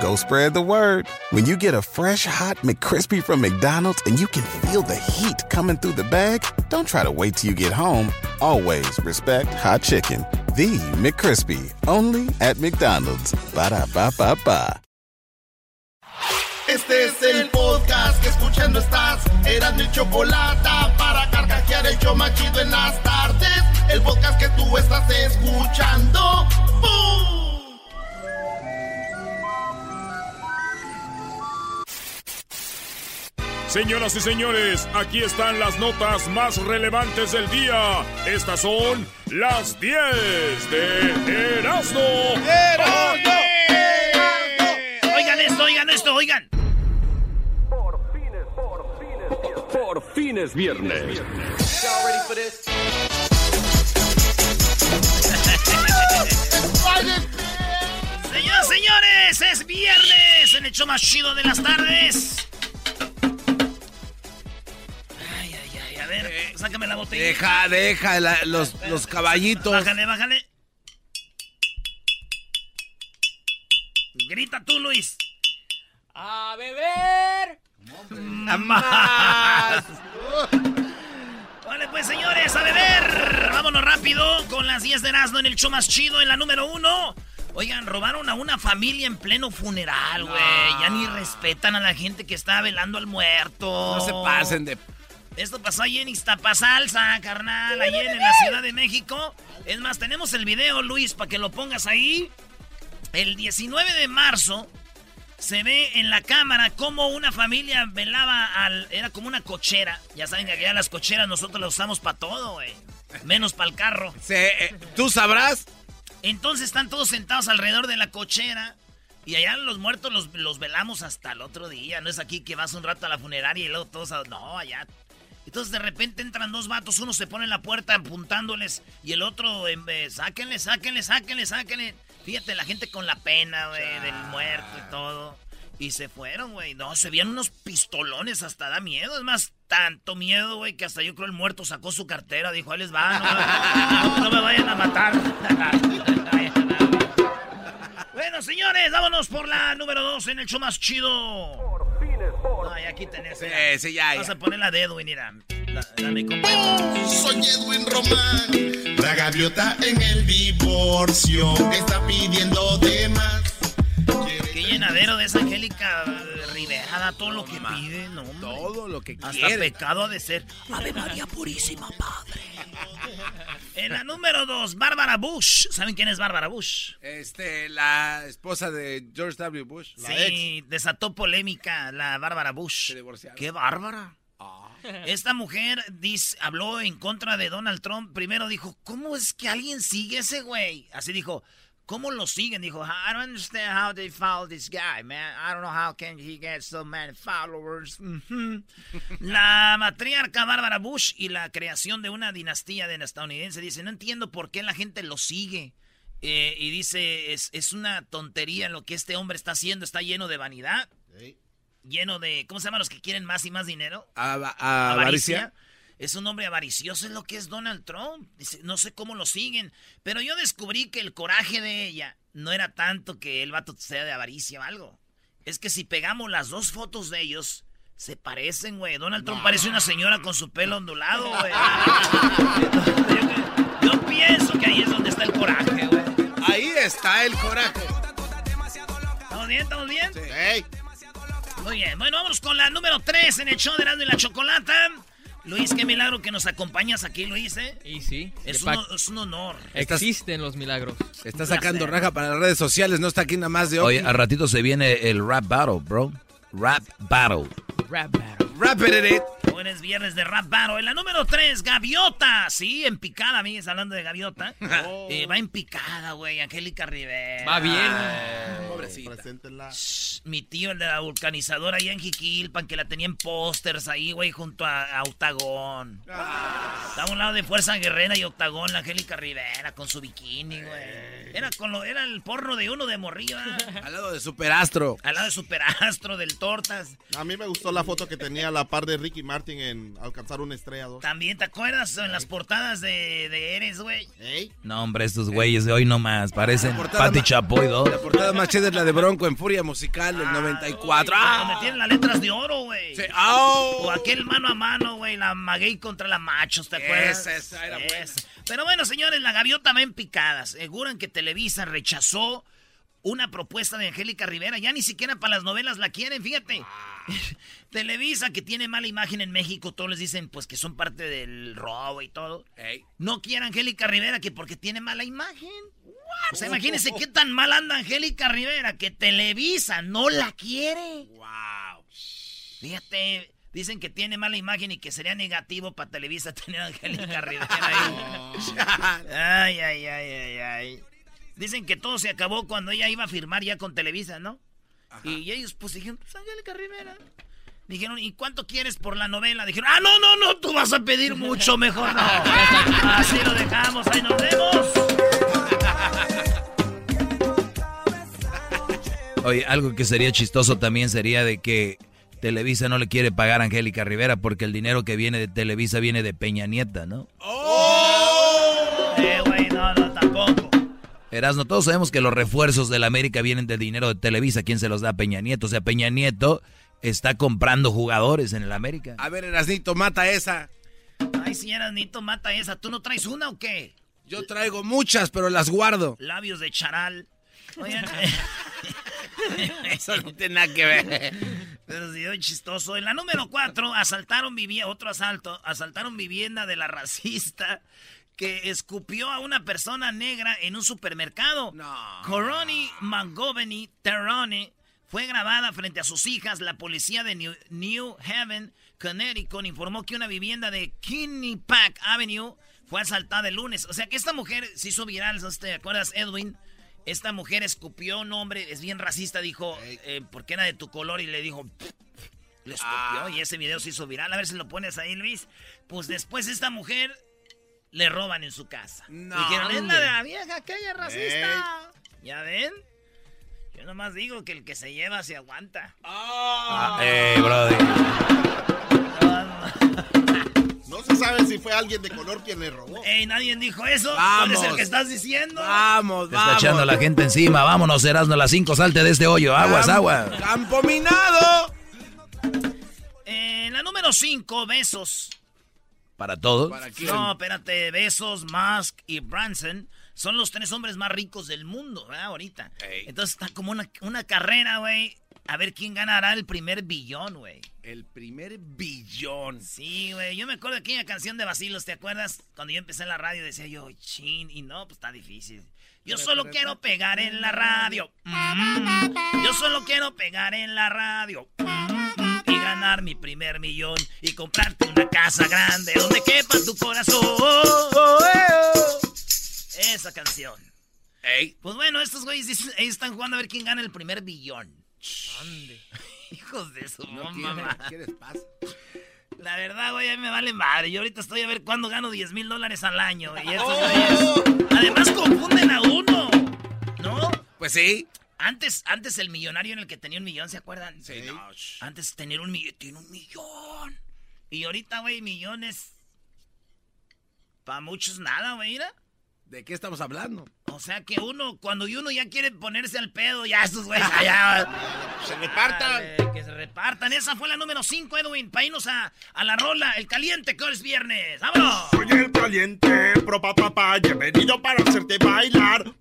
Go spread the word. When you get a fresh hot McCrispy from McDonald's and you can feel the heat coming through the bag, don't try to wait till you get home. Always respect hot chicken. The McCrispy, only at McDonald's. Ba da ba ba ba. Este es el podcast que escuchando estás. Eran mi chocolate para carcajear el yo machido en las tardes. El podcast que tú estás escuchando. ¡Bum! Señoras y señores, aquí están las notas más relevantes del día. Estas son las 10 de Erasmo. Oigan esto, oigan esto, oigan. Por fin es viernes. Señoras, señores, es viernes en el show más chido de las tardes. Ver, sácame la botella. Deja, deja la- los, los caballitos. Bájale, bájale. Grita tú, Luis. A beber. Más. Vale, pues señores, a beber. Vámonos rápido con las 10 de Erasmo en el show más chido en la número uno. Oigan, robaron a una familia en pleno funeral, güey. Ya ni respetan a la gente que está velando al muerto. No se pasen de. Esto pasó ahí en Iztapasalsa, carnal, ahí en la Ciudad de México. Es más, tenemos el video, Luis, para que lo pongas ahí. El 19 de marzo se ve en la cámara cómo una familia velaba al... Era como una cochera. Ya saben que allá las cocheras nosotros las usamos para todo, güey. Menos para el carro. Se- eh, ¿Tú sabrás? Entonces están todos sentados alrededor de la cochera. Y allá los muertos los, los velamos hasta el otro día. No es aquí que vas un rato a la funeraria y luego todos... a- No, allá... Entonces de repente entran dos vatos, uno se pone en la puerta apuntándoles y el otro, en vez, sáquenle, sáquenle, sáquenle, sáquenle. Fíjate, la gente con la pena, güey, del muerto y todo. Y se fueron, güey. No, se veían unos pistolones, hasta da miedo. Es más, tanto miedo, güey, que hasta yo creo el muerto sacó su cartera. Dijo, ahí les va, no, no- no me vayan a matar. bueno, señores, vámonos por la número dos en el show más chido. Ay, aquí tenés. mira. Sí, sí, ya, Vas ya. a poner la de Edwin, mira. La, la mi compa. Soy Edwin Román. La gaviota en el divorcio está pidiendo de más. Qué llenadero de esa Angélica Rivera, todo lo que pide, no, hombre. Todo lo que Hasta quiere. pecado ha de ser. Ave María Purísima, Padre. En la número dos, Bárbara Bush. ¿Saben quién es Bárbara Bush? Este, la esposa de George W. Bush. La sí, desató polémica la Bárbara Bush. Se divorciaron. ¡Qué bárbara! Esta mujer dice, habló en contra de Donald Trump. Primero dijo, ¿cómo es que alguien sigue ese güey? Así dijo, ¿cómo lo siguen? Dijo, I don't understand how they follow this guy, man. I don't know how can he get so many followers. La matriarca Bárbara Bush y la creación de una dinastía de estadounidense dice, no entiendo por qué la gente lo sigue. Eh, y dice, es, es una tontería lo que este hombre está haciendo, está lleno de vanidad. Lleno de, ¿cómo se llaman los que quieren más y más dinero? A- a- avaricia. Es un hombre avaricioso, es lo que es Donald Trump. Dice, no sé cómo lo siguen, pero yo descubrí que el coraje de ella no era tanto que el vato sea de avaricia o algo. Es que si pegamos las dos fotos de ellos, se parecen, güey. Donald Trump parece una señora con su pelo ondulado, güey. yo, yo pienso que ahí es donde está el coraje, güey. Ahí está el coraje. ¿Estamos bien? ¿Estamos bien? Muy bien. Bueno, vamos con la número 3 en el show de Erasmo y la Chocolata. Luis, qué milagro que nos acompañas aquí, Luis, ¿eh? Y sí. Es un, es un honor. Existen los milagros. Está sacando raja para las redes sociales, no está aquí nada más de Oye, hoy. al ratito se viene el rap battle, bro. Rap battle. Rap battle. Rap it, it. Es viernes de Rap Battle. En la número 3, Gaviota. Sí, en picada, amigues, hablando de Gaviota. Eh, va en picada, güey, Angélica Rivera. Va bien. Preséntenla. Shh, Mi tío, el de la vulcanizadora allá en Jiquilpan, que la tenía en pósters ahí, güey, junto a, a Octagón. Estaba a un lado de Fuerza Guerrera y Octagón, la Angélica Rivera, con su bikini, güey. Era, con lo, era el porno de uno de morrillo, ¿verdad? Al lado de Superastro. Al lado de Superastro, del Tortas. A mí me gustó la foto que tenía a la par de Ricky Martin en Alcanzar una estrella 2. También, ¿te acuerdas en las portadas de, de Eres, güey? ¿Ey? No, hombre, estos güeyes de hoy nomás parecen Pati Chapoy dos. La portada más chida es la de Bronco en Furia Musical del 94. Donde ¡Ah! tienen las letras de oro, güey. Sí. ¡Au! O aquel mano a mano, güey, la maguey contra la machos, ¿te acuerdas? Esa, esa era buena. Esa. Pero bueno, señores, la gaviota va en picada. Aseguran que Televisa rechazó una propuesta de Angélica Rivera. Ya ni siquiera para las novelas la quieren, fíjate. Televisa, que tiene mala imagen en México, todos les dicen pues que son parte del robo y todo. Ey. No quiere Angélica Rivera que porque tiene mala imagen. O sea, imagínense qué tan mal anda Angélica Rivera que Televisa no la quiere. Wow. Fíjate, dicen que tiene mala imagen y que sería negativo para Televisa tener a Angélica Rivera ahí. Ay, ay, ay, ay, ay. Dicen que todo se acabó cuando ella iba a firmar ya con Televisa, ¿no? Y ellos pues dijeron, pues Angélica Rivera. Dijeron, ¿y cuánto quieres por la novela? Dijeron, ah, no, no, no, tú vas a pedir mucho, mejor no. Así lo dejamos, ahí nos vemos. Oye, algo que sería chistoso también sería de que Televisa no le quiere pagar a Angélica Rivera porque el dinero que viene de Televisa viene de Peña Nieta, ¿no? Eh, güey, no, no. Erasno, todos sabemos que los refuerzos de la América vienen del dinero de Televisa. ¿Quién se los da? Peña Nieto. O sea, Peña Nieto está comprando jugadores en el América. A ver, Erasnito, mata esa. Ay, señora Nito, mata esa. ¿Tú no traes una o qué? Yo traigo muchas, pero las guardo. Labios de charal. Oigan, Eso no tiene nada que ver. pero sí, hoy chistoso. En la número cuatro, asaltaron vivienda, otro asalto, asaltaron vivienda de la racista que escupió a una persona negra en un supermercado. No. Coroni Mangoveni Terrone fue grabada frente a sus hijas. La policía de New, New Haven, Connecticut, informó que una vivienda de Pack Avenue fue asaltada el lunes. O sea que esta mujer se hizo viral, ¿no ¿te acuerdas, Edwin? Esta mujer escupió a un hombre, es bien racista, dijo, eh, porque era de tu color, y le dijo, le escupió, y ese video se hizo viral. A ver si lo pones ahí, Luis. Pues después esta mujer le roban en su casa. No, Dijeron, es la de la vieja aquella racista. ¿Ya ven? Yo nomás digo que el que se lleva se aguanta. Ah. ¡Ey, brody! No se sabe si fue alguien de color quien le robó. Ey, nadie dijo eso. Vamos. ¿Cuál es el que estás diciendo? Vamos, Te está vamos. echando la gente encima. Vámonos, Erasno, a las 5. Salte de este hoyo. Aguas, agua. Campo minado. Eh, la número 5, besos. Para todos. No, espérate, Besos, Musk y Branson son los tres hombres más ricos del mundo, ¿verdad? Ahorita. Ey. Entonces está como una, una carrera, güey. A ver quién ganará el primer billón, güey. El primer billón. Sí, güey. Yo me acuerdo de aquella canción de Basilos, ¿te acuerdas? Cuando yo empecé en la radio decía yo, chin, y no, pues está difícil. Yo solo quiero pegar en la radio. Mm. Yo solo quiero pegar en la radio. Ganar mi primer millón. Y comprarte una casa grande donde quepa tu corazón. Esa canción. Ey. Pues bueno, estos güeyes están jugando a ver quién gana el primer billón. Hijos de su No mamá. quieres paz. La verdad, güey, a mí me vale madre. Yo ahorita estoy a ver cuándo gano 10 mil dólares al año. Y estos güeyes, además confunden a uno. ¿No? Pues sí. Antes, antes el millonario en el que tenía un millón, ¿se acuerdan? Sí, no. Antes tener un millón, tiene un millón. Y ahorita, güey, millones. Para muchos nada, güey, mira. ¿De qué estamos hablando? O sea que uno, cuando uno ya quiere ponerse al pedo, ya estos güeyes allá. Se repartan. Dale, que se repartan. Esa fue la número 5, Edwin. Para irnos a, a la rola, el caliente, que hoy es viernes. ¡Vámonos! Soy el caliente, pro pa pa pa, y he venido para hacerte bailar.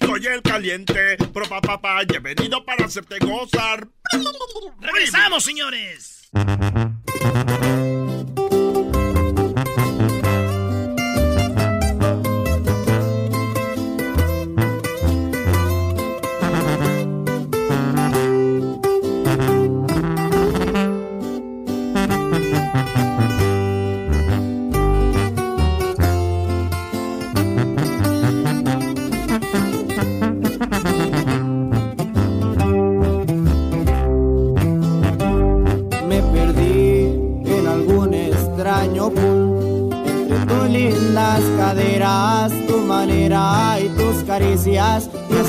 Soy el caliente, pro pa pa he venido para hacerte gozar. ¡Regresamos, señores!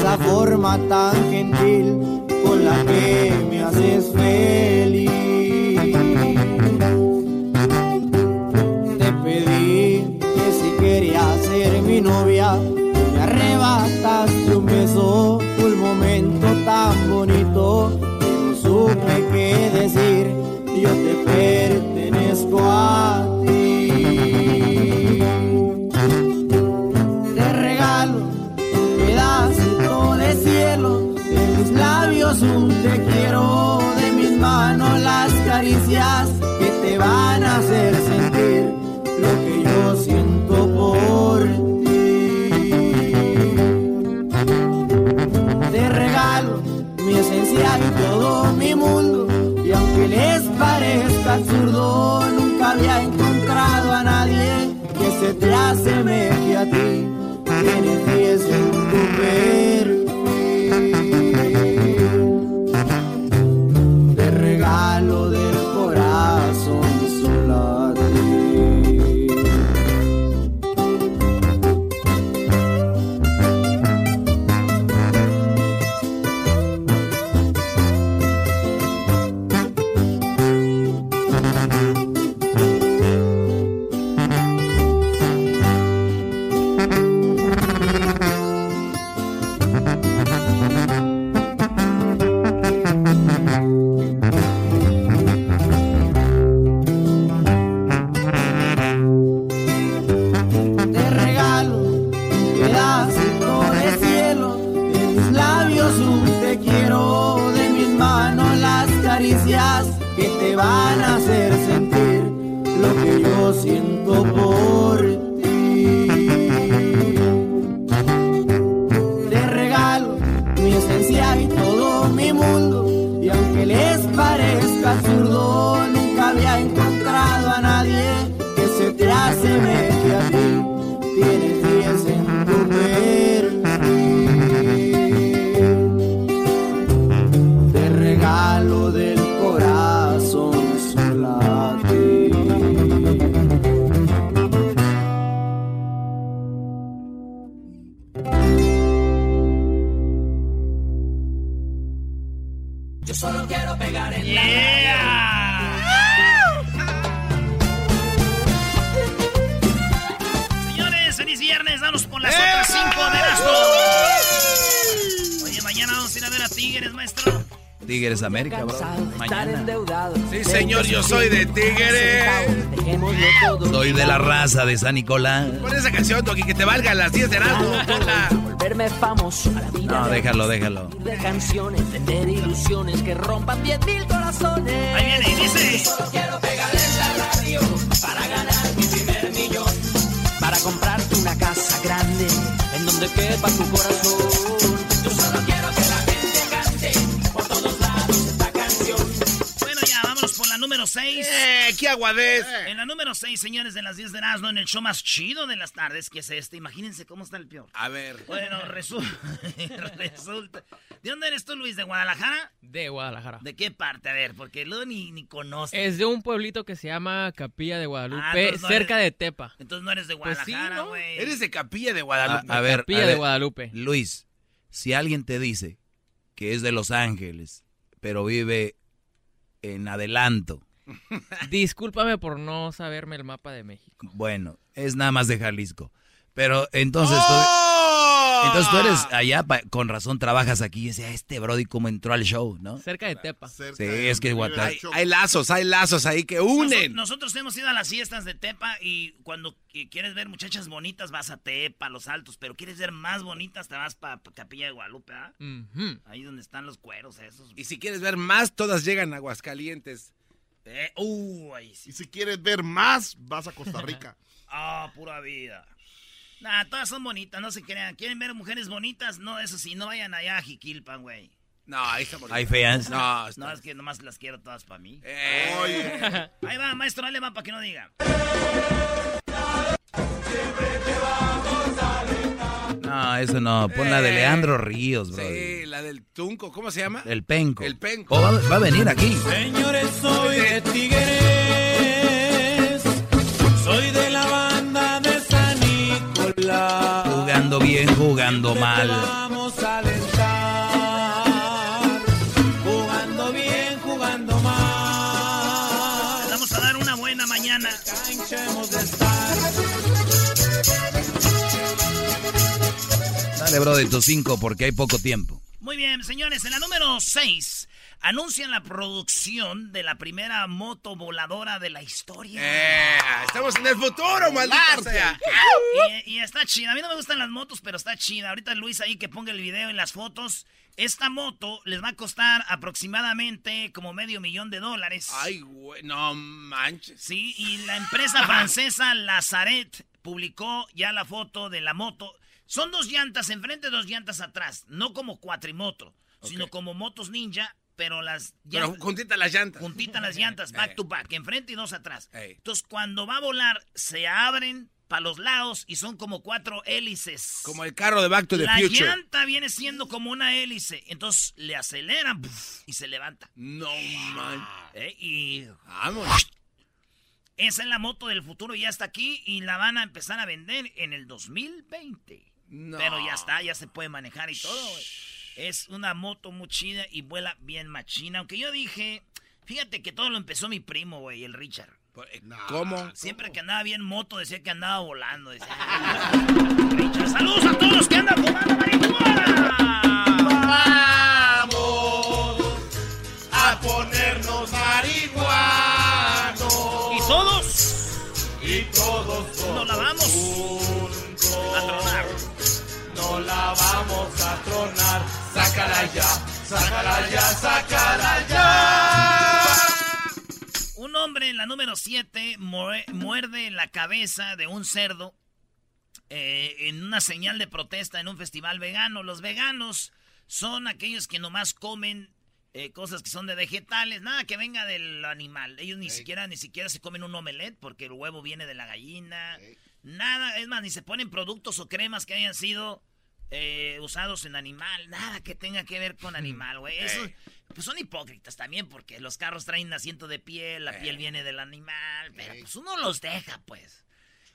Esa forma tan gentil con la que me haces feliz. Te quiero, de mis manos las caricias que te van a hacer sentir lo que yo siento por ti. Te regalo mi esencia y todo mi mundo, y aunque les parezca absurdo, nunca había encontrado a nadie que se te asemeje Tigres América, bro. Mañana. Sí, señor, yo soy de Tigres. Soy de la raza de San Nicolás. Pon esa canción, Toki, que te valga las 10 de. Ponla. Volverme famoso a la vida. No, déjalo, déjalo. de canciones, tener ilusiones que rompan diez mil corazones. Ahí viene y dice. Yo solo quiero pegar en la radio para ganar mi primer millón. Para comprarte una casa grande en donde quepa tu corazón. Aguadez. En la número 6, señores, de las 10 de Erasmo, en el show más chido de las tardes, que es este. Imagínense cómo está el peor. A ver. Bueno, resu- resulta. ¿De dónde eres tú, Luis? ¿De Guadalajara? De Guadalajara. ¿De qué parte? A ver, porque luego ni, ni conoces. Es de un pueblito que se llama Capilla de Ah, Guadalupe, no cerca eres- de Tepa. Entonces no eres de Pues sí, Guadalajara, ¿no? güey. Eres de Capilla de Guadalupe. a ver, Capilla a de Guadalupe. Luis, si alguien te dice que es de Los Ángeles, pero vive en adelanto, Discúlpame por no saberme el mapa de México. bueno, es nada más de Jalisco. Pero entonces tú, ¡Oh! entonces tú eres allá, pa- con razón trabajas aquí. Y decía, este Brody cómo entró al show, ¿no? Cerca de Tepa. Sí, es que Guata- Hay, hay lazos, hay lazos ahí que unen. Noso- nosotros hemos ido a las fiestas de Tepa y cuando qui- quieres ver muchachas bonitas vas a Tepa, Los Altos, pero quieres ver más bonitas te vas para Capilla de Guadalupe, ¿ah? Ahí donde están los cueros esos. Y si quieres ver más, todas llegan a Aguascalientes. Eh, uh, ahí sí. Y si quieres ver más, vas a Costa Rica. Ah, pura vida. Nah, todas son bonitas, no se crean. ¿Quieren ver mujeres bonitas? No, eso sí, no vayan allá a Jiquilpan, güey. No, ahí está bonito. ¿Hay feas? No, No, es que nomás las quiero todas para mí. Eh, Ahí va, maestro, dale va para que no diga. No, eso no. Pon la de Eh, Leandro Ríos, bro. sí, la del Tunco, ¿cómo se llama? El penco. El penco. Oh, va, va a venir aquí. Señores, soy de Tigres, soy de la banda de San Nicolás. Jugando bien, jugando mal. Dale, bro, de tus cinco porque hay poco tiempo. Muy bien, señores, en la número 6 anuncian la producción de la primera moto voladora de la historia. Eh, estamos en el futuro, maldita sea. Y, y está chida. A mí no me gustan las motos, pero está chida. Ahorita Luis ahí que ponga el video y las fotos. Esta moto les va a costar aproximadamente como medio millón de dólares. Ay, güey, no manches. Sí, y la empresa francesa Lazaret publicó ya la foto de la moto. Son dos llantas enfrente, dos llantas atrás. No como cuatrimoto, sino como motos ninja, pero las Pero juntitas las llantas. juntitas las llantas, back Eh. to back, enfrente y dos atrás. Entonces, cuando va a volar, se abren para los lados y son como cuatro hélices. Como el carro de Back to the la Future. llanta viene siendo como una hélice. Entonces le aceleran puf, y se levanta. No manches. Eh, Y Vámonos. esa es la moto del futuro, ya está aquí y la van a empezar a vender en el 2020. No. Pero ya está, ya se puede manejar y todo. güey. Es una moto muy chida y vuela bien machina. Aunque yo dije, fíjate que todo lo empezó mi primo, güey, el Richard. ¿Cómo? Siempre que andaba bien moto decía que andaba volando. Decía, Richard, saludos a todos los que andan fumando marihuana. Vamos a ponernos marihuanos. Y todos Y todos nos la vamos a tronar. No la vamos a tronar. Sácala ya, sácala ya, sácala ya. Un hombre en la número 7 muerde la cabeza de un cerdo eh, en una señal de protesta en un festival vegano. Los veganos son aquellos que nomás comen eh, cosas que son de vegetales, nada que venga del animal. Ellos ni siquiera ni siquiera se comen un omelette porque el huevo viene de la gallina. Nada, es más, ni se ponen productos o cremas que hayan sido eh, usados en animal. Nada que tenga que ver con animal, güey. Eso, pues son hipócritas también porque los carros traen asiento de piel, la piel viene del animal, pero pues uno los deja, pues.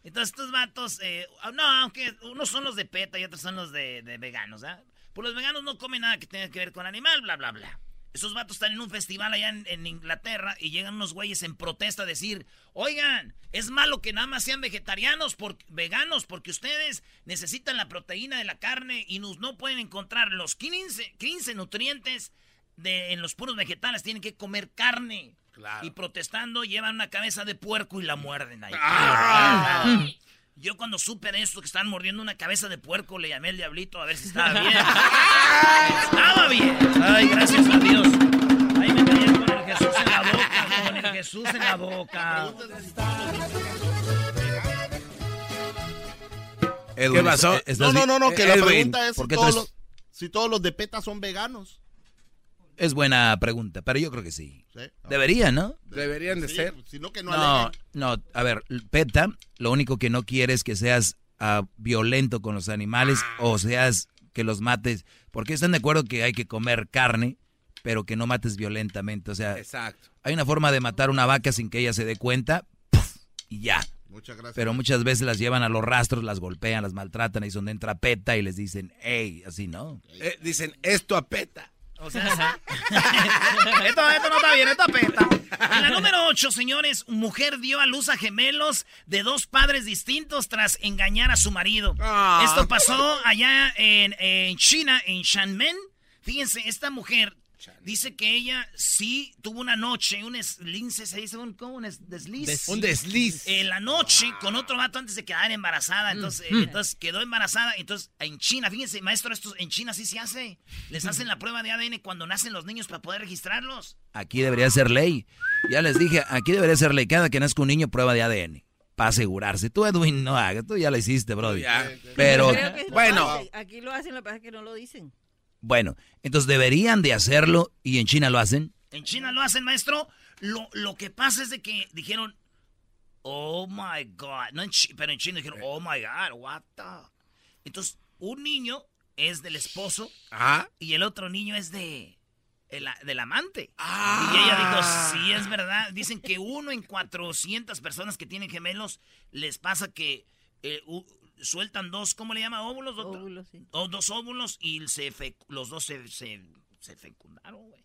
Entonces estos vatos, eh, no, aunque unos son los de PETA y otros son los de, de veganos, ¿ah? Pues los veganos no comen nada que tenga que ver con animal, bla, bla, bla. Esos vatos están en un festival allá en, en Inglaterra y llegan unos güeyes en protesta a decir, oigan, es malo que nada más sean vegetarianos, por, veganos, porque ustedes necesitan la proteína de la carne y nos, no pueden encontrar los 15, 15 nutrientes de, en los puros vegetales, tienen que comer carne. Y protestando llevan una cabeza de puerco y la muerden ahí. Ah. Yo cuando supe de esto que estaban mordiendo una cabeza de puerco, le llamé al diablito a ver si estaba bien. estaba bien. Ay, gracias a Dios. Ahí me caía con el Jesús en la boca, con el Jesús en la boca. Edwin, ¿Qué pasó? ¿est- estás No, no, no, no, que la pregunta es ¿por si qué todos, los, si todos los de PETA son veganos. Es buena pregunta, pero yo creo que sí. Sí. Debería, ¿no? Deberían de Sí, ser. Sino que no, No, no, a ver, PETA lo único que no quiere es que seas ah, violento con los animales o seas que los mates, porque están de acuerdo que hay que comer carne, pero que no mates violentamente. O sea, Exacto. hay una forma de matar una vaca sin que ella se dé cuenta y ya. Muchas gracias. Pero muchas veces las llevan a los rastros, las golpean, las maltratan, y es donde entra PETA y les dicen, hey, así no. Eh, dicen, esto apeta. O sea, esto, esto no está bien, esto apesta. En la número 8, señores, mujer dio a luz a gemelos de dos padres distintos tras engañar a su marido. Ah. Esto pasó allá en, en China, en Shanmen. Fíjense, esta mujer dice que ella sí tuvo una noche, un eslince, se dice un, ¿cómo? un es- desliz. Un desliz. En la noche con otro vato antes de quedar embarazada. Entonces, eh, entonces quedó embarazada. Entonces, en China, fíjense, maestro, esto en China sí se hace. Les hacen la prueba de ADN cuando nacen los niños para poder registrarlos. Aquí debería ser ley. Ya les dije, aquí debería ser ley. Cada que nazca un niño, prueba de ADN. Para asegurarse. Tú, Edwin, no hagas. Tú ya lo hiciste, Brody. Ya. Pero, bueno. Aquí lo hacen, lo que pasa es que no lo dicen. Bueno. Entonces deberían de hacerlo y en China lo hacen. En China lo hacen, maestro. Lo, lo que pasa es de que dijeron, oh my God. No en pero en China dijeron, oh my God, what the. Entonces, un niño es del esposo Ajá. y el otro niño es de el, del amante. Y ella dijo, sí, es verdad. Dicen que uno en 400 personas que tienen gemelos les pasa que eh, sueltan dos, ¿cómo le llama? ¿Óvulos, doctor? Óvulos, sí. O dos óvulos y se los dos se, se, se fecundaron, güey.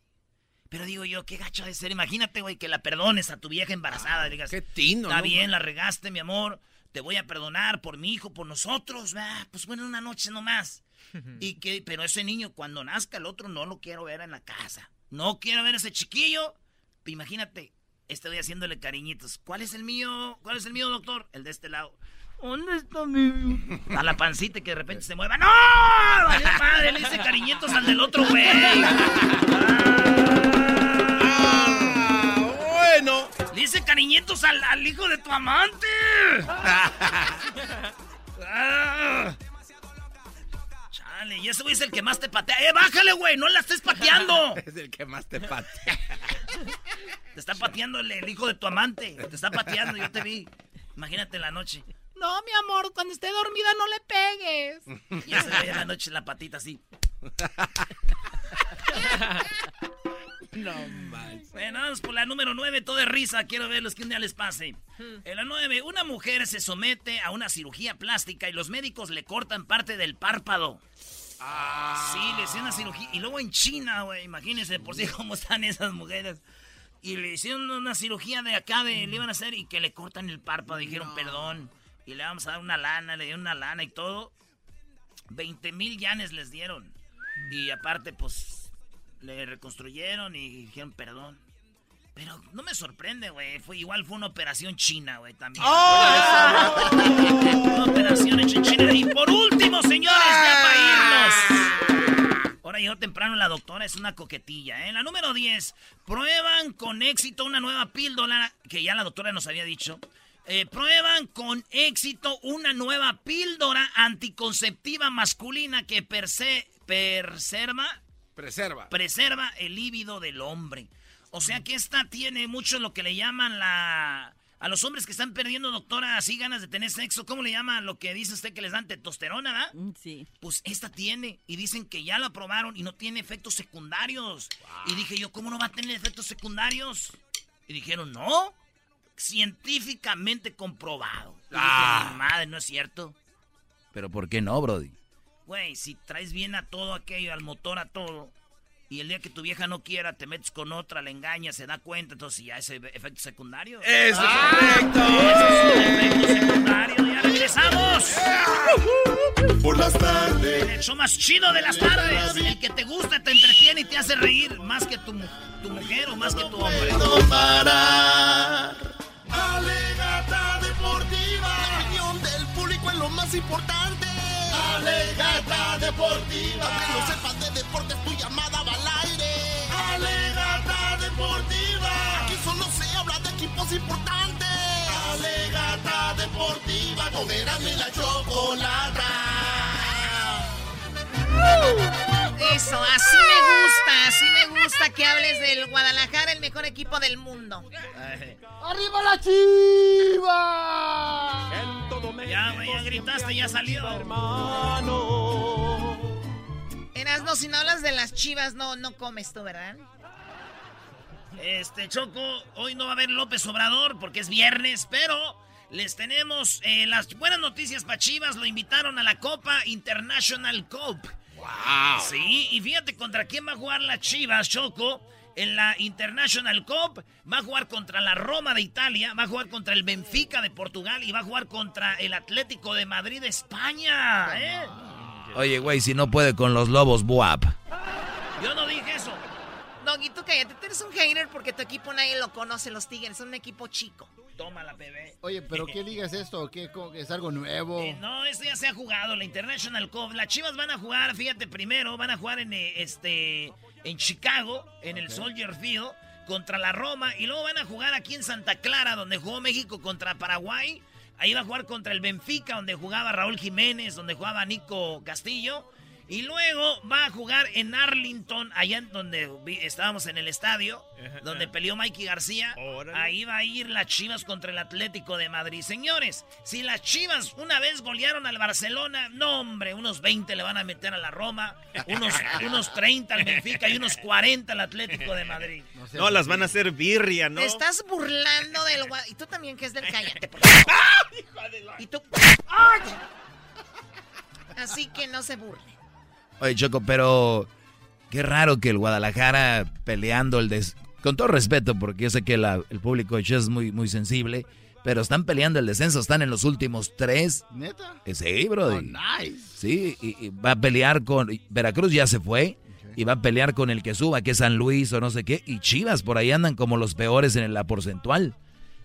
Pero digo yo, qué gacho de ser. Imagínate, güey, que la perdones a tu vieja embarazada. digas, Qué tino, Está ¿no? bien, la regaste, mi amor. Te voy a perdonar por mi hijo, por nosotros. ¿verdad? Pues bueno, una noche nomás. y que, pero ese niño, cuando nazca el otro, no lo quiero ver en la casa. No quiero ver a ese chiquillo. Imagínate, estoy haciéndole cariñitos. ¿Cuál es el mío? ¿Cuál es el mío, doctor? El de este lado. ¿Dónde está mi A la pancita que de repente se mueva. ¡No! ¡Valió madre! Le hice cariñitos al del otro güey. bueno. Le hice cariñitos al, al hijo de tu amante. Ah. Chale, y ese güey es el que más te patea. ¡Eh, bájale, güey! ¡No la estés pateando! Es el que más te patea. Te está pateando el, el hijo de tu amante. Te está pateando, yo te vi. Imagínate en la noche. No, mi amor, cuando esté dormida no le pegues. Y ese güey en la noche la patita así. No más. Bueno, vamos por la número 9, todo de risa. Quiero verlos que un día les pase. En la 9, una mujer se somete a una cirugía plástica y los médicos le cortan parte del párpado. Sí, le hicieron una cirugía. Y luego en China, güey, imagínense por sí cómo están esas mujeres. Y le hicieron una cirugía de acá, de, le iban a hacer y que le cortan el párpado. Dijeron, perdón. Y le vamos a dar una lana, le dieron una lana y todo. 20 mil yanes les dieron. Y aparte, pues, le reconstruyeron y dijeron perdón. Pero no me sorprende, güey. Fue, igual fue una operación china, güey, también. una operación hecha en China. Y por último, señores, ya para irnos. Ahora llegó temprano la doctora, es una coquetilla, ¿eh? La número 10. Prueban con éxito una nueva píldora, que ya la doctora nos había dicho. Eh, prueban con éxito una nueva píldora anticonceptiva masculina que perse, preserva, Preserva. preserva el líbido del hombre. O sea que esta tiene mucho lo que le llaman la... A los hombres que están perdiendo, doctora, así ganas de tener sexo, ¿cómo le llama lo que dice usted que les dan testosterona, verdad? Mm, Sí. Pues esta tiene. Y dicen que ya la probaron y no tiene efectos secundarios. Y dije yo, ¿cómo no va a tener efectos secundarios? Y dijeron, no. Científicamente comprobado. Y Ah. "Ni madre, no es cierto. Pero ¿por qué no, Brody? Güey, si traes bien a todo aquello, al motor, a todo, y el día que tu vieja no quiera, te metes con otra, le engañas, se da cuenta, entonces ya es efecto secundario. ¡Eso es ¡Ah! correcto! Eso es un efecto secundario. ¡Ya regresamos! Por las tardes. El show más chido de las tardes. El que te gusta, te entretiene y te hace reír más que tu, tu mujer o más que tu hombre. puedo parar. Alegata deportiva. La opinión del público es lo más importante. Alegata deportiva. Para que no sepas de deportes, tu llamada va al aire. Alegata deportiva. Aquí solo se habla de equipos importantes. Alegata deportiva. Y la chocolata. Eso, así me gusta, así me gusta que hables del Guadalajara, el mejor equipo del mundo. ¡Arriba la chiva! Ya, güey, ya gritaste, ya salió. Erasmo, si no hablas de las chivas, no, no comes tú, ¿verdad? Este, Choco, hoy no va a haber López Obrador porque es viernes, pero les tenemos eh, las buenas noticias para Chivas. Lo invitaron a la Copa International Cup. ¡Wow! Sí, y fíjate contra quién va a jugar la Chivas, Choco. En la International Cup va a jugar contra la Roma de Italia, va a jugar contra el Benfica de Portugal y va a jugar contra el Atlético de Madrid de España. ¿eh? Oye, güey, si no puede con los lobos, buap. Yo no dije eso. Doggy, tú cállate, tú eres un hater porque tu equipo nadie lo conoce, los Tigres, son un equipo chico. Tómala, bebé. Oye, pero ¿qué liga es esto? ¿Qué, ¿Es algo nuevo? Eh, no, esto ya se ha jugado, la International Cup. Las Chivas van a jugar, fíjate, primero van a jugar en eh, este en Chicago, en el Soldier Field, contra la Roma, y luego van a jugar aquí en Santa Clara, donde jugó México contra Paraguay. Ahí va a jugar contra el Benfica, donde jugaba Raúl Jiménez, donde jugaba Nico Castillo. Y luego va a jugar en Arlington, allá en donde vi- estábamos en el estadio, donde peleó Mikey García. Ahí va a ir las Chivas contra el Atlético de Madrid. Señores, si las Chivas una vez golearon al Barcelona, no hombre, unos 20 le van a meter a la Roma, unos, unos 30 al Benfica y unos 40 al Atlético de Madrid. No, las van a hacer birria, ¿no? Te estás burlando del Y tú también, que es del cállate, por favor. Y tú. ¡Ay! Así que no se burlen. Oye, Choco, pero qué raro que el Guadalajara peleando el des... Con todo respeto, porque yo sé que la- el público es muy, muy sensible, pero están peleando el descenso, están en los últimos tres. ¿Neta? Eh, Sí, bro. Oh, nice. Sí, y, y va a pelear con... Veracruz ya se fue. Y va a pelear con el que suba, que es San Luis o no sé qué. Y Chivas por ahí andan como los peores en la porcentual.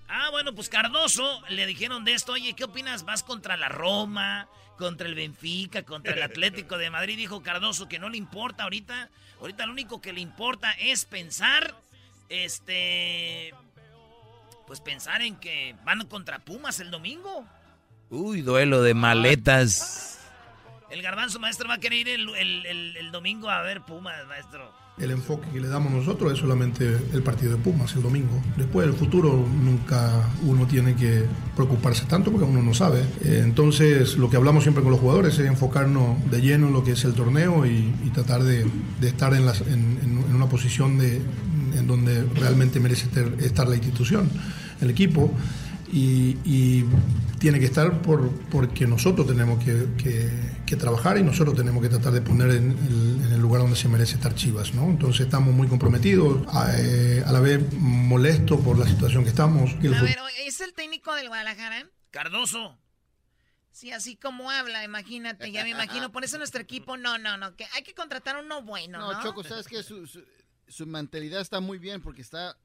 Ah, bueno, pues Cardoso le dijeron de esto, oye, ¿qué opinas? ¿Vas contra la Roma, contra el Benfica, contra el Atlético de Madrid? Dijo Cardoso que no le importa ahorita. Ahorita lo único que le importa es pensar, este, pues pensar en que van contra Pumas el domingo. Uy, duelo de maletas. El garbanzo maestro va a querer ir el, el- el- el domingo a ver Pumas, maestro. El enfoque que le damos nosotros es solamente el partido de Pumas el domingo. Después del futuro nunca uno tiene que preocuparse tanto porque uno no sabe. Eh, Entonces lo que hablamos siempre con los jugadores es enfocarnos de lleno en lo que es el torneo y, tratar de, estar en, una posición en donde realmente merece estar la institución, el equipo. Y, y tiene que estar por, porque nosotros tenemos que, que- que trabajar y nosotros tenemos que tratar de poner en el, en el lugar donde se merece estar Chivas, ¿no? Entonces estamos muy comprometidos, a, eh, a la vez molestos por la situación que estamos. El A ver, ¿es el técnico del Guadalajara? Cardoso. Sí, así como habla, imagínate, ya me imagino. Por eso nuestro equipo, no, no, no, que hay que contratar uno bueno, ¿no? No, Choco, sabes que su, su, su mentalidad está muy bien porque está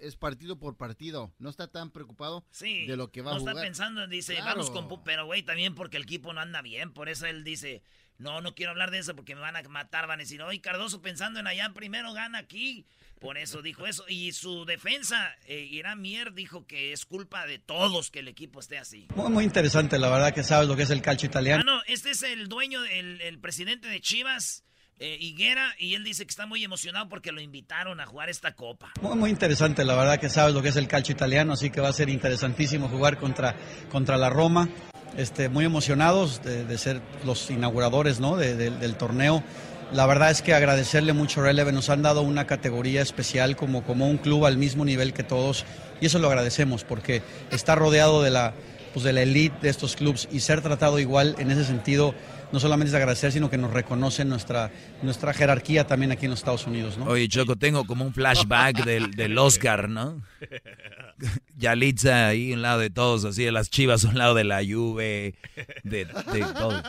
es partido por partido. No está tan preocupado Sí, de lo que va no a jugar. está pensando, dice, Claro. vamos con... Pu- Pero, güey, también porque el equipo no anda bien. Por eso él dice, no, no quiero hablar de eso porque me van a matar. Van a decir, oye, Cardoso pensando en allá, primero gana aquí. Por eso dijo eso. Y su defensa, eh, Irán Mier, dijo que es culpa de todos que el equipo esté así. Muy, muy interesante, la verdad que sabes lo que es el calcio Ah, italiano. no, este es el dueño, el, el presidente de Chivas, eh, Higuera, y él dice que está muy emocionado porque lo invitaron a jugar esta copa. Muy, muy interesante, la verdad que sabes lo que es el calcio italiano, así que va a ser interesantísimo jugar contra, contra la Roma. Este, muy emocionados de, ser los inauguradores ¿no? de- de- del torneo. La verdad es que agradecerle mucho a Releve, nos han dado una categoría especial como, como un club al mismo nivel que todos y eso lo agradecemos porque está rodeado de la, pues de la elite de estos clubes y ser tratado igual en ese sentido no solamente es agradecer, sino que nos reconocen nuestra, nuestra jerarquía también aquí en los Estados Unidos. ¿no? Oye, Choco, tengo como un flashback del, del Oscar, ¿no? Yalitza ahí a un lado de todos, así de las chivas a un lado de la Juve, de, de todo.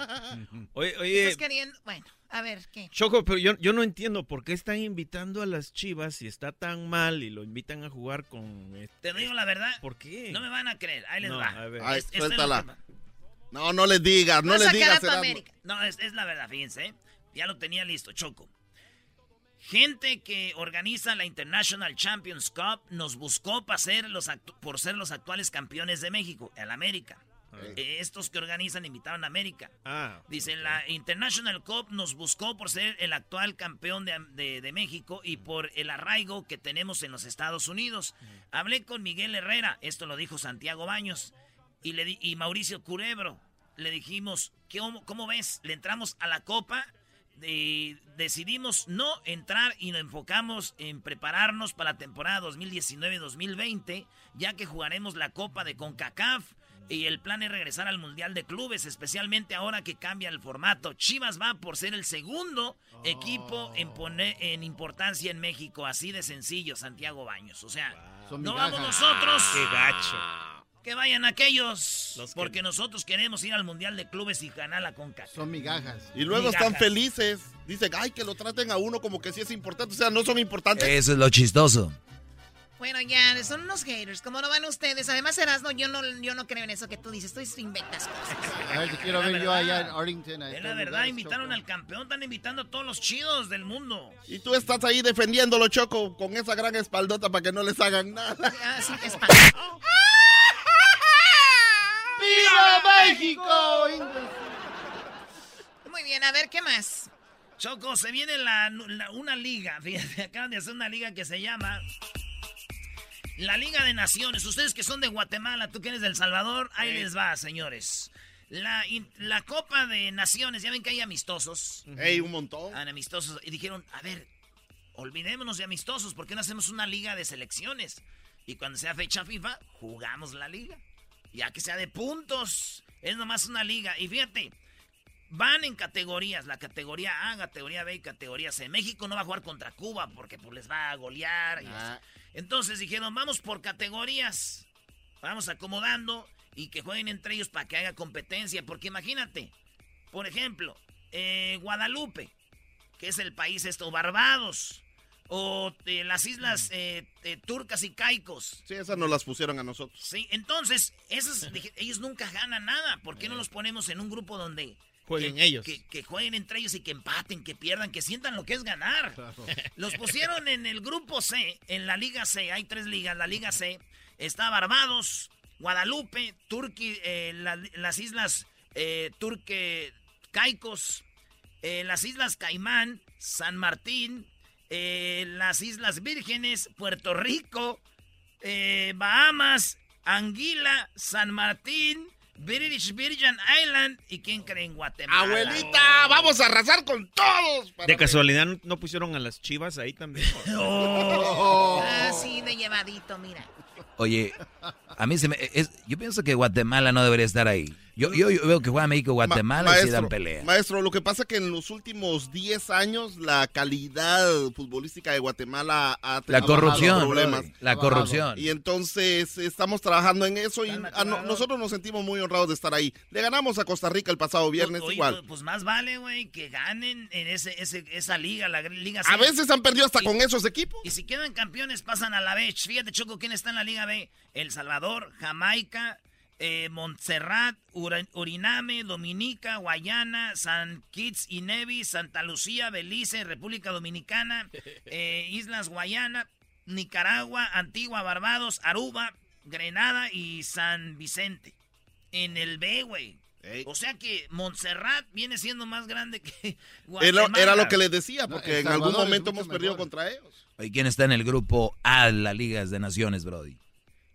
Oye, oye, ¿Estás queriendo? Bueno, a ver, ¿qué? Choco, pero yo, yo no entiendo por qué están invitando a las chivas si está tan mal y lo invitan a jugar con... este- Te digo la verdad. ¿Por qué? No me van a creer. Ahí les No, va. a ver. Ay, Es- es suéltala. No, no les digas, no les digas. No, es, es la verdad, fíjense. ¿eh? Ya lo tenía listo, Choco. Gente que organiza la International Champions Cup nos buscó para ser los actu- por ser los actuales campeones de México, el América. Eh, estos que organizan invitaron a América. Ah, Dice, la International Cup nos buscó por ser el actual campeón de, de- de México y por el arraigo que tenemos en los Estados Unidos. Hablé con Miguel Herrera, esto lo dijo Santiago Baños, y, le di- y Mauricio Curebro. Le dijimos, ¿cómo, cómo ves? Le entramos a la Copa, de- decidimos no entrar y nos enfocamos en prepararnos para la temporada 2019-2020, ya que jugaremos la Copa de CONCACAF y el plan es regresar al Mundial de Clubes, especialmente ahora que cambia el formato. Chivas va por ser el segundo equipo en, poner, en importancia en México, así de sencillo, Santiago Baños. O sea, no vamos nosotros. qué gacho. Que vayan aquellos, Los que- porque nosotros queremos ir al Mundial de Clubes y ganar la CONCACAF. Son migajas. Y luego están felices. Dicen, ay, que lo traten a uno como que sí es importante. O sea, no son importantes. Eso es lo chistoso. Bueno, ya, son unos haters. ¿Cómo no van ustedes? Además, Erasmo, yo no, yo no creo en eso que tú dices. Tú inventas cosas. A ver, te quiero ver yo verdad. allá en Arlington. Es la verdad, invitaron Choco. al campeón, están invitando a todos los chidos del mundo. Y tú estás ahí defendiéndolo, Choco, con esa gran espaldota para que no les hagan nada. Ah, sí, es pa- ¡Viva México! Muy bien, a ver, ¿qué más? Choco, se viene la, la- una liga, fíjate, acaban de hacer una liga que se llama la Liga de Naciones. Ustedes que son de Guatemala, tú que eres del Salvador, ahí les va, señores. La, in- la Copa de Naciones, ya ven que hay amistosos. Ey, un montón. Amistosos. Y dijeron, a ver, olvidémonos de amistosos, ¿por qué no hacemos una liga de selecciones? Y cuando sea fecha FIFA, jugamos la liga. Ya que sea de puntos. Es nomás una liga. Y fíjate, van en categorías, la categoría A, categoría B y categoría C. México no va a jugar contra Cuba porque pues, les va a golear. y Ah. Entonces dijeron, vamos por categorías, vamos acomodando y que jueguen entre ellos para que haga competencia. Porque imagínate, por ejemplo, eh, Guadalupe, que es el país esto, Barbados, o eh, las islas eh, eh, turcas y caicos. Sí, esas nos las pusieron a nosotros. Sí, entonces, esos, dije, ellos nunca ganan nada. ¿Por qué no los ponemos en un grupo donde... Jueguen que- ellos. Que, que jueguen entre ellos y que empaten, que pierdan, que sientan lo que es ganar. Los pusieron en el grupo C, en la Liga C. Hay tres ligas. La Liga C está Barbados, Guadalupe, Turquía, eh, la- las islas eh, Turque, Caicos, eh, las islas Caimán, San Martín, eh, las Islas Vírgenes, Puerto Rico, eh, Bahamas, Anguila, San Martín, British Virgin Island y quién cree en Guatemala. Abuelita, vamos a arrasar con todos. De casualidad no- no pusieron a las chivas ahí también. Ah, sí, de llevadito, mira. Oye, a mí se me... es- yo pienso que Guatemala no debería estar ahí. Yo, yo, yo veo que juega México Guatemala y sí dan pelea. maestro, lo que pasa es que en los últimos 10 años la calidad futbolística de Guatemala ha bajado corrupción, problemas. la corrupción. Y entonces estamos trabajando en eso y a no- nosotros nos sentimos muy honrados de estar ahí. Le ganamos a Costa Rica el pasado viernes Oye, igual. pues, pues más vale, güey, que ganen en ese, ese- esa liga, la liga A C. veces han perdido hasta Y- con esos equipos. Y si quedan campeones, pasan a la B. Fíjate, Choco, ¿quién está en la Liga B? El Salvador, Jamaica, eh, Montserrat, Ura- Uriname, Dominica, Guayana, San Kitts y Nevis, Santa Lucía, Belice, República Dominicana, eh, Islas Guayana, Nicaragua, Antigua, Barbados, Aruba, Grenada y San Vicente. En el B, güey. O sea que Montserrat viene siendo más grande que Era, Guatemala. era lo que les decía, porque en algún Salvador momento hemos perdido mejor. contra ellos. Oye, ¿quién está en el grupo A de la Liga de Naciones, Brody?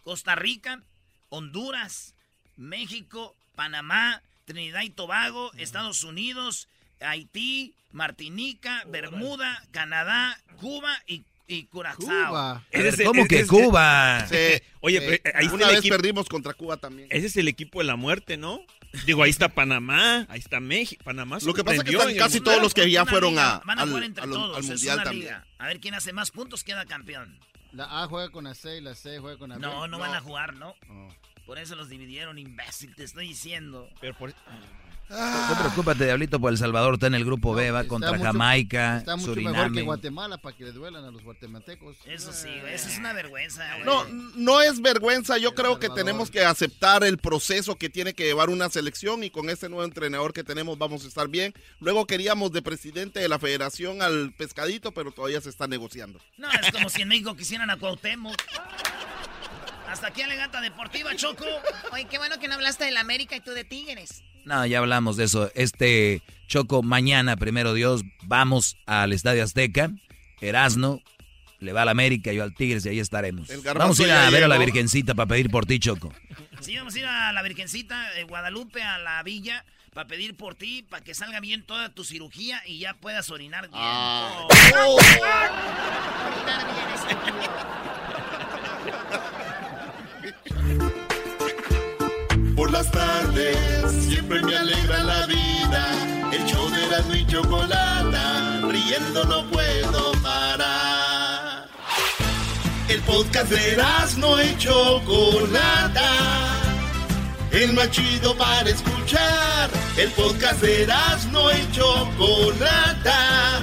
Costa Rica, Honduras, México, Panamá, Trinidad y Tobago, Estados Unidos, Haití, Martinica, Bermuda, Canadá, Cuba y, y Curazao. ¿Cómo es- que es- Cuba? Sí. Oye, Eh, pero, eh, ahí está una vez equipo- perdimos contra Cuba también. Ese es el equipo de la muerte, ¿no? Digo, ahí está Panamá, ahí está México. Panamá Lo que pasa es que están el casi mundial. todos los que ya fueron liga, a, Van a al, jugar entre al- todos, al es mundial una también. liga. A ver quién hace más puntos queda campeón. La A juega con la C y la C juega con la B. No, no, van a jugar, ¿no? Oh. Por eso los dividieron, imbécil, te estoy diciendo. Pero por- No preocúpate, Diablito, por El Salvador está en el grupo B, va contra mucho- Jamaica, Está mucho mejor que Suriname. Guatemala para que le duelan a los guatemaltecos. Eso sí, güey, eso es una vergüenza, güey. No, no es vergüenza. Yo creo que tenemos que aceptar el proceso que tiene que llevar una selección y con este nuevo entrenador que tenemos vamos a estar bien. Luego queríamos de presidente de la federación al pescadito, pero todavía se está negociando. No, es como si en México quisieran a Cuauhtémoc. Hasta aquí Alegata Deportiva, Choco. Oye, qué bueno que no hablaste del América y tú de Tigres. No, ya hablamos de eso. Este Choco, mañana, primero Dios, vamos al Estadio Azteca. Erasno le va al América, yo al Tigres y ahí estaremos. Vamos a ir a ver a la. Virgencita para pedir por ti, Choco. Sí, vamos a ir a la Virgencita de Guadalupe, a la villa, para pedir por ti, para que salga bien toda tu cirugía y ya puedas orinar bien. Ah. Oh. Orinar bien. Por las tardes siempre me alegra la vida. El show de Erasmo y Chocolata, riendo no puedo parar. El podcast de Erasmo y Chocolata, el más chido para escuchar. El podcast de Erasmo y Chocolata,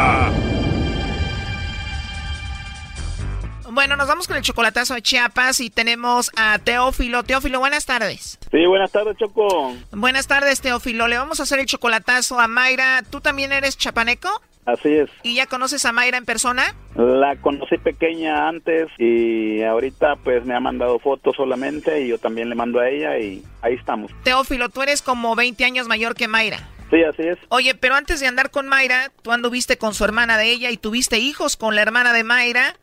Bueno, nos vamos con el chocolatazo de Chiapas y tenemos a Teófilo. Teófilo, buenas tardes. Sí, buenas tardes, Choco. Buenas tardes, Teófilo. Le vamos a hacer el chocolatazo a Mayra. ¿Tú también eres chapaneco? Así es. ¿Y ya conoces a Mayra en persona? La conocí pequeña antes y ahorita pues me ha mandado fotos solamente y yo también le mando a ella y ahí estamos. Teófilo, tú eres como 20 años mayor que Mayra. Sí, así es. Oye, pero antes de andar con Mayra, tú anduviste con su hermana de ella y tuviste hijos con la hermana de Mayra.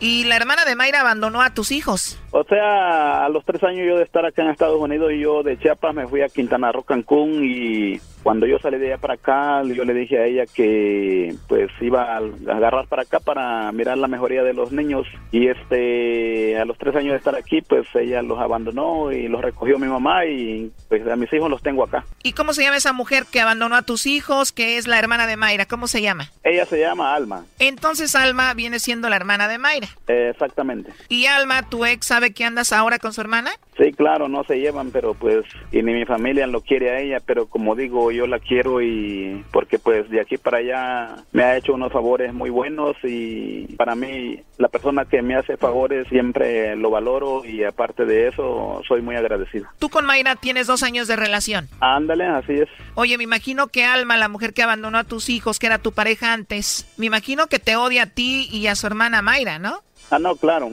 Y la hermana de Mayra abandonó a tus hijos. O sea, a los tres años yo de estar acá en Estados Unidos y yo de Chiapas me fui a Quintana Roo, Cancún y cuando yo salí de allá para acá, yo le dije a ella que pues iba a agarrar para acá para mirar la mejoría de los niños y este a los tres años de estar aquí pues ella los abandonó y los recogió mi mamá y pues a mis hijos los tengo acá. ¿Y cómo se llama esa mujer que abandonó a tus hijos, que es la hermana de Mayra? ¿Cómo se llama? Ella se llama Alma. Entonces Alma viene siendo la hermana de Mayra. Eh, exactamente. ¿Y Alma, tu ex, sabe que andas ahora con su hermana? Sí, claro, no se llevan, pero pues, y ni mi familia lo quiere a ella, pero como digo, yo la quiero y porque pues de aquí para allá me ha hecho unos favores muy buenos y para mí la persona que me hace favores siempre lo valoro y aparte de eso soy muy agradecido. Tú con Mayra tienes dos años de relación. Ándale, así es. Oye, me imagino que Alma, la mujer que abandonó a tus hijos, que era tu pareja antes, me imagino que te odia a ti y a su hermana Mayra, ¿no? Ah, no, claro.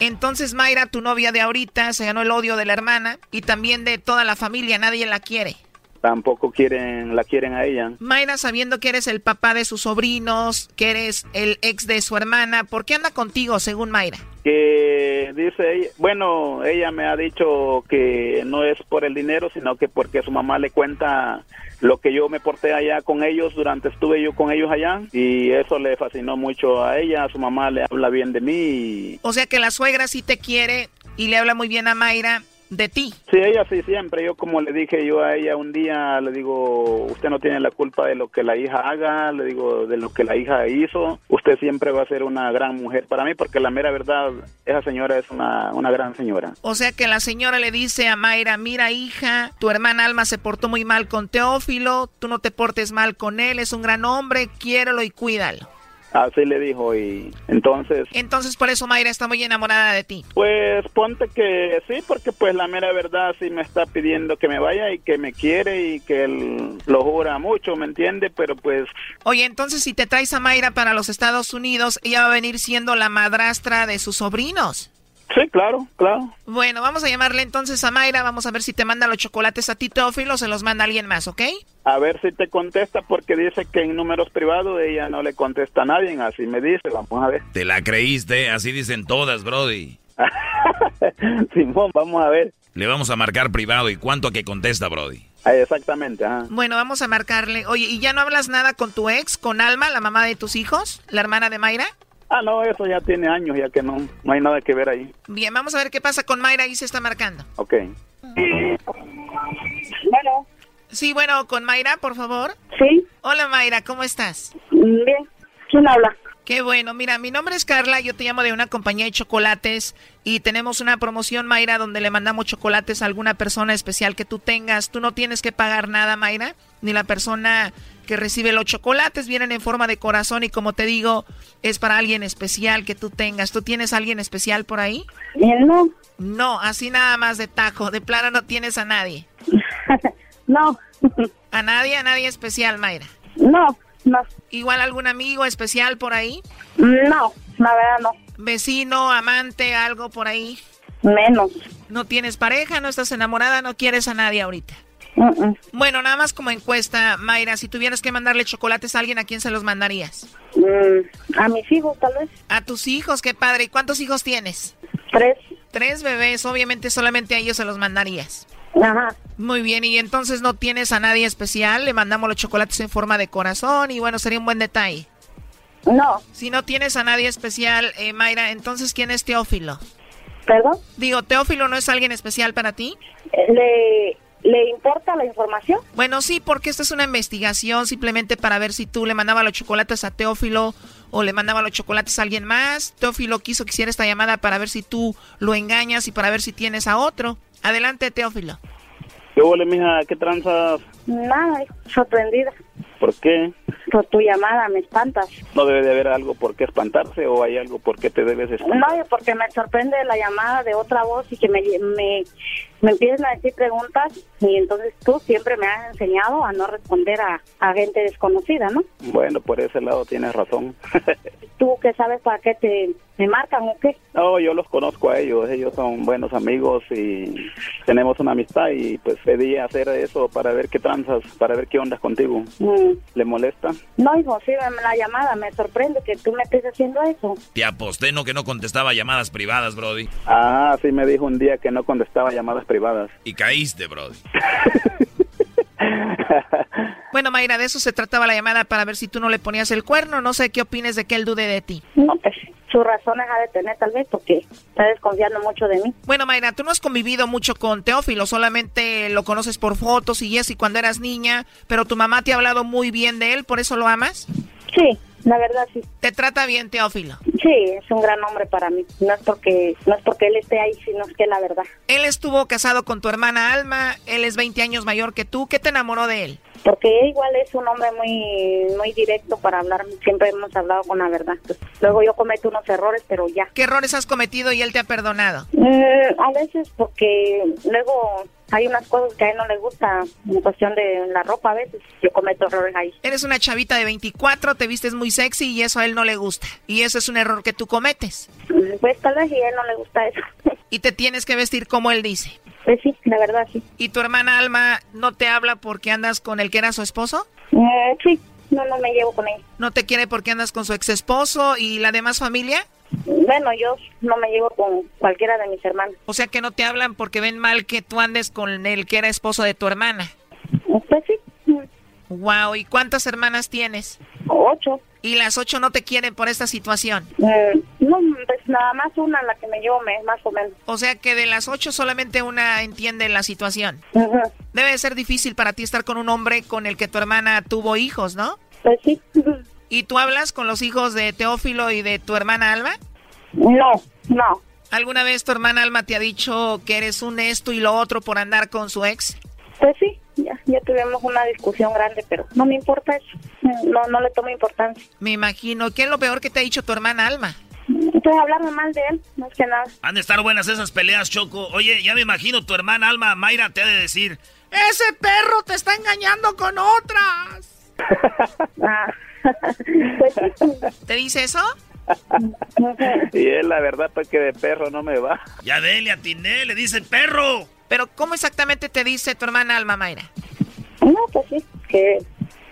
Entonces Mayra, tu novia de ahorita, se ganó el odio de la hermana y también de toda la familia, nadie la quiere. Tampoco quieren, la quieren a ella. Mayra, sabiendo que eres el papá de sus sobrinos, que eres el ex de su hermana, ¿por qué anda contigo, según Mayra? Que dice, bueno, ella me ha dicho que no es por el dinero, sino que porque su mamá le cuenta lo que yo me porté allá con ellos durante estuve yo con ellos allá y eso le fascinó mucho a ella, a su mamá le habla bien de mí y O sea que la suegra sí te quiere y le habla muy bien a Mayra de ti. Sí, ella sí, siempre. Yo como le dije yo a ella un día, le digo, usted no tiene la culpa de lo que la hija haga, le digo, de lo que la hija hizo. Usted siempre va a ser una gran mujer para mí, porque la mera verdad, esa señora es una, una gran señora. O sea que la señora le dice a Mayra, mira hija, tu hermana Alma se portó muy mal con Teófilo, tú no te portes mal con él, es un gran hombre, quiérelo y cuídalo. Así le dijo y entonces... Entonces por eso Mayra está muy enamorada de ti. Pues ponte que sí, porque pues la mera verdad sí me está pidiendo que me vaya y que me quiere y que él lo jura mucho, ¿me entiende? Pero pues Oye, entonces si te traes a Mayra para los Estados Unidos, ella va a venir siendo la madrastra de sus sobrinos. Sí, claro, claro. Bueno, vamos a llamarle entonces a Mayra, vamos a ver si te manda los chocolates a ti, Teófilo, o se los manda alguien más, ¿ok? A ver si te contesta porque dice que en números privados ella no le contesta a nadie, así me dice, vamos a ver. Te la creíste, así dicen todas, Brody. Simón, vamos a ver. Le vamos a marcar privado y cuánto a que contesta, Brody. Ah, exactamente, ajá. Bueno, vamos a marcarle. Oye, ¿y ya no hablas nada con tu ex, con Alma, la mamá de tus hijos, la hermana de Mayra? Ah, no, eso ya tiene años, ya que no, no hay nada que ver ahí. Bien, vamos a ver qué pasa con Mayra, ahí se está marcando. Ok. Bueno. Sí, bueno, con Mayra, por favor. Sí. Hola Mayra, ¿cómo estás? Bien. ¿Quién habla? Qué bueno, mira, mi nombre es Carla, yo te llamo de una compañía de chocolates y tenemos una promoción, Mayra, donde le mandamos chocolates a alguna persona especial que tú tengas. Tú no tienes que pagar nada, Mayra, ni la persona que recibe los chocolates vienen en forma de corazón y como te digo, es para alguien especial que tú tengas. ¿Tú tienes a alguien especial por ahí? No. No, así nada más de tajo, de plano no tienes a nadie. no. ¿A nadie? ¿A nadie especial, Mayra? No, no. ¿Igual algún amigo especial por ahí? No, la verdad no. ¿Vecino, amante, algo por ahí? Menos. ¿No tienes pareja? ¿No estás enamorada? ¿No quieres a nadie ahorita? Bueno, nada más como encuesta, Mayra, si tuvieras que mandarle chocolates a alguien, ¿a quién se los mandarías? Mm, a mis hijos, tal vez. A tus hijos, qué padre. ¿Y cuántos hijos tienes? Tres. Tres bebés, obviamente solamente a ellos se los mandarías. Ajá. Muy bien, y entonces no tienes a nadie especial, le mandamos los chocolates en forma de corazón y bueno, sería un buen detalle. No. Si no tienes a nadie especial, eh, Mayra, entonces ¿quién es Teófilo? ¿Perdón? Digo, ¿Teófilo no es alguien especial para ti? ¿Le, ¿Le importa la información? Bueno, sí, porque esta es una investigación simplemente para ver si tú le mandabas los chocolates a Teófilo o le mandaba los chocolates a alguien más. Teófilo quiso que hiciera esta llamada para ver si tú lo engañas y para ver si tienes a otro. Adelante, Teófilo. ¿Qué huele, mija? ¿Qué tranzas? Nada, sorprendida. ¿Por qué? Por tu llamada, me espantas. ¿No debe de haber algo por qué espantarse o hay algo por qué te debes espantar? No, porque me sorprende la llamada de otra voz y que me, me, me empiezan a decir preguntas y entonces tú siempre me has enseñado a no responder a, a gente desconocida, ¿no? Bueno, por ese lado tienes razón. ¿Tú qué sabes para qué te me marcan o qué? no, yo los conozco a ellos. Ellos son buenos amigos y tenemos una amistad y pues pedí hacer eso para ver qué tranza aseguranzas para ver qué onda contigo. Mm. ¿Le molesta? No, hijo, sí, la llamada. Me sorprende que tú me estés haciendo eso. Te aposté no que no contestaba llamadas privadas, Brody. Ah, sí me dijo un día que no contestaba llamadas privadas. Y caíste, Brody. Bueno, Mayra, de eso se trataba la llamada para ver si tú no le ponías el cuerno. No sé qué opines de que él dude de ti. No, pues sus razones ha de tener tal vez porque está desconfiando mucho de mí. Bueno, Mayra, tú no has convivido mucho con Teófilo, solamente lo conoces por fotos y eso y cuando eras niña, pero tu mamá te ha hablado muy bien de él, ¿por eso lo amas? Sí, la verdad sí. ¿Te trata bien Teófilo? Sí, es un gran hombre para mí. No es porque no es porque él esté ahí, sino es que la verdad. Él estuvo casado con tu hermana Alma, él es 20 años mayor que tú. ¿Qué te enamoró de él? Porque igual es un hombre muy muy directo para hablar. Siempre hemos hablado con la verdad. Pues, luego yo cometo unos errores, pero ya. ¿Qué errores has cometido y él te ha perdonado? Mm, a veces porque luego hay unas cosas que a él no le gusta en cuestión de la ropa a veces. Yo cometo errores ahí. Eres una chavita de 24, te vistes muy sexy y eso a él no le gusta. Y eso es un error que tú cometes. Mm, Pues tal vez y a él no le gusta eso. Y te tienes que vestir como él dice. Pues sí, la verdad sí. ¿Y tu hermana Alma no te habla porque andas con el que era su esposo? Eh, sí, no, no me llevo con él. ¿No te quiere porque andas con su ex esposo y la demás familia? Bueno, yo no me llevo con cualquiera de mis hermanos. O sea que no te hablan porque ven mal que tú andes con el que era esposo de tu hermana. Pues sí. Wow, ¿y cuántas hermanas tienes? Ocho. ¿Y las ocho no te quieren por esta situación? Eh, no, pues nada más una la que me llevo más o menos. O sea que de las ocho solamente una entiende la situación. Debe de ser difícil para ti estar con un hombre con el que tu hermana tuvo hijos, ¿no? Pues sí. ¿Y tú hablas con los hijos de Teófilo y de tu hermana Alma? No, no. ¿Alguna vez tu hermana Alma te ha dicho que eres un esto y lo otro por andar con su ex? Pues sí, ya, ya tuvimos una discusión grande, pero no me importa eso. No, no le tomo importancia. Me imagino. ¿Qué es lo peor que te ha dicho tu hermana Alma? Pues hablarme mal de él, más que nada. Han de estar buenas esas peleas, Choco. Oye, ya me imagino tu hermana Alma Mayra te ha de decir. ¡Ese perro te está engañando con otras! Ah, ¿Te dice eso? Y él, la verdad, pues que de perro no me va. Ya dele, atiné, le dice perro. Pero ¿cómo exactamente te dice tu hermana Alma Mayra? No, pues sí, que,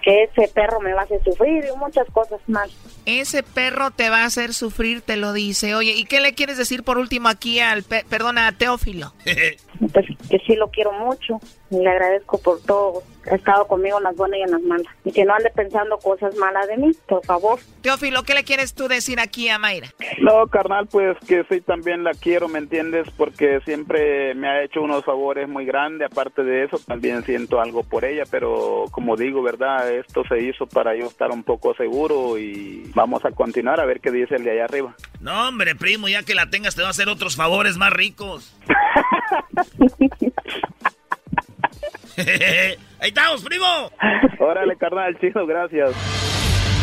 que ese perro me va a hacer sufrir y muchas cosas más. Ese perro te va a hacer sufrir, te lo dice. Oye, ¿y qué le quieres decir por último aquí al, pe- perdona, a Teófilo? Pues que sí lo quiero mucho y le agradezco por todo. Ha estado conmigo en las buenas y en las malas. Y que no ande pensando cosas malas de mí, por favor. Teófilo, ¿qué le quieres tú decir aquí a Mayra? No, carnal, pues que sí también la quiero, ¿me entiendes? Porque siempre me ha hecho unos favores muy grandes. Aparte de eso, también siento algo por ella, pero como digo, ¿verdad? Esto se hizo para yo estar un poco seguro y vamos a continuar a ver qué dice el de allá arriba. No, hombre, primo, ya que la tengas te va a hacer otros favores más ricos. Ahí estamos, primo. Órale, carnal, chido, gracias.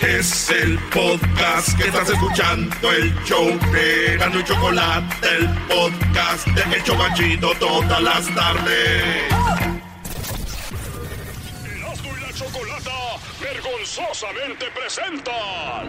Es el podcast que estás escuchando, el show de Gano y Chocolate, el podcast de El Chocachito todas las tardes. Erasno y la chocolata vergonzosamente presentan.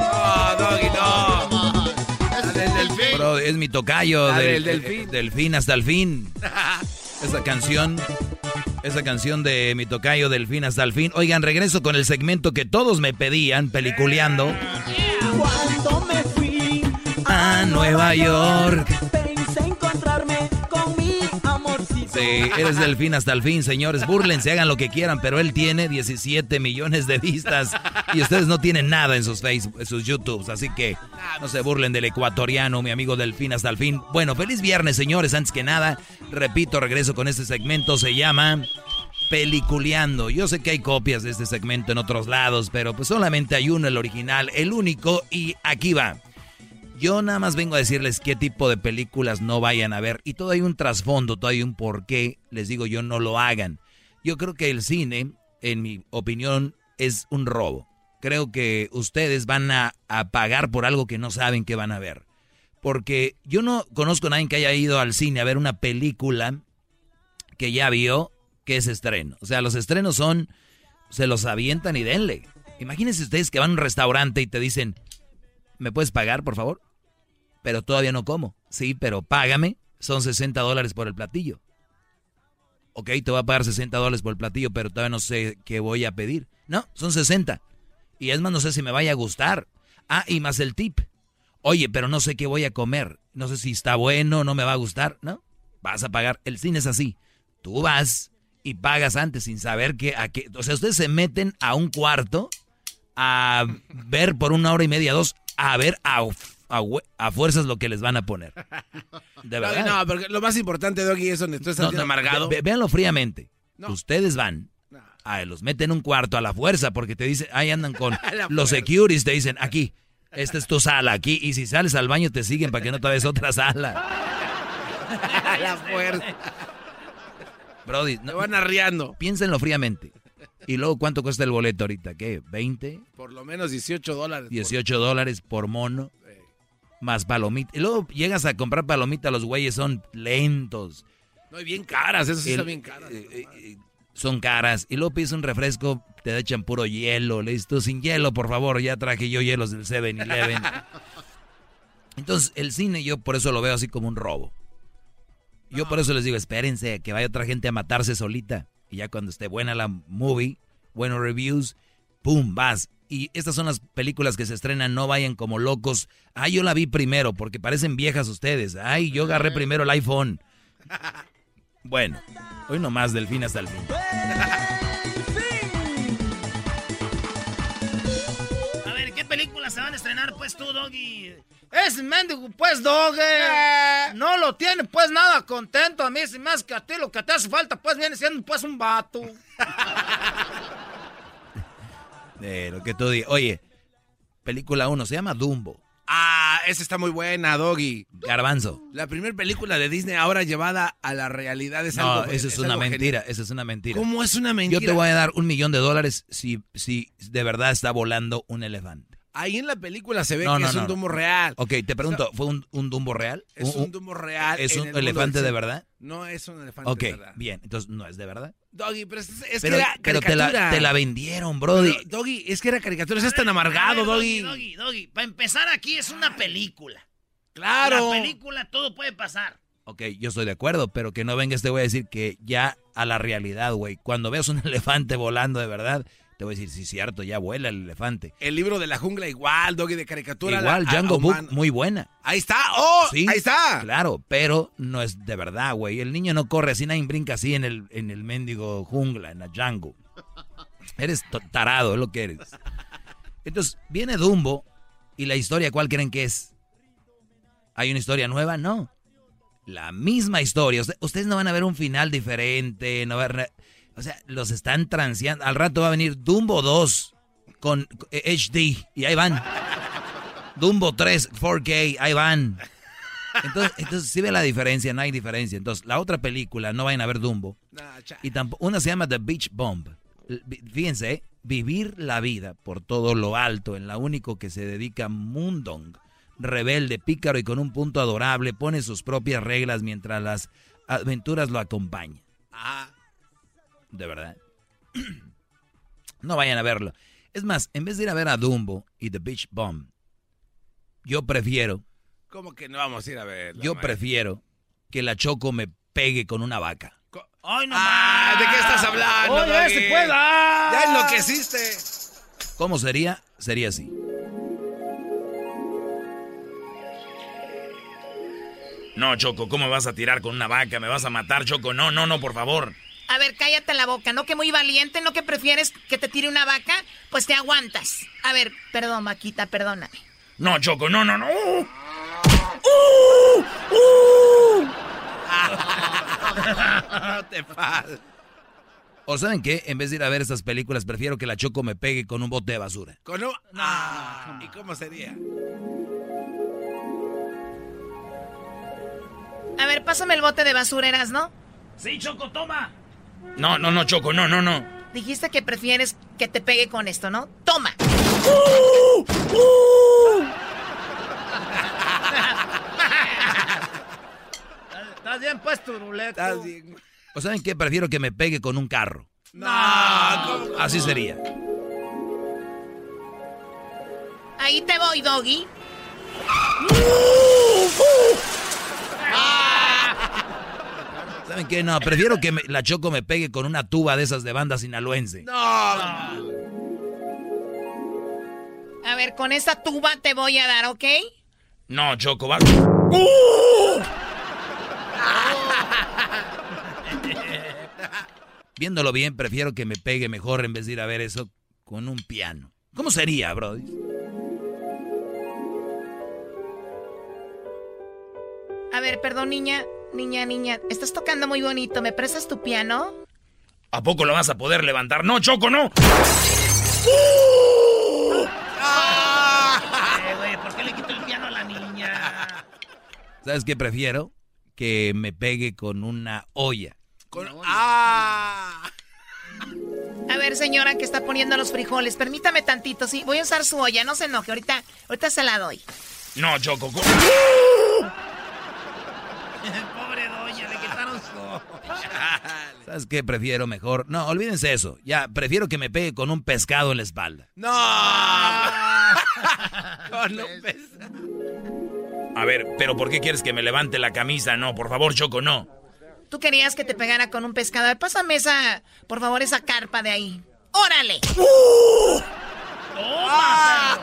No, Doggy, no. Bro, es mi tocayo. La del, del delfín. delfín hasta el fin. Esa canción. Esa canción de mi tocayo Delfín hasta el fin. Oigan, regreso con el segmento que todos me pedían, peliculeando. Cuando me fui A Nueva York. pensé Sí, eres del fin hasta el fin, señores. Búrlense, hagan lo que quieran, pero él tiene 17 millones de vistas y ustedes no tienen nada en sus Facebook, en sus YouTubes. Así que no se burlen del ecuatoriano, mi amigo del fin hasta el fin. Bueno, feliz viernes, señores. Antes que nada, repito, regreso con este segmento. Se llama Peliculeando. Yo sé que hay copias de este segmento en otros lados, pero pues solamente hay uno, el original, el único, y aquí va. Yo nada más vengo a decirles qué tipo de películas no vayan a ver. Y todo hay un trasfondo, todo hay un porqué. Les digo yo, no lo hagan. Yo creo que el cine, en mi opinión, es un robo. Creo que ustedes van a, a pagar por algo que no saben que van a ver. Porque yo no conozco a nadie que haya ido al cine a ver una película que ya vio que es estreno. O sea, los estrenos son, se los avientan y denle. Imagínense ustedes que van a un restaurante y te dicen, ¿me puedes pagar, por favor? Pero todavía no como. Sí, pero págame. Son 60 dólares por el platillo. Ok, te voy a pagar 60 dólares por el platillo, pero todavía no sé qué voy a pedir. No, son 60. Y es más, no sé si me vaya a gustar. Ah, y más el tip. Oye, pero no sé qué voy a comer. No sé si está bueno, no me va a gustar. No, vas a pagar. El cine es así. Tú vas y pagas antes sin saber que... A qué, o sea, ustedes se meten a un cuarto a ver por una hora y media, dos, a ver a a, fuerzas lo que les van a poner. De verdad. No, no porque lo más importante, Doggy, es donde tú estás amargado. véanlo fríamente. Ustedes van, a, los meten en un cuarto a la fuerza porque te dicen, ahí andan con los securities, te dicen, aquí, esta es tu sala, aquí, y si sales al baño te siguen para que no te veas otra sala. a la fuerza. Brody, no, van arriando. Piénsenlo fríamente. ¿Y luego cuánto cuesta el boleto ahorita? ¿Qué? ¿20? Por lo menos 18 dólares. 18 dólares por mono más palomitas. Y luego llegas a comprar palomitas, los güeyes son lentos. No, y bien caras, eso sí son bien caras. Eh, eh, eh, son caras. Y luego pides un refresco, te echan puro hielo. Le dices tú, sin hielo, por favor, ya traje yo hielos del 7-Eleven. Entonces, el cine yo por eso lo veo así como un robo. Yo por eso les digo, espérense, que vaya otra gente a matarse solita. Y ya cuando esté buena la movie, buenos reviews, ¡pum! Vas. Y estas son las películas que se estrenan, no vayan como locos. Ay, yo la vi primero, porque parecen viejas ustedes. Ay, yo agarré primero el iPhone. Bueno, hoy nomás del fin hasta el fin. A ver, ¿qué películas se van a estrenar pues tú, Doggy? Es mendigo, pues, Doggy. Eh. No lo tiene, pues, nada contento a mí, sin más que a ti lo que te hace falta, pues, viene siendo, pues, un vato. De lo que tú digas. Oye, película 1 se llama Dumbo. Ah, esa está muy buena, Doggy. Garbanzo. La primera película de Disney ahora llevada a la realidad es no, algo. eso es, una mentira, eso es una mentira. ¿Cómo es una mentira? Yo te voy a dar un millón de dólares si, si de verdad está volando un elefante. Ahí en la película se ve que es un Dumbo real. Ok, te pregunto, ¿fue un, un, Dumbo real? Es un, Dumbo real. ¿Es un elefante de verdad? No es un elefante de verdad. Ok, bien, entonces no es de verdad. Doggy, pero es, que era pero te la, te la, vendieron, Brody. doggy, es que era caricatura, es tan amargado, Doggy. Doggy, Doggy, para empezar aquí es una película. Claro. La película todo puede pasar. Ok, yo estoy de acuerdo, pero que no venga este güey a decir que ya a la realidad, güey. Cuando veas un elefante volando de verdad, te voy a decir, sí, cierto, ya vuela el elefante. El libro de la jungla igual, Doggy de caricatura. Igual, Django Book, muy buena. Ahí está, oh, sí, ahí está. Claro, pero no es de verdad, güey. El niño no corre así, nadie brinca así en el, en el mendigo jungla, en la Django. Eres tarado, es lo que eres. Entonces, viene Dumbo y la historia, ¿cuál creen que es? ¿Hay una historia nueva? No. La misma historia. Ustedes no van a ver un final diferente, no van a ver o sea, los están transeando. Al rato va a venir Dumbo 2 con HD y ahí van. Dumbo 3, 4K, ahí van. Entonces, entonces sí ve la diferencia, no hay diferencia. Entonces, la otra película, no vayan a ver Dumbo. Y tampoco, una se llama The Beach Bomb. Fíjense, ¿eh? vivir la vida por todo lo alto, en la único que se dedica Mundong. Rebelde, pícaro y con un punto adorable, pone sus propias reglas mientras las aventuras lo acompañan. Ah de verdad. no vayan a verlo. Es más, en vez de ir a ver a Dumbo y The Beach Bomb, yo prefiero. ¿Cómo que no vamos a ir a verlo? Yo prefiero que la Choco me pegue con una vaca. ¡Ay, no ah, ¿De qué estás hablando? ¡Oye, se pueda! ¡Ya enloqueciste! ¿Cómo sería? Sería así. No, Choco, ¿cómo vas a tirar con una vaca? ¿Me vas a matar, Choco? No, no, no, por favor. A ver, cállate la boca, ¿no? Que muy valiente, ¿no? Que prefieres que te tire una vaca, pues te aguantas. A ver, perdón, vaquita, perdóname. No, Choco, no, no, no. ¡Uh! ¡Uh! te ¿O saben qué? En vez de ir a ver esas películas, prefiero que la Choco me pegue con un bote de basura. ¿Con un... No. ¿Y cómo sería? A ver, pásame el bote de basura, ¿no? Sí, Choco, toma. No, no, no, Choco, no, no, no. Dijiste que prefieres que te pegue con esto, ¿no? ¡Toma! ¡Uh! ¡Uh! Estás bien puesto, Ruleto. Estás bien. ¿O saben qué? Prefiero que me pegue con un carro. No, Así sería. Ahí te voy, Doggy. ¿Saben qué? No, prefiero que la Choco me pegue con una tuba de esas de banda sinaloense. No. A ver, con esta tuba te voy a dar, ¿ok? No, Choco, va. Viéndolo bien, prefiero que me pegue mejor en vez de ir a ver eso con un piano. ¿Cómo sería, Brody? A ver, perdón, niña. Niña, niña, estás tocando muy bonito. ¿Me prestas tu piano? ¿A poco lo vas a poder levantar? No, Choco, no. Eh, ¿Por qué le quito el piano a la niña? ¿Sabes qué prefiero? Que me pegue con una olla. Con... ¡Ah! A ver, señora que está poniendo los frijoles, permítame tantito, sí. Voy a usar su olla, no se enoje, ahorita, ahorita se la doy. No, Choco. Pobre doña, le quitaron su... ¿Sabes qué? Prefiero mejor. No, olvídense eso. Ya, prefiero que me pegue con un pescado en la espalda. ¡No! con un pescado. A ver, pero ¿por qué quieres que me levante la camisa? No, por favor, Choco, no. Tú querías que te pegara con un pescado. Pásame esa, por favor, esa carpa de ahí. ¡Órale! ¡Uh! ¡Toma!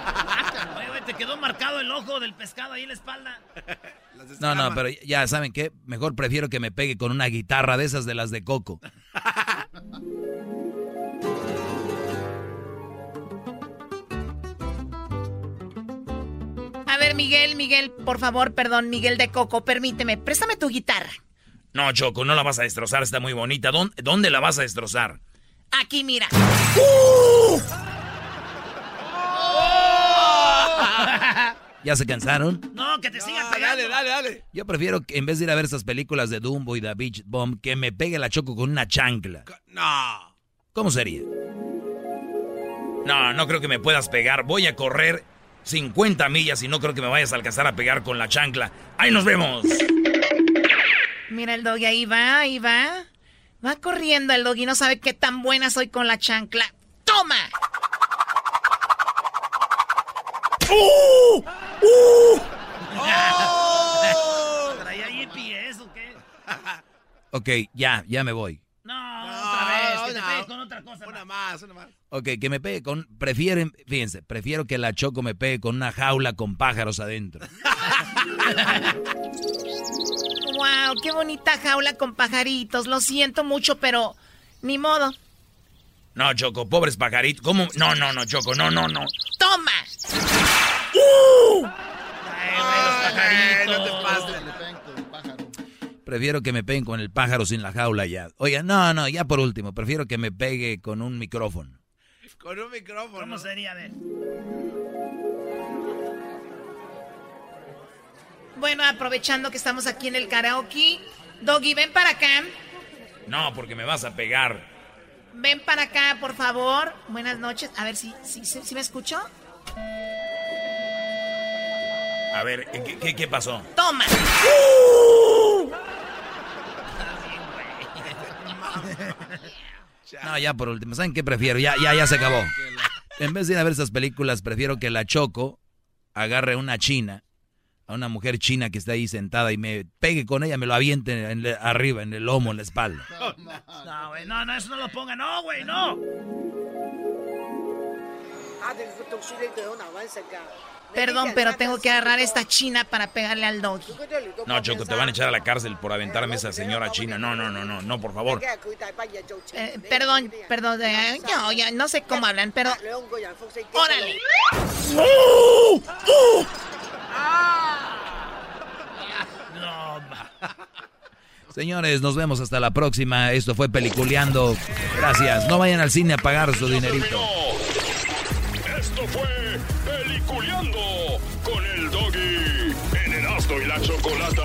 Oye, te quedó marcado el ojo del pescado ahí en la espalda. No, no, pero ya saben qué, mejor prefiero que me pegue con una guitarra de esas de las de Coco. A ver, Miguel, Miguel, por favor, perdón, Miguel de Coco, permíteme, préstame tu guitarra. No, Choco, no la vas a destrozar, está muy bonita. ¿Dónde, dónde la vas a destrozar? Aquí, mira. ¡Uh! ¿Ya se cansaron? No, que te sigan pegando. Dale, dale, dale. Yo prefiero que en vez de ir a ver esas películas de Dumbo y The Beach Bomb, que me pegue la choco con una chancla. No. ¿Cómo sería? No, no creo que me puedas pegar. Voy a correr 50 millas y no creo que me vayas a alcanzar a pegar con la chancla. ¡Ahí nos vemos! Mira el doggy, ahí va, ahí va. Va corriendo el doggy, no sabe qué tan buena soy con la chancla. ¡Toma! ¡Uh! ¡Uh! ¡Oh! ¿Traía GPS o qué? ok, ya, ya me voy. No, otra vez, que te pegue con otra cosa. Una más, una más. Ok, que me pegue con... Prefieren, fíjense, prefiero que la Choco me pegue con una jaula con pájaros adentro. wow, qué bonita jaula con pajaritos. Lo siento mucho, pero ni modo. No, Choco, pobres pajaritos. ¿Cómo? No, no, no, Choco, no, no, no. ¡Toma! ¡Uh! No te pases. Prefiero que me peguen con el pájaro sin la jaula ya. Oiga, no, no, ya por último, prefiero que me pegue con un micrófono. Con un micrófono. ¿Cómo sería? A ver. Bueno, aprovechando que estamos aquí en el karaoke, Doggy, ven para acá. No, porque me vas a pegar. Ven para acá, por favor. Buenas noches. A ver si, si, si me escucho. A ver, ¿qué, qué, qué pasó? ¡Toma! No, ya por último. ¿Saben qué prefiero? Ya, ya, ya se acabó. En vez de ir a ver esas películas, prefiero que la Choco agarre a una china, a una mujer china que está ahí sentada y me pegue con ella, me lo aviente en le- arriba, en el lomo, en la espalda. No, güey, no, no, eso no lo ponga. No, güey, no. Perdón, pero tengo que agarrar esta china para pegarle al doggy. No, Choco, te van a echar a la cárcel por aventarme esa señora china. No, no, no, no, no, por favor. Eh, perdón, perdón, eh, no, ya no sé cómo hablan, pero... ¡Órale! Señores, nos vemos hasta la próxima. Esto fue Peliculeando. Gracias. No vayan al cine a pagar su dinerito. Erasmo y la Chocolata.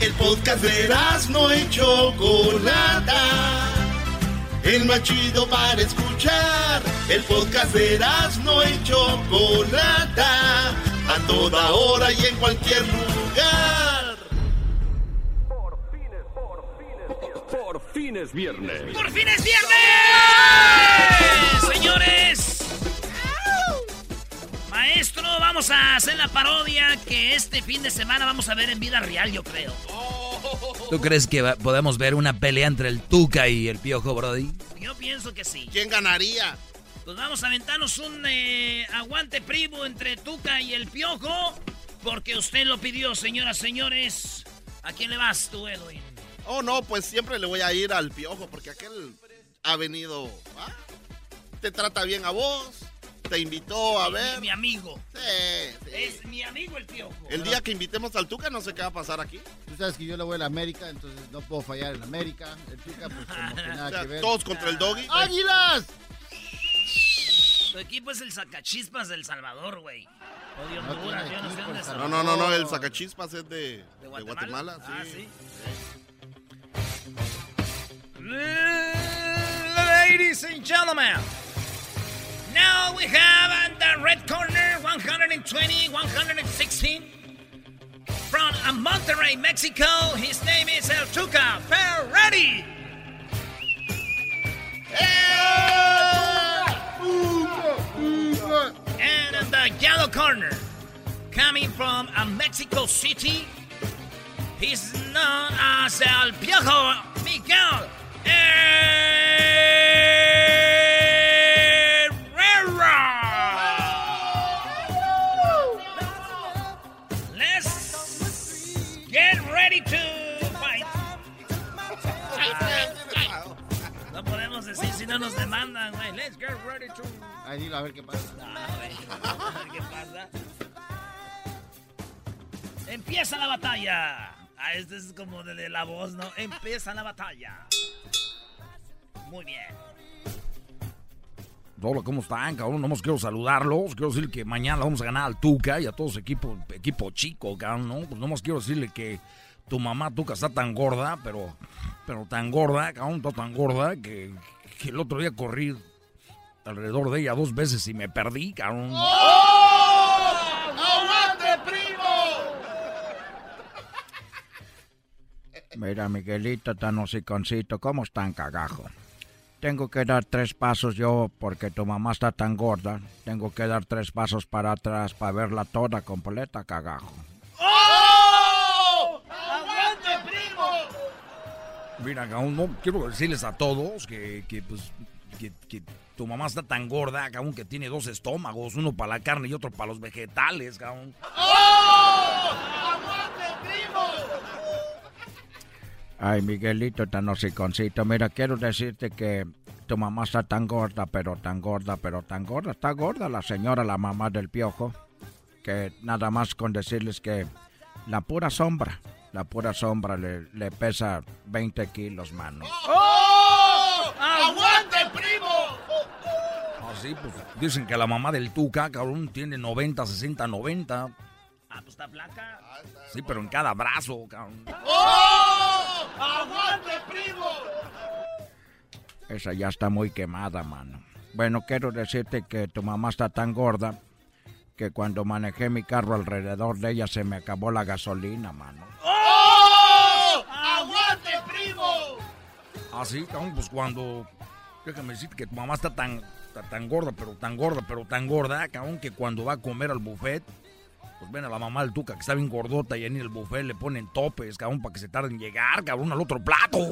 El podcast de no y Chocolata. El más chido para escuchar. El podcast de no y Chocolata. A toda hora y en cualquier lugar. Por fin es viernes. ¡Por fin es viernes! Señores. Maestro, vamos a hacer la parodia que este fin de semana vamos a ver en vida real, yo creo. ¿Tú crees que va- podemos ver una pelea entre el Tuca y el Piojo, Brody? Yo pienso que sí. ¿Quién ganaría? Pues vamos a aventarnos un eh, aguante primo entre Tuca y el Piojo. Porque usted lo pidió, señoras, señores. ¿A quién le vas tú, Edwin? Oh, no, pues siempre le voy a ir al piojo porque aquel ha venido. ¿ah? Te trata bien a vos, te invitó a ver. Mi amigo. Sí, sí. Es mi amigo el Piojo. El día que invitemos al Tuca, no sé qué va a pasar aquí. Tú sabes que yo le voy a la América, entonces no puedo fallar en América. El Tuca, pues como que nada O sea, que ver. todos contra el doggy. ¡Águilas! Tu equipo es el Sacachispas del Salvador, güey. O de No Honduras, yo no sé dónde son. No, no, no, no, el sacachispas es de, ¿De de Guatemala? Guatemala. Ah, sí. Ladies and gentlemen, now we have at the red corner 120, 116. From Monterrey, Mexico, his name is El Tuca Ferretti. And in the yellow corner, coming from Mexico City, he's known as El Piojo Miguel Herrera. Let's get ready to fight. No podemos decir si no nos demandan, güey. Let's get ready to. Ahí dilo a ver qué pasa. Ah. A ver qué pasa. Empieza la batalla. Ah, este es como de, de la voz, ¿no? Empieza la batalla. Muy bien. Hola, ¿cómo están, cabrón? Nomás quiero saludarlos. Quiero decir que mañana vamos a ganar al Tuca y a todos equipo, equipo chico, cabrón, ¿no? Pues nomás quiero decirle que tu mamá Tuca está tan gorda, pero, pero tan gorda, cabrón, está tan gorda que, que el otro día corrí alrededor de ella dos veces y me perdí, cabrón. ¡Aguante, primo! Mira, Miguelito, tan hociconcito, ¿cómo están, cagajo? Tengo que dar tres pasos yo porque tu mamá está tan gorda. Tengo que dar tres pasos para atrás para verla toda completa, cagajo. ¡Oh! ¡Aguante, primo! Mira, cabrón, no quiero decirles a todos que, que, pues, que, que tu mamá está tan gorda, cabrón, que tiene dos estómagos, uno para la carne y otro para los vegetales, cabrón. ¡Oh! Ay, Miguelito, tan hociconcito. Mira, quiero decirte que tu mamá está tan gorda, pero tan gorda, pero tan gorda. Está gorda la señora, la mamá del piojo. Que nada más con decirles que la pura sombra, la pura sombra le, le pesa 20 kilos, mano. ¡Oh! ¡Aguante, primo! Así, pues, dicen que la mamá del Tuca, cabrón, tiene 90, 60, 90. Ah, pues está flaca. Sí, pero en cada brazo, cabrón. ¡Oh! ¡Aguante, primo! Esa ya está muy quemada, mano. Bueno, quiero decirte que tu mamá está tan gorda que cuando manejé mi carro alrededor de ella se me acabó la gasolina, mano. ¡Oh! ¡Aguante, primo! Así, cabrón, pues cuando... Déjame decirte que tu mamá está tan, está tan gorda, pero tan gorda, pero tan gorda, cabrón, que cuando va a comer al buffet, pues ven a la mamá del Tuca, que está bien gordota, y en el buffet le ponen topes, cabrón, para que se tarden en llegar, cabrón, al otro plato.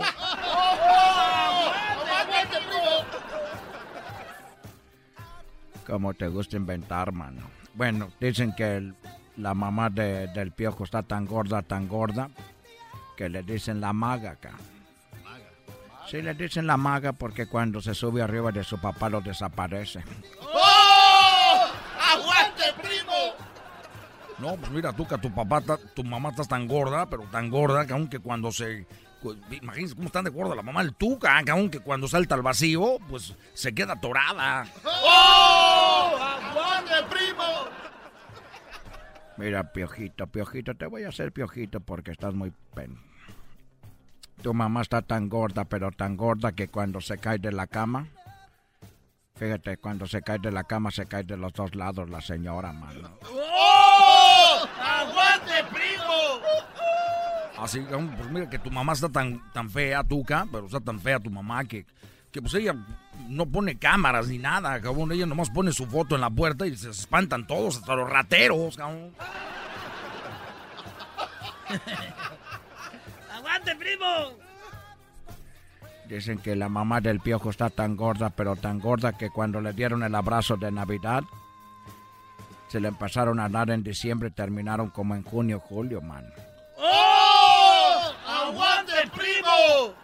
Como te gusta inventar, mano. Bueno, dicen que la mamá del piojo está tan gorda, tan gorda, que le dicen la maga acá. Sí, le dicen la maga porque cuando se sube arriba de su papá lo desaparece. ¡Oh! ¡Aguante, primo! No, pues mira tú que tu papá, tu mamá está tan gorda, pero tan gorda que aunque cuando se... Imagínense cómo están de gorda la mamá del Tuca, que aunque cuando salta al vacío, pues se queda atorada. ¡Oh! ¡Aguante, primo! Mira, piojito, piojito, te voy a hacer piojito porque estás muy pen. Tu mamá está tan gorda, pero tan gorda que cuando se cae de la cama, fíjate, cuando se cae de la cama se cae de los dos lados la señora, mano. ¡Oh! ¡Aguante, primo! Así, pues mira que tu mamá está tan, tan fea, Tuca, pero está tan fea tu mamá que, que pues ella no pone cámaras ni nada, cabrón. Ella nomás pone su foto en la puerta y se espantan todos, hasta los rateros, cabrón. ¡Aguante, primo! Dicen que la mamá del piojo está tan gorda, pero tan gorda que cuando le dieron el abrazo de Navidad, se le empezaron a dar en diciembre terminaron como en junio, julio, man. ¡Oh! ¡Aguante, primo!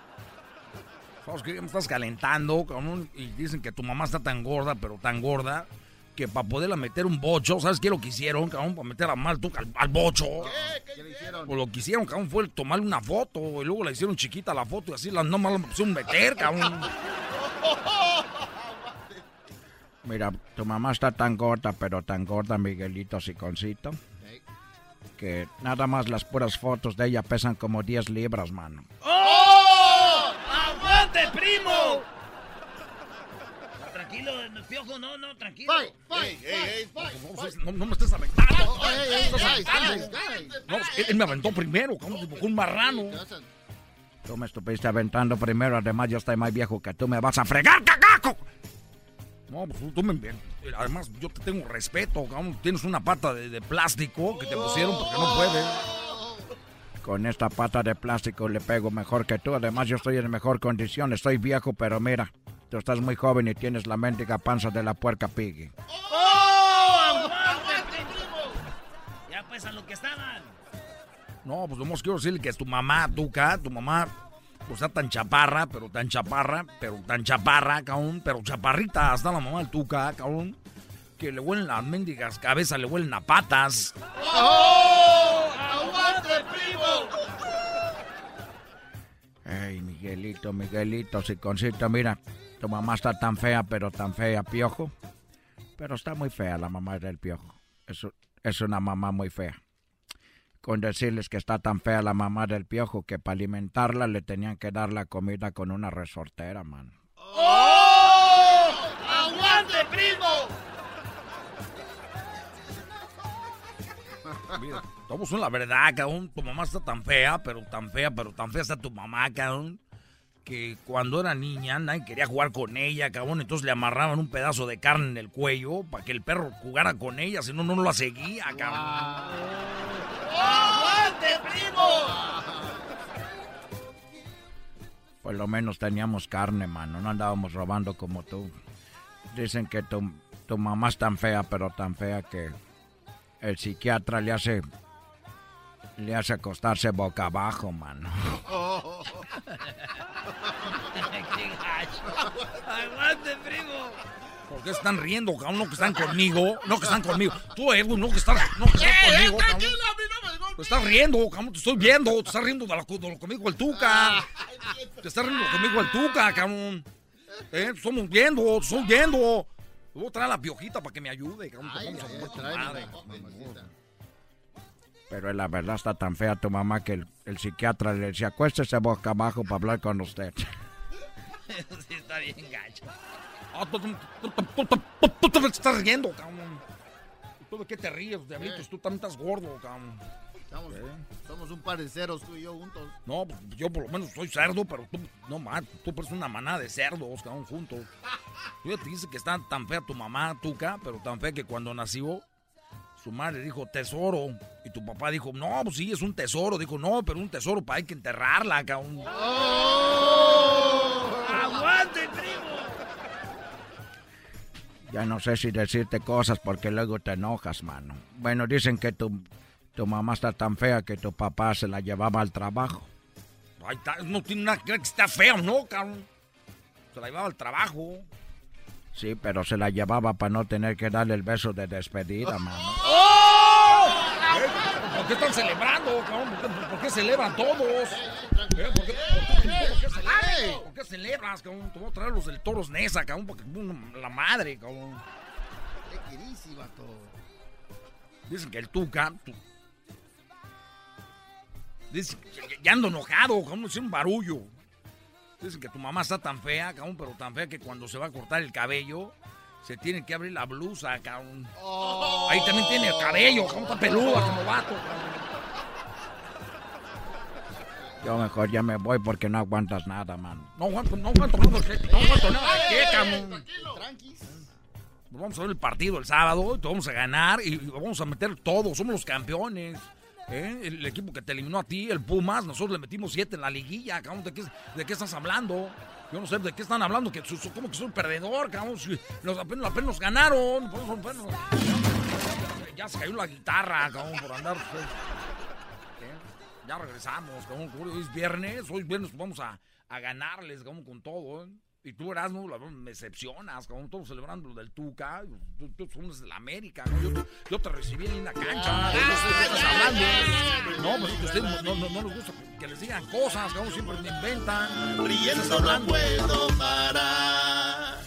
Me estás calentando, cabrón, y dicen que tu mamá está tan gorda, pero tan gorda, que para poderla meter un bocho, ¿sabes qué lo que hicieron, cabrón? Para meter a mal al, al, bocho. ¿Qué? ¿Qué le hicieron? Pues lo que hicieron, cabrón, fue tomarle una foto y luego la hicieron chiquita la foto y así la nomás la pusieron meter, cabrón. Mira, tu mamá está tan gorda, pero tan gorda, Miguelito Siconcito, que nada más las puras fotos de ella pesan como 10 libras, mano. ¡Oh! ¡Aguante, primo! Tranquilo, piojo, no, no, tranquilo. Fight, fight, hey, fight, No, no, me estés aventando. Oh, hey, hey. No, él, él me aventó primero, como un marrano. Tú me estuviste aventando primero, además yo estoy más viejo que tú, me vas a fregar, cagaco. No, pues tú me... Además, yo te tengo respeto, cabrón. Tienes una pata de, de plástico que te pusieron porque no puedes. Con esta pata de plástico le pego mejor que tú. Además, yo estoy en mejor condición. Estoy viejo, pero mira, tú estás muy joven y tienes la mendiga panza de la puerca Piggy. ¡Oh! Ya pues a lo que estaban. No, pues nomás quiero decirle que es tu mamá, Tuca, tu mamá, está tan chaparra, pero tan chaparra, pero tan chaparra, cabrón, pero chaparrita, hasta la mamá del Tuca, cabrón, que le huelen las mendigas cabezas, le huelen a patas. ¡Oh! ¡Aguante, primo! Ey, Miguelito, Miguelito, Siconcito, mira, tu mamá está tan fea, pero tan fea, piojo. Pero está muy fea la mamá del piojo. Es, es una mamá muy fea. Con decirles que está tan fea la mamá del piojo que para alimentarla le tenían que dar la comida con una resortera, man. ¡Oh! ¡Aguante, primo! Mira, todos son la verdad, cabrón. Tu mamá está tan fea, pero tan fea, pero tan fea está tu mamá, cabrón. Que cuando era niña nadie quería jugar con ella, cabrón. Entonces le amarraban un pedazo de carne en el cuello para que el perro jugara con ella, si no, no la seguía, cabrón. ¡Aguante, primo! Por lo menos teníamos carne, mano. No andábamos robando como tú. Dicen que tu, tu mamá es tan fea, pero tan fea que el psiquiatra le hace le hace acostarse boca abajo, mano. ¡Qué gacho! ¡Aguante, primo! ¿Por qué están riendo, cabrón? No que están conmigo. No que están conmigo. Tú, Edwin, no que estás, no que estás conmigo, cabrón. Te estás riendo, cabrón. Te estoy viendo. Te estás riendo de lo, de lo conmigo el Tuca. Te estás riendo conmigo el Tuca, cabrón. Eh, te estamos viendo, te estoy viendo. Voy a traer la piojita para que me ayude, cabrón. Ay, Vamos a ay, tráeme, madre. mamacita. Pero la verdad está tan fea tu mamá que el, el psiquiatra le decía, acuéstese boca abajo para hablar con usted. sí, está bien gacho. Ah, tú, te estás riendo, cabrón. ¿Tú de qué te ríes, diablitos? Tú también estás gordo, cabrón. Estamos- ¿Eh? Somos un par de ceros, tú y yo juntos. No, pues, yo por lo menos soy cerdo, pero tú, no más, tú pareces una manada de cerdos, cabrón, juntos. Yo ya te dice que está tan fea tu mamá, Tuca, pero tan fea que cuando nació, su madre dijo tesoro. Y tu papá dijo, no, pues sí, es un tesoro. Dijo, no, pero un tesoro para hay que enterrarla, cabrón. ¡Aguante, primo! Ya no sé si decirte cosas porque luego te enojas, mano. Bueno, dicen que tu, tu mamá está tan fea que tu papá se la llevaba al trabajo. Ay, no tiene nada que ver que está feo, ¿no, cabrón? Se la llevaba al trabajo. Sí, pero se la llevaba para no tener que darle el beso de despedida, mano. ¡Oh! ¿Por qué están celebrando, cabrón? ¿Por qué, celebran todos? ¿Por qué, por qué, celebran? ¿Por qué celebras, cabrón? Te voy a traer los del Toros Nesa, cabrón, porque la madre, cabrón. ¿Qué querís, vato? Dicen que el Tuca... Dicen que ya ando enojado, cabrón, es un barullo. Dicen que tu mamá está tan fea, cabrón, pero tan fea que cuando se va a cortar el cabello, se tiene que abrir la blusa, cabrón. Oh. Ahí también tiene el cabello, cabrón, está peluda como vato. Yo mejor ya me voy porque no aguantas nada, man. No aguanto, no aguanto, no, no aguanto nada. ¿Qué, cabrón? Vamos a ver el partido el sábado, te vamos a ganar y vamos a meter todo, somos los campeones. ¿Eh? El equipo que te eliminó a ti, el Pumas, nosotros le metimos siete en la liguilla, cabrón, ¿de qué, de qué estás hablando? Yo no sé de qué están hablando, que como que soy un perdedor, cabrón, los apenas, ganaron, apenas, ya, se cayó la guitarra, cabrón, por andar, pues, ya regresamos, cabrón, hoy es viernes, hoy es viernes, vamos a, a ganarles, cabrón, con todo, ¿eh? Y tú, Erasmo, me decepcionas, como todos celebrando lo del Tuca. Tú, tú, tú de la América, ¿no? Yo, yo, te recibí en la cancha, ¿no? no sé de qué estás hablando. No, pues ustedes no, no, no, les gusta que les digan cosas, como siempre me inventan. Brillando no puedo parar.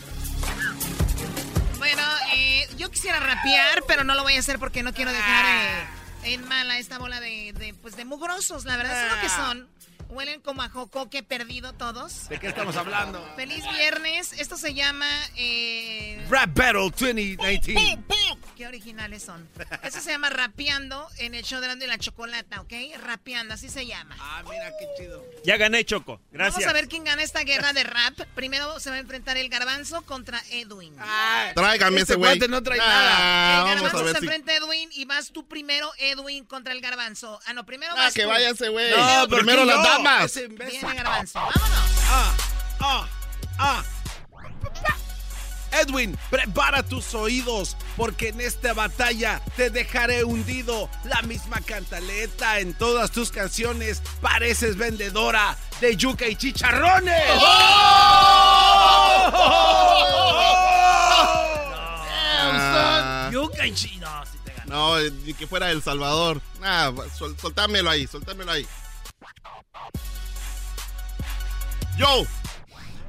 Bueno, eh, yo quisiera rapear, pero no lo voy a hacer porque no quiero dejar eh, en mala esta bola de, de, pues, de mugrosos. La verdad es lo que son. Huelen como a jocoque perdido todos. ¿De qué estamos hablando? Feliz viernes. Esto se llama... Eh... Rap Battle 2019. Qué originales son. Esto se llama Rapeando en el show de la, la Chocolata, ¿ok? Rapeando, así se llama. Ah, mira qué chido. Ya gané, Choco. Gracias. Vamos a ver quién gana esta guerra de rap. Primero se va a enfrentar el garbanzo contra Edwin. Ah, Tráigame este ese güey. no trae ah, nada. El garbanzo se si... enfrenta a Edwin y vas tú primero, Edwin, contra el garbanzo. Ah, no, primero ah, vas que tú. vaya ese güey. No, primero las damas. Viene garbanzo. Vámonos. Ah, ah, ah. Edwin, prepara tus oídos, porque en esta batalla te dejaré hundido. La misma cantaleta en todas tus canciones. Pareces vendedora de yuca y chicharrones. Yuca y chino, si te No, ni que fuera El Salvador. Nah, sol, soltámelo ahí, soltámelo ahí. Yo,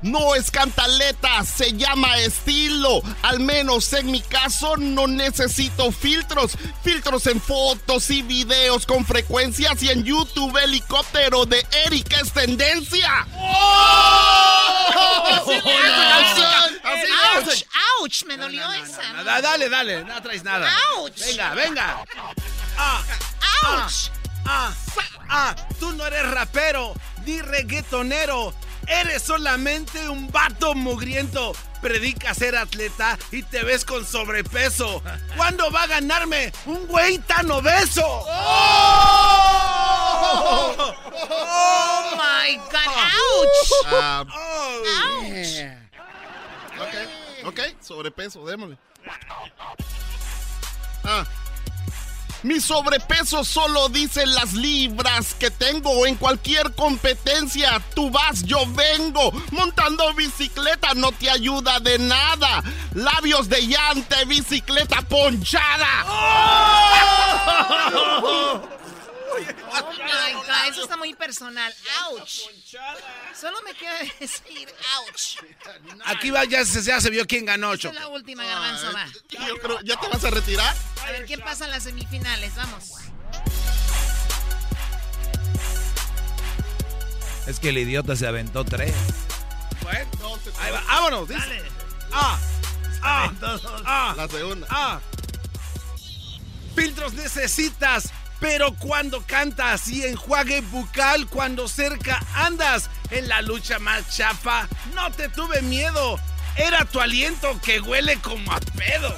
no es cantaleta, se llama estilo. Al menos en mi caso no necesito filtros. Filtros en fotos y videos con frecuencias y en YouTube helicóptero de Eric es tendencia. ¡Oh! ¡Auch! ¡Auch! Me dolió esa. No, no, dale, dale, no traes nada. ¡Auch! Venga, venga. Ah, ¡Auch! Ah, ah, tú no eres rapero ni reggaetonero. Eres solamente un vato mugriento. Predica ser atleta y te ves con sobrepeso. ¿Cuándo va a ganarme un güey tan obeso? ¡Oh! ¡Oh, my God! ¡Ouch! Ah, ¡Ouch! ok, ok, sobrepeso, démosle. Ah. Mi sobrepeso solo dice las libras que tengo en cualquier competencia. Tú vas, yo vengo. Montando bicicleta no te ayuda de nada. Labios de llante, bicicleta ponchada. ¡Oh! Oh my God, eso está muy personal. ¡Ouch! Solo me queda decir ¡ouch! Aquí va, ya se, ya se vio quién ganó, Esta es la última, Garbanzo, va. Yo creo, ¿ya te vas a retirar? A ver, ¿quién pasa en las semifinales? Vamos. Es que el idiota se aventó tres. Bueno, ahí va, vámonos. dice. Dale. Ah, ah, ah, La segunda. ah. Filtros necesitas, pero cuando cantas y enjuague bucal cuando cerca andas en la lucha más chafa, no te tuve miedo. Era tu aliento que huele como a pedo.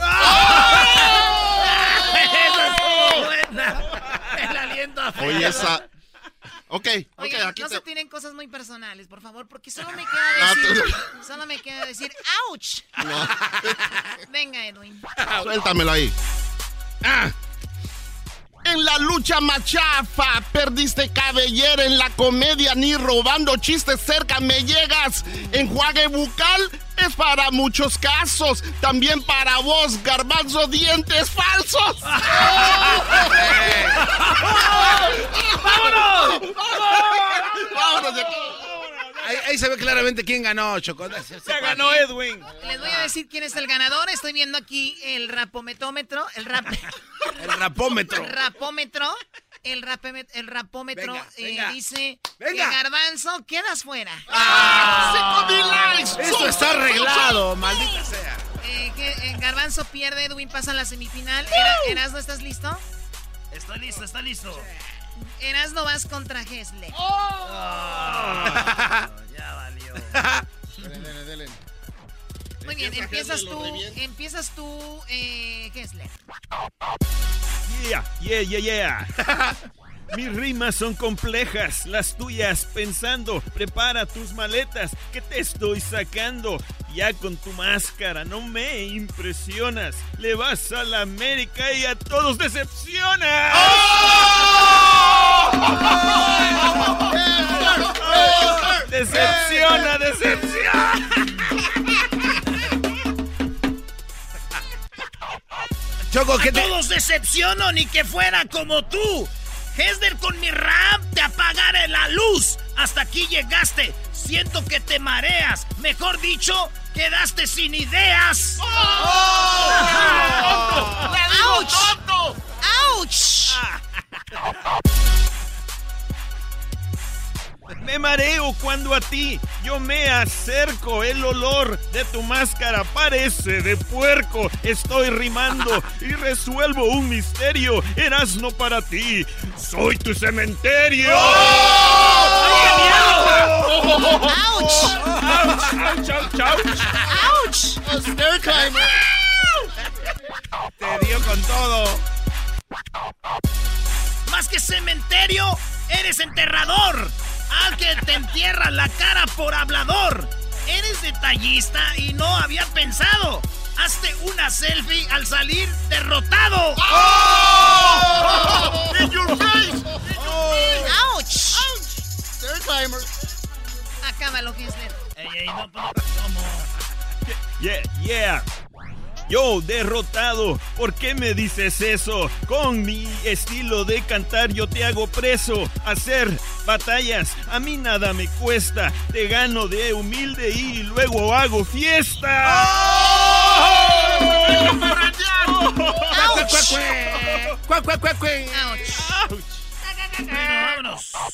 Esa estuvo buena. El aliento a Oye, esa. Ok, ok, Oigan, aquí no te... se tiren cosas muy personales, por favor, porque solo me queda decir, solo me queda decir, ¡ouch! Venga, Edwin. Suéltamelo ahí. Ah. En la lucha machafa, perdiste cabellera en la comedia, ni robando chistes cerca me llegas. Enjuague bucal es para muchos casos, también para vos, garbanzo, dientes falsos. ¡Vámonos! ¡Vámonos de aquí! Ahí, ahí se ve claramente quién ganó, Choco. Se ganó Edwin. Les voy a decir quién es el ganador. Estoy viendo aquí el rapometómetro, el rap, El rapómetro. rapómetro. El, rapeme- el rapómetro Venga, eh, venga. dice Venga. que Garbanzo quedas fuera. ¡Cinco mil likes! Esto está arreglado, maldita sea. Eh, que, eh, Garbanzo pierde, Edwin pasa a la semifinal. Era- Erasno, ¿estás listo? Estoy listo, está listo. Erasno vas contra Gesle. ya valió. Dele, dele, dele. Muy bien, Empieza empiezas tú, empiezas tú, eh, Gesle. Yeah, yeah, yeah, yeah. Mis rimas son complejas, las tuyas pensando. Prepara tus maletas, que te estoy sacando. Ya con tu máscara no me impresionas. Le vas a la América y a todos decepcionas. Decepciona, decepciona. Choco, ¿qué A te...? todos decepciono ni que fuera como tú. Hesder con mi rap te apagaré la luz. Hasta aquí llegaste. Siento que te mareas. Mejor dicho, quedaste sin ideas. ¡Auch! ¡Auch! Me mareo cuando a ti yo me acerco. El olor de tu máscara parece de puerco. Estoy rimando y resuelvo un misterio. Eras no para ti. Soy tu cementerio. ¡Auch! ¡Auch! ¡Auch! ¡Auch! Te dio con todo. Más que cementerio, eres enterrador. Al que te entierra la cara por hablador. Eres detallista y no había pensado. Hazte una selfie al salir derrotado. In your face! ¡Auch! Stair climber. Acábalo, Gesler. Ey, ey, no, pues, ¿cómo? Yeah, yeah. Yo derrotado, ¿por qué me dices eso? Con mi estilo de cantar yo te hago preso. Hacer batallas a mí nada me cuesta. Te gano de humilde y luego hago fiesta.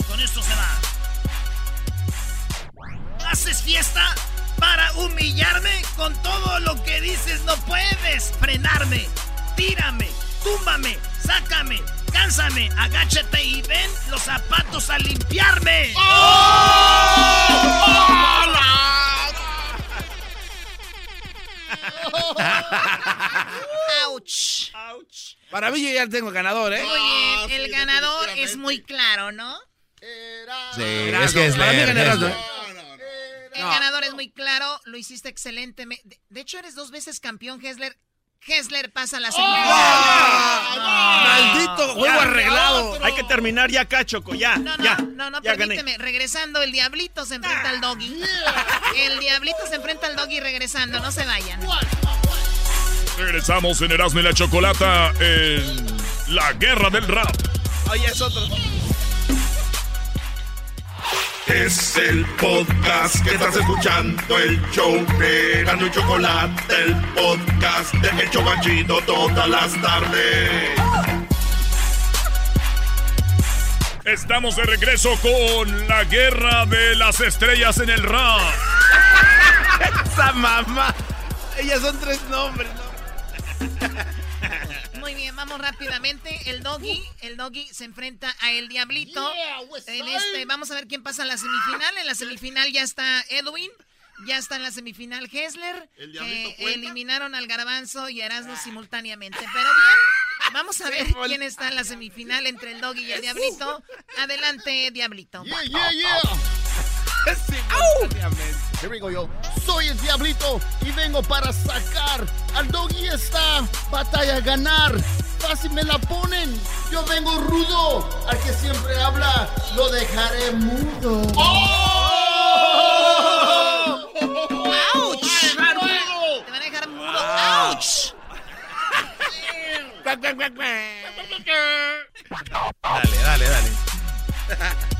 Con esto se va. ¿Haces fiesta para humillarme? Con todo lo que dices no puedes frenarme. Tírame, túmbame, sácame, cánsame, agáchate y ven los zapatos a limpiarme. ¡Auch! Para mí yo ya tengo ganador, ¿eh? Muy bien, el ganador es muy claro, ¿no? Sí, es que es para mí leer, El ganador es muy claro, lo hiciste excelentemente. De, de hecho, eres dos veces campeón, Hessler. Hessler pasa la semifinal. Maldito juego arreglado. Hay que terminar ya acá, Choco, ya. No, no, ya, no, no, ya gané. permíteme. Regresando, el Diablito se enfrenta al Doggy. El Diablito se enfrenta al Doggy regresando, no se vayan. Regresamos en Erasmo y la Chocolata en la guerra del rap. Oye, es otro. Es el podcast que estás escuchando, el show de Erasmo y Chocolate, el podcast de El Chobachito todas las tardes. Estamos de regreso con la guerra de las estrellas en el rap. Esa mamá. Ellas son tres nombres, ¿no? Muy bien, vamos rápidamente. El Doggy, el Doggy se enfrenta a El Diablito. En este, vamos a ver quién pasa a la semifinal. En la semifinal ya está Edwin. Ya está en la semifinal Hessler. ¿El cuenta? eliminaron al Garbanzo y Erasmo simultáneamente. Pero bien, Vamos a ver quién está en la semifinal entre el Doggy y el Diablito. Adelante, Diablito. Yeah, yeah, yeah. Here we go, yo. Soy el Diablito y vengo para sacar al Doggy esta batalla a ganar. Fácil me la ponen. Yo vengo rudo. Al que siempre habla, lo dejaré mudo. ¡Oh! ¡Auch! Te van a dejar mudo. ¡Auch! Dale, dale, dale.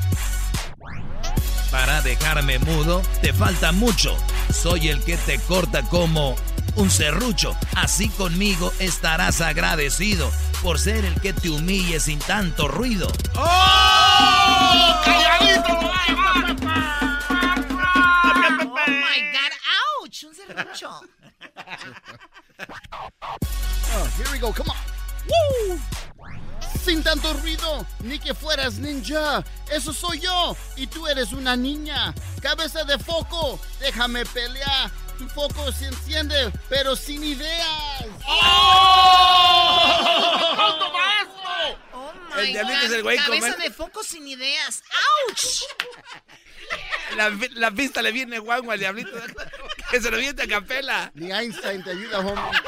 Para dejarme mudo, te falta mucho. Soy el que te corta como un serrucho. Así conmigo estarás agradecido por ser el que te humille sin tanto ruido. ¡Oh! ¡Calladito! Oh my god, ouch, un serrucho. Oh, here we go, come on. Woo! Sin tanto ruido, ni que fueras ninja. Eso soy yo, y tú eres una niña. Cabeza de foco, déjame pelear. Tu foco se enciende, pero sin ideas. ¡Oh! Oh El my diablito God, es el güey Cabeza comer- de foco sin ideas. ¡Auch! La, la pista le viene guango al diablito. Que se lo viente a capela. Ni Einstein te ayuda, homie.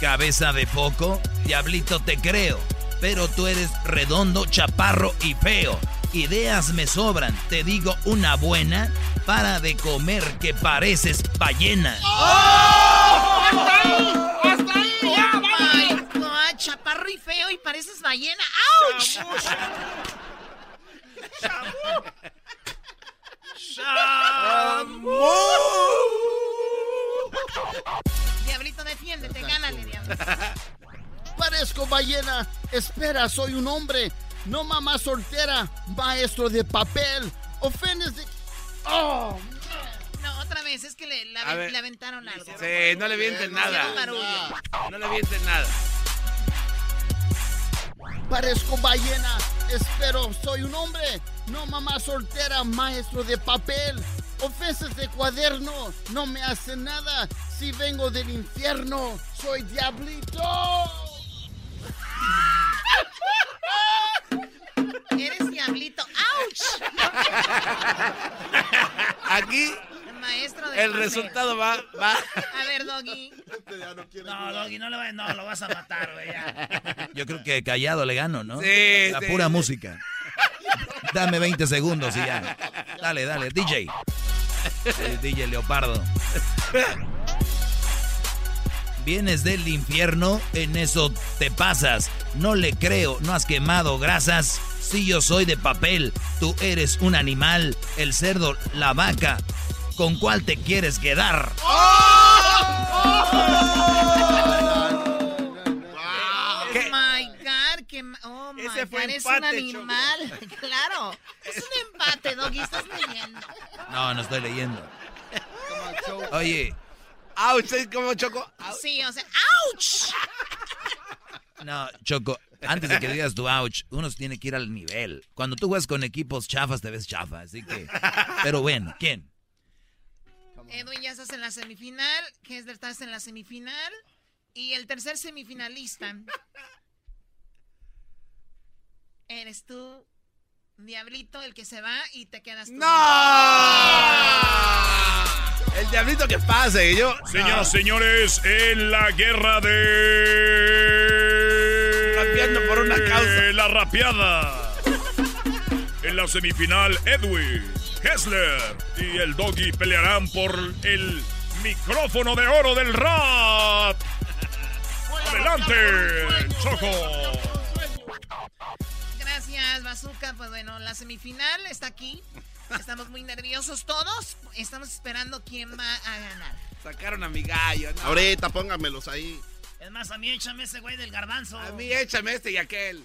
Cabeza de foco, diablito te creo. Pero tú eres redondo, chaparro y feo. Ideas me sobran, te digo una buena. Para de comer que pareces ballena. ¡Hasta ahí! ¡Hasta ahí! ¡Ya, Oh vamos! my God, chaparro y feo y pareces ballena. ¡Auch! Diablito, defiéndete, gánale, diablito. Parezco ballena. Espera, soy un hombre. No mamá soltera. Maestro de papel. Ofendes de. ¡Oh! No, otra vez, es que le, la- ver. le aventaron algo. Sí, no le vienten nada. No le vienten nada. Parezco ballena. Espero, soy un hombre. No mamá soltera. Maestro de papel. Ofensas de cuaderno. No me hace nada. Si vengo del infierno. Soy diablito. Eres diablito. ¡Auch! Aquí Maestro de el papel. resultado va, va. A ver, Doggy. No, Doggy, no, le va- no, lo vas a matar, güey. Yo creo que callado le gano, ¿no? Sí, La sí, pura sí. música. Dame 20 segundos y ya. Dale, dale, DJ. DJ Leopardo. Vienes del infierno, en eso te pasas. No le creo, no has quemado grasas. Si yo soy de papel, tú eres un animal, el cerdo, la vaca. ¿Con cuál te quieres quedar? Oh que oh my Ese fue God, es empate, un animal. claro, es un empate, Doggy, estás leyendo. No, no estoy leyendo. Oye, Ouch, ¿es como choco? Sí, o sea, ¡ouch! No, Choco, antes de que digas tu ouch, uno tiene que ir al nivel. Cuando tú juegas con equipos chafas, te ves chafa, así que... Pero bueno, ¿quién? Edwin, ya estás en la semifinal. Kessler, estás en la semifinal. Y el tercer semifinalista. Eres tú, Diablito, el que se va y te quedas tú. El diablito que pase. Yo. Señoras y señores, en la guerra de... Rapeando por una causa. La rapeada. En la semifinal, Edwin, Hessler y el Doggy pelearán por el micrófono de oro del rap. Adelante, Choco. Bazooka. Pues bueno, la semifinal está aquí. Estamos muy nerviosos todos. Estamos esperando quién va a ganar. Sacaron a mi gallo. ¿no? Ahorita póngamelos ahí. Es más, a mí échame ese güey del garbanzo. A mí échame este y aquel.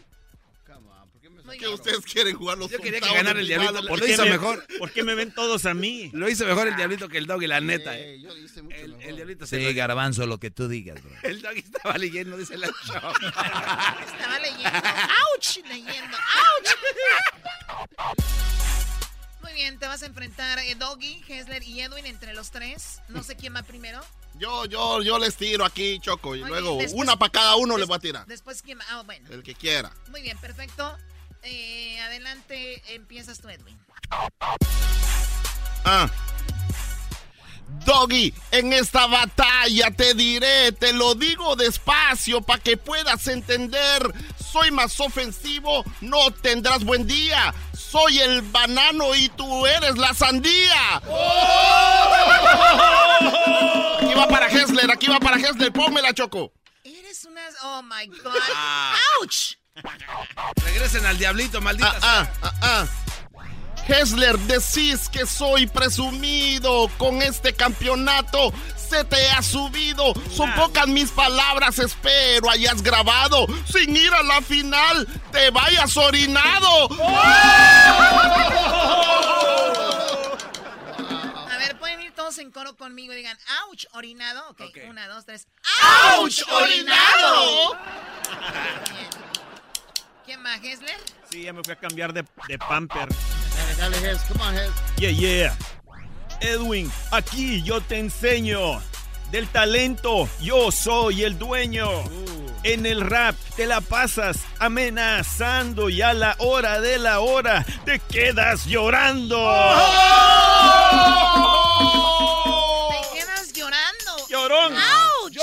Muy ¿Qué bien. ustedes quieren jugar los Yo quería que ganara el diablito. mano? Lo qué hizo me- mejor. ¿Por qué me ven todos a mí? Lo hizo mejor el diablito que el doggy, la neta. Eh, eh. yo hice mucho El, mejor. el diablito se Sí, lo- garbanzo, lo que tú digas, bro. El doggy estaba leyendo, dice la show. Estaba leyendo. ¡Auch! Leyendo. ¡Auch! Muy bien, te vas a enfrentar eh, Doggy, Hessler y Edwin entre los tres. No sé quién va primero. Yo, yo, yo les tiro aquí, Choco, y Oye, luego después- una para cada uno les voy a tirar. Después, ¿quién? Ah, bueno. El que quiera. Muy bien, perfecto. Eh, adelante, empiezas tú, Edwin. Ah. Doggy, en esta batalla te diré, te lo digo despacio para que puedas entender. Soy más ofensivo, no tendrás buen día. Soy el banano y tú eres la sandía. Aquí va para Hessler, aquí va para Hessler, pónmela, Choco. Eres una... Oh, my God. Ah. ¡Ouch! Regresen al diablito, maldita Ah, ah, ah, ah. Hessler, decís que soy presumido con este campeonato. Se te ha subido. Son pocas mis palabras, espero hayas grabado. Sin ir a la final, te vayas orinado. A ver, pueden ir todos en coro conmigo y digan, ¡ouch! ¿Orinado? Ok, una, dos, tres. ¡Ouch, orinado! Bien. ¿Quién más, Hessler? Sí, ya me fui a cambiar de, de pamper. Dale, Hes, come on, Hes. Yeah, yeah. Edwin, aquí yo te enseño. Del talento, yo soy el dueño. En el rap te la pasas amenazando y a la hora de la hora te quedas llorando. Te quedas llorando. Llorón. ¡Ouch!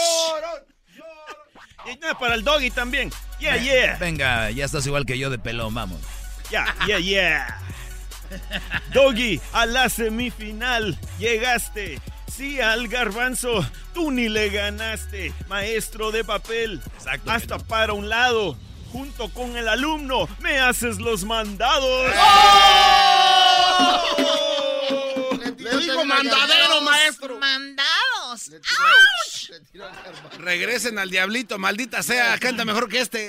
Y nada, para el doggy también. Yeah, yeah. Venga, ya estás igual que yo de pelón, vamos. Yeah, yeah, yeah. Doggy, a la semifinal llegaste. Sí, al garbanzo, tú ni le ganaste. Maestro de papel, hasta para un lado. Junto con el alumno, me haces los mandados. Le digo mandadero, maestro. ¡Mandados! Regresen al diablito, maldita sea. Canta mejor que este.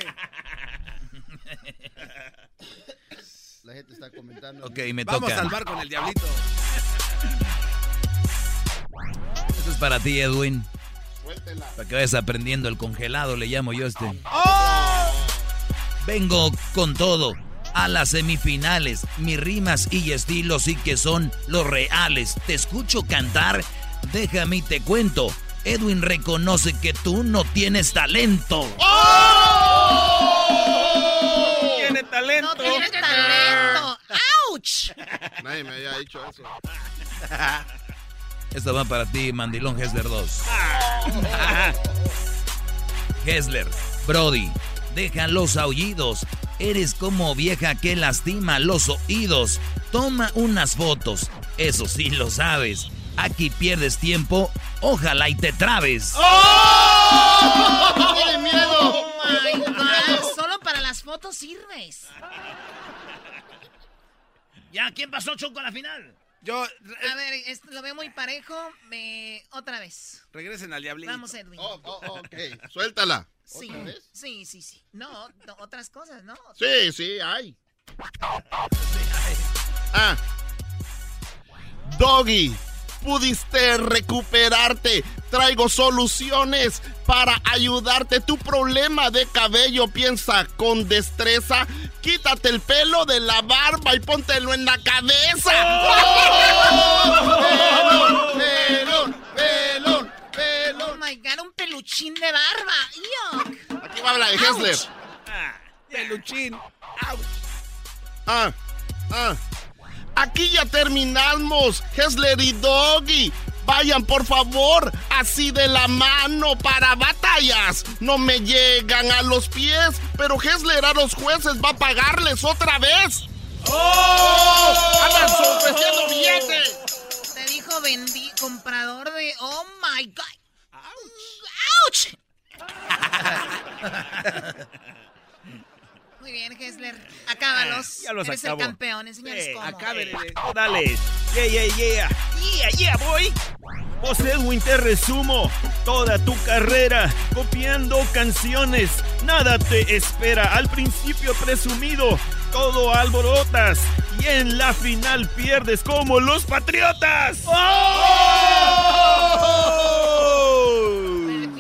La gente está comentando. Ok, me Vamos toca. a salvar con el diablito. Esto es para ti, Edwin. Suéltela. Para que vayas aprendiendo el congelado, le llamo yo este. ¡Oh! Vengo con todo. A las semifinales, mis rimas y estilos sí que son los reales. Te escucho cantar, déjame y te cuento. Edwin reconoce que tú no tienes talento. Tiene talento. ¡No tiene talento! ¡Ouch! Nadie me había dicho eso. Esto va para ti, Mandilón Hessler 2. Hessler, Brody, deja los aullidos. Eres como vieja que lastima los oídos. Toma unas fotos, eso sí lo sabes. Aquí pierdes tiempo, ojalá y te trabes. ¡Tiene miedo! ¡Oh, my God! Solo para las fotos sirves. Ya, ¿quién pasó, Choco, a la final? Yo. A ver, esto lo veo muy parejo. Me... Otra vez. Regresen al diablito. Vamos, Edwin. Oh, oh, oh, ok, suéltala. Sí, sí, sí, sí. No, no, otras cosas, ¿no? Sí, sí, hay. Ah. Doggy, pudiste recuperarte. Traigo soluciones para ayudarte. Tu problema de cabello piensa con destreza. Quítate el pelo de la barba y póntelo en la cabeza. ¡Pelón, pelón, pelón, pelón! Oh my god, un peluchín de barba. Yuck. Aquí va a hablar de Hessler. Peluchín. Ah, ah. Aquí ya terminamos, Hessler y Doggy. Vayan por favor, así de la mano para batallas. No me llegan a los pies, pero Hessler a los jueces va a pagarles otra vez. ¡Oh! ¡Andan ofreciendo billetes! Te dijo vendí comprador de. Oh my god. ¡Ouch! Muy bien, Hessler. Acábalos. Ya los Eres acabo. el campeón. Enséñales Sí, cómo. acábenle. Oh, dale. Yeah, yeah, yeah. Yeah, yeah, boy. Vos, Edwin, te resumo toda tu carrera copiando canciones. Nada te espera. Al principio presumido, todo alborotas. Y en la final pierdes como los patriotas.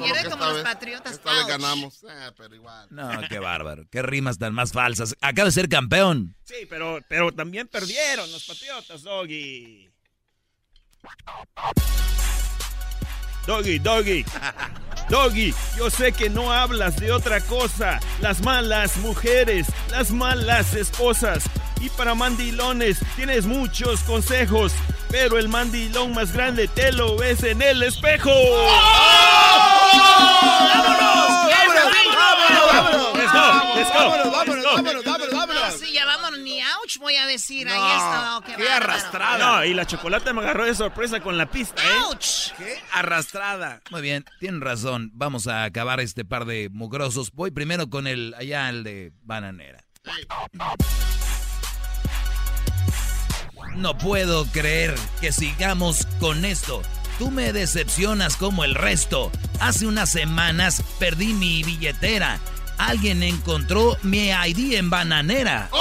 Pierde que como esta los vez- patriotas. Esta vez Ouch. ganamos. Pero igual. No, qué bárbaro. Qué rimas tan más falsas. Acaba de ser campeón. Sí, pero, pero también perdieron los patriotas, Doggy. Doggy, doggy. Doggy, yo sé que no hablas de otra cosa. Las malas mujeres, las malas esposas. Y para mandilones tienes muchos consejos. Pero el mandilón más grande te lo ves en el espejo. ¡Vámonos! ¡Vámonos! Sí, ya vámonos, ni ouch voy a decir. Ahí No, está. oh, qué bárbaro. arrastrada. No, y la chocolate me agarró de sorpresa con la pista, ¿eh? ¡Ouch! ¡Qué arrastrada! Muy bien, tienen razón. Vamos a acabar este par de mugrosos. Voy primero con el allá, el de bananera. No puedo creer que sigamos con esto. Tú me decepcionas como el resto. Hace unas semanas perdí mi billetera. Alguien encontró mi ID en bananera. Yo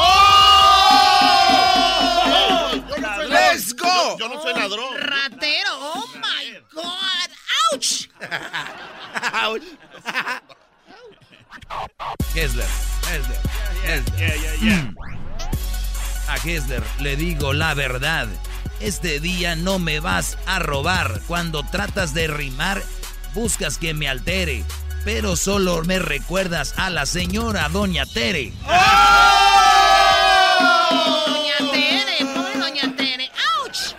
no soy ¡Let's ladrón. go! Yo no soy ladrón. Ratero, oh my God. ¡Ouch! Hessler, Hessler, Hessler. Yeah, yeah, yeah. Mm. A Hessler le digo la verdad. Este día no me vas a robar. Cuando tratas de rimar, buscas que me altere. Pero solo me recuerdas a la señora Doña Tere. Doña Tere, pobre Doña Tere. ¡Ouch!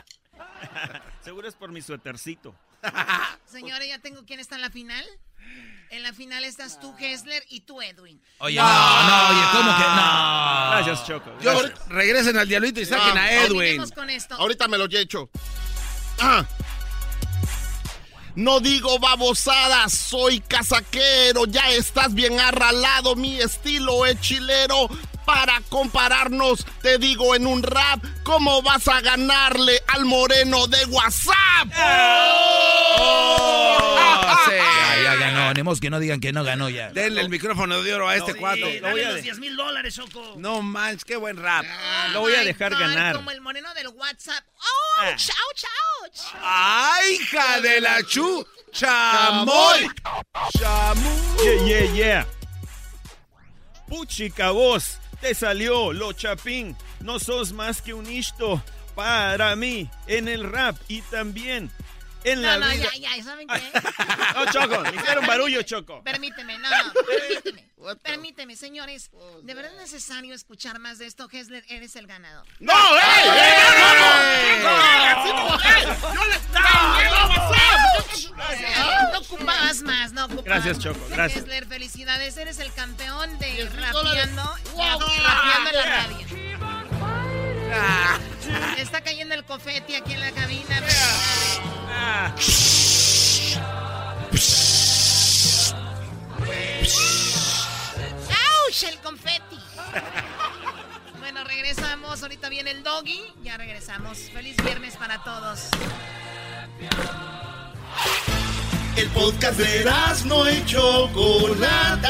Seguro es por mi suétercito. Señores, ya tengo quién está en la final. En la final estás tú, Hessler, y tú, Edwin. Oye, no, no, oye, ¿cómo que no? Gracias, Choco. Yo, gracias. regresen al diablito y saquen a Edwin. Terminemos con esto. Ahorita me lo he hecho. Ah. No digo babosadas, soy casaquero, ya estás bien arralado, mi estilo es chilero. Para compararnos, te digo en un rap, ¿cómo vas a ganarle al moreno de WhatsApp? Oh, sí. Ya, ya ganó. Tenemos que no digan que no ganó ya. Denle el micrófono de oro a este Sí, cuatro. lo voy a Dale los de- 10 mil dólares, Choco. No manches, qué buen rap. Lo voy a dejar God, ganar. Como el moreno del WhatsApp. Ah. ¡Ouch, ouch, ouch! ¡Ay, hija de la chu! ¡Chamoy! ¡Chamoy! Yeah, yeah, yeah. Puchica voz, te salió lo chapín. No sos más que un isto para mí en el rap y también en la No, no, vida. ya, ya, ¿saben qué? No, Choco, me hicieron barullo, Choco. Permíteme, no, no, permíteme. Permíteme, señores. ¿De verdad es necesario escuchar más de esto? Hessler, eres el ganador. ¡No, eh! eh, ¡No, no! ¡Yo le No ocupabas más, no ocupabas Gracias, Choco, gracias. Hessler, felicidades. Eres el campeón de rapeando, rapeando en la Yeah. Radio. Está cayendo el confeti aquí en la cabina. Ah, ¡Auch! El confeti. Bueno, regresamos. Ahorita viene el doggy. Ya regresamos. Feliz viernes para todos. El podcast de no y Chocolata.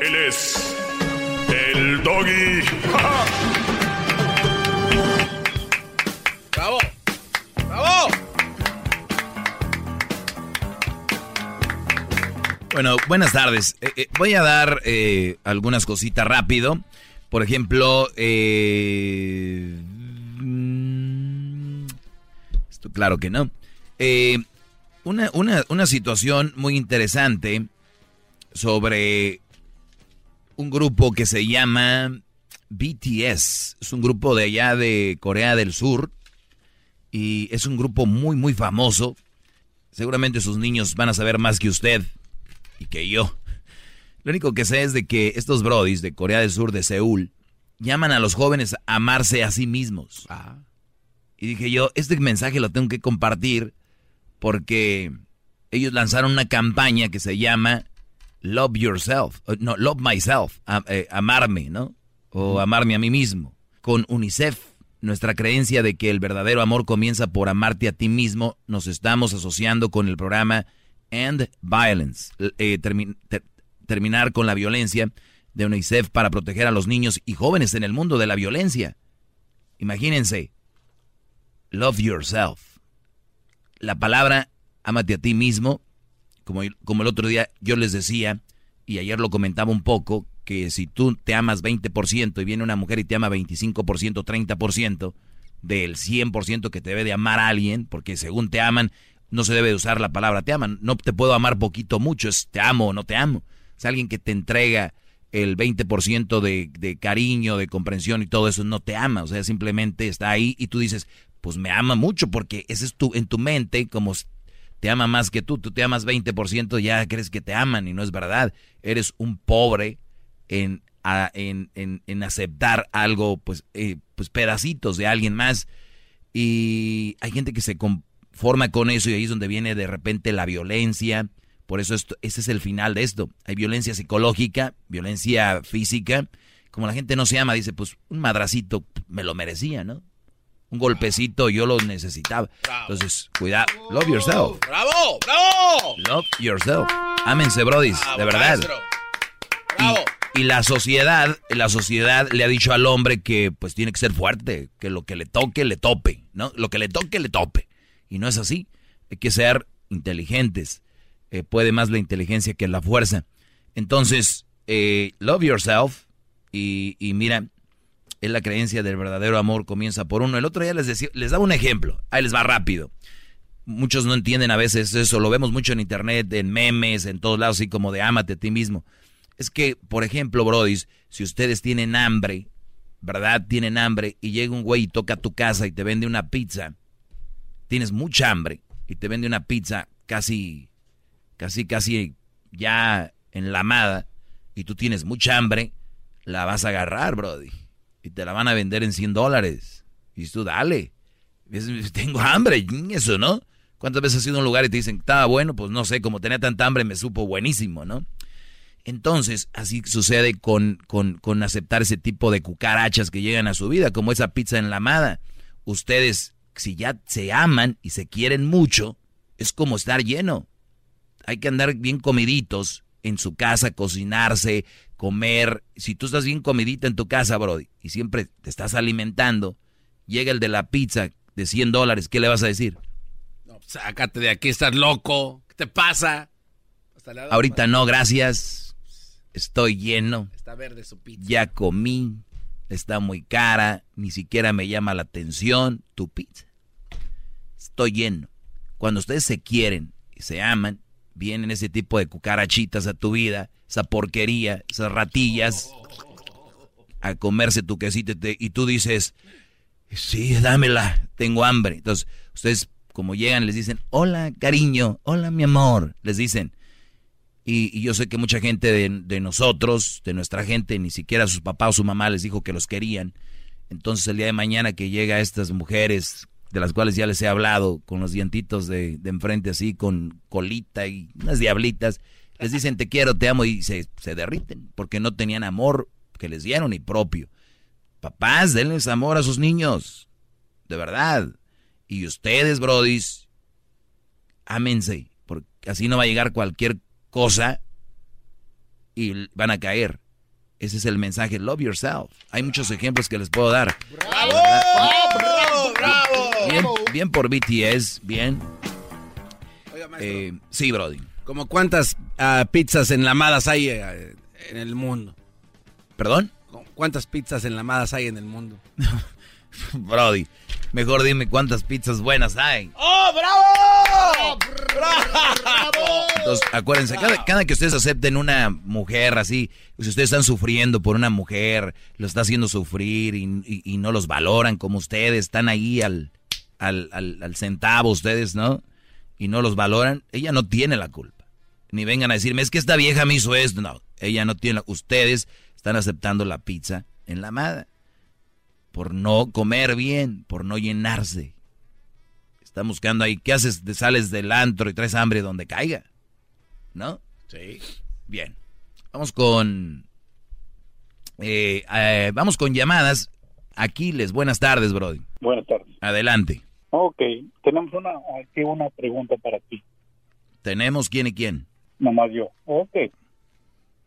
Él es el doggy. ¡Bravo! ¡Bravo! Bueno, buenas tardes. Eh, eh, voy a dar eh, algunas cositas rápido. Por ejemplo, eh, esto claro que no. Una, una, una situación muy interesante sobre un grupo que se llama BTS. Es un grupo de allá de Corea del Sur. Y es un grupo muy, muy famoso. Seguramente sus niños van a saber más que usted y que yo. Lo único que sé es de que estos brodis de Corea del Sur, de Seúl, llaman a los jóvenes a amarse a sí mismos. Y dije yo, este mensaje lo tengo que compartir porque ellos lanzaron una campaña que se llama Love Yourself, o, no, Love Myself, eh, amarme, ¿no? O amarme a mí mismo, con UNICEF. nuestra creencia de que el verdadero amor comienza por amarte a ti mismo, nos estamos asociando con el programa End Violence, eh, terminar con la violencia de UNICEF para proteger a los niños y jóvenes en el mundo de la violencia. Imagínense, love yourself. La palabra amate a ti mismo, como, como el otro día yo les decía, y ayer lo comentaba un poco, que si tú te amas 20% y viene una mujer y te ama 25%, 30% del 100% que te debe de amar a alguien, porque según te aman, no se debe de usar la palabra te aman. No te puedo amar poquito mucho, es te amo o no te amo. Es alguien que te entrega el 20% de, de cariño, de comprensión y todo eso, no te ama. O sea, simplemente está ahí y tú dices, pues me ama mucho porque ese es tu, en tu mente, como te ama más que tú, tú te amas 20%, ya crees que te aman y no es verdad. Eres un pobre en, en, en, aceptar algo, pues, eh, pues pedacitos de alguien más. Y hay gente que se conforma con eso y ahí es donde viene de repente la violencia. Por eso esto, ese es el final de esto. Hay violencia psicológica, violencia física. Como la gente no se ama, dice, pues un madracito me lo merecía, ¿no? Un golpecito yo lo necesitaba. Entonces, cuidado. Love yourself. ¡Bravo! ¡Bravo! Love yourself. Ámense, brodis, de verdad. Bravo. Y la sociedad, la sociedad le ha dicho al hombre que pues tiene que ser fuerte, que lo que le toque, le tope, ¿no? Lo que le toque, le tope. Y no es así. Hay que ser inteligentes. Eh, puede más la inteligencia que la fuerza. Entonces, eh, love yourself. Y, y, mira, es la creencia del verdadero amor comienza por uno. El otro día les, decía, les daba un ejemplo. Ahí les va rápido. Muchos no entienden a veces eso. Lo vemos mucho en internet, en memes, en todos lados, así como de ámate a ti mismo. Es que, por ejemplo, Brody, si ustedes tienen hambre, ¿verdad? Tienen hambre y llega un güey y toca tu casa y te vende una pizza, tienes mucha hambre y te vende una pizza casi, casi, casi ya enlamada y tú tienes mucha hambre, la vas a agarrar, Brody. Y te la van a vender en 100 dólares. Y tú, dale. Tengo hambre, eso, ¿no? ¿Cuántas veces has ido a un lugar y te dicen, estaba bueno? Pues no sé, como tenía tanta hambre me supo buenísimo, ¿no? Entonces, así sucede con, con, aceptar ese tipo de cucarachas que llegan a su vida, como esa pizza enlamada. Ustedes, si ya se aman y se quieren mucho, es como estar lleno. Hay que andar bien comiditos en su casa, cocinarse, comer. Si tú estás bien comidita en tu casa, Brody, y siempre te estás alimentando, llega el de la pizza de 100 dólares, ¿qué le vas a decir? No, sácate de aquí, estás loco. ¿Qué te pasa? Ahorita no, gracias Estoy lleno. Está verde su pizza. Ya comí. Está muy cara. Ni siquiera me llama la atención tu pizza. Estoy lleno. Cuando ustedes se quieren y se aman, vienen ese tipo de cucarachitas a tu vida, esa porquería, esas ratillas, a comerse tu quesito y tú dices, sí, dámela, tengo hambre. Entonces, ustedes como llegan les dicen, hola cariño, hola mi amor, les dicen, y, yo sé que mucha gente de, nosotros, de nuestra gente, ni siquiera sus papás o su mamá les dijo que los querían. Entonces el día de mañana que llega estas mujeres, de las cuales ya les he hablado, con los dientitos de, enfrente así, con colita y unas diablitas, les dicen te quiero, te amo y se, se derriten porque no tenían amor que les dieron y propio. Papás, denles amor a sus niños, de verdad. Y ustedes, brodis, ámense, porque así no va a llegar cualquier cosa y van a caer. Ese es el mensaje, love yourself. Hay muchos ejemplos que les puedo dar. ¡Bravo! ¡Bravo! ¡Bravo! Bien, por BTS, bien. Eh, sí, Brody. ¿Como cuántas uh, pizzas enlamadas hay eh, en el mundo? ¿Perdón? ¿Cuántas pizzas enlamadas hay en el mundo? Brody, Mejor dime cuántas pizzas buenas hay. ¡Oh, bravo! ¡Bravo! Entonces, acuérdense, cada, que ustedes acepten una mujer así, si ustedes están sufriendo por una mujer, lo está haciendo sufrir y, no los valoran como ustedes, están ahí al, al, al, centavo ustedes, ¿no? Y no los valoran, ella no tiene la culpa. Ni vengan a decirme, es que esta vieja me hizo esto. No, ella no tiene. Ustedes están aceptando la pizza en la amada por no comer bien, por no llenarse. Están buscando ahí, ¿qué haces? Te sales del antro y traes hambre donde caiga. ¿No? Sí. Bien. Vamos con... Eh, eh, vamos con llamadas. Aquiles. Buenas tardes, Brody. Buenas tardes. Adelante. Ok, tenemos una, aquí una pregunta para ti. ¿Tenemos quién y quién? Nomás yo. Ok.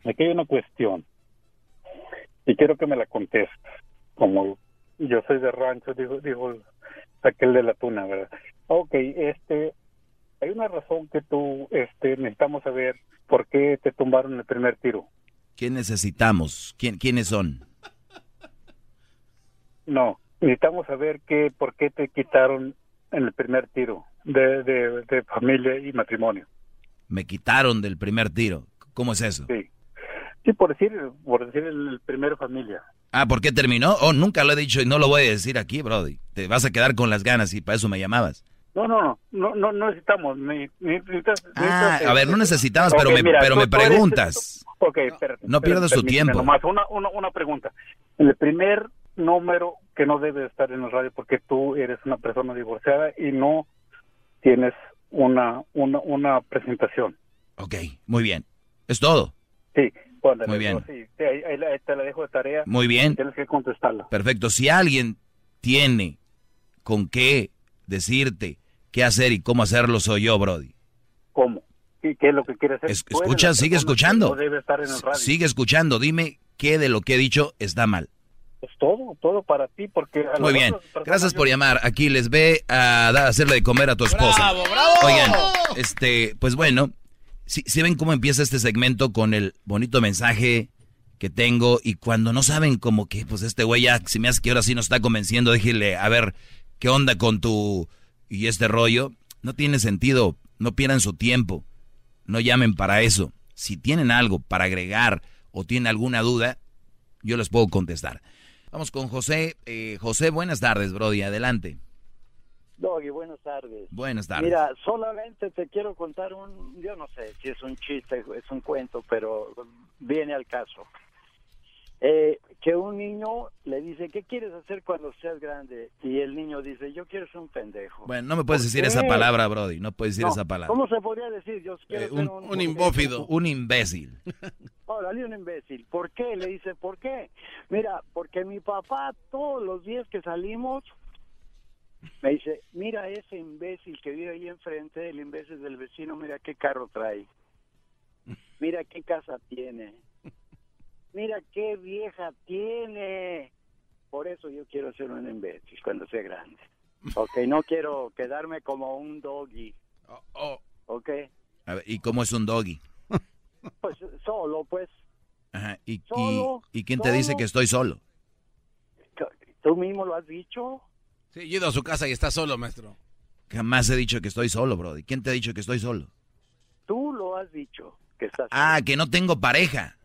Aquí hay una cuestión. Y quiero que me la contestes. Como yo soy de rancho, digo, digo aquel de la tuna, ¿verdad? Ok, este, hay una razón que tú, este, necesitamos saber por qué te tumbaron el primer tiro. ¿Qué necesitamos? ¿Quién, ¿Quiénes son? No, necesitamos saber qué, por qué te quitaron en el primer tiro de, de, de familia y matrimonio. Me quitaron del primer tiro. ¿Cómo es eso? Sí. Sí, por decir, por decir el, el primer familia. Ah, ¿por qué terminó? Oh, nunca lo he dicho y no lo voy a decir aquí, Brody. Te vas a quedar con las ganas y para eso me llamabas. No, no, no, no, no, necesitamos. ni- ni- necesitas- Ah, necesitas, a ver, no necesitabas, pero me, mira, pero me tú eres- preguntas. Ok, espérate. No pierdas tu tiempo. nomás, una, una, una pregunta. El primer número que no debe estar en el radio porque tú eres una persona divorciada y no tienes una, una, una presentación. Ok, muy bien. ¿Es todo? Sí, póndale, Muy bien. no, sí, sí, ahí, te la dejo de tarea. Muy bien. Tienes que contestarla. Perfecto. Si alguien tiene con qué decirte qué hacer y cómo hacerlo, soy yo, Brody. ¿Cómo? ¿Qué, qué es lo que quieres hacer? Es- escucha, sigue escuchando. No debe estar en el radio. Sigue escuchando. Dime qué de lo que he dicho está mal. Es todo, todo para ti porque... a Muy bien. Gracias por llamar. Aquí les ve a dar- hacerle de comer a tu esposa. ¡Bravo, bravo! Oigan, este, pues bueno, si, ven cómo empieza este segmento con el bonito mensaje que tengo y cuando no saben como que, pues este güey ya, si me hace que ahora sí nos está convenciendo, déjele, a ver, ¿qué onda con tu y este rollo? No tiene sentido, no pierdan su tiempo, no llamen para eso. Si tienen algo para agregar o tienen alguna duda, yo les puedo contestar. Vamos con José. Eh, José, buenas tardes, Brody, adelante. Doggy, buenas tardes. Buenas tardes. Mira, solamente te quiero contar un, yo no sé si es un chiste, es un cuento, pero viene al caso. Eh, que un niño le dice, ¿qué quieres hacer cuando seas grande? Y el niño dice, yo quiero ser un pendejo. Bueno, no me puedes ¿Por decir qué? esa palabra, Brody. No puedes decir No, esa palabra. ¿Cómo se podría decir? Yo quiero Eh, ser un, un, Un imbécil. Órale, un imbécil. ¿Por qué? Le dice, ¿por qué? Mira, porque mi papá todos los días que salimos me dice, mira ese imbécil que vive ahí enfrente, el imbécil del vecino, mira qué carro trae. Mira qué casa tiene. Mira qué vieja tiene. Por eso yo quiero ser un imbécil cuando sea grande. Ok, no quiero quedarme como un doggy. Ok, A ver, ¿y cómo es un doggy? pues solo, pues. Ajá. ¿Y, y, Solo, y quién te dice que estoy solo? ¿Tú mismo lo has dicho? Sí, yo he ido a su casa y está solo, maestro. Jamás he dicho que estoy solo, Brody. ¿Quién te ha dicho que estoy solo? Tú lo has dicho, que estás... Ah, que no tengo pareja.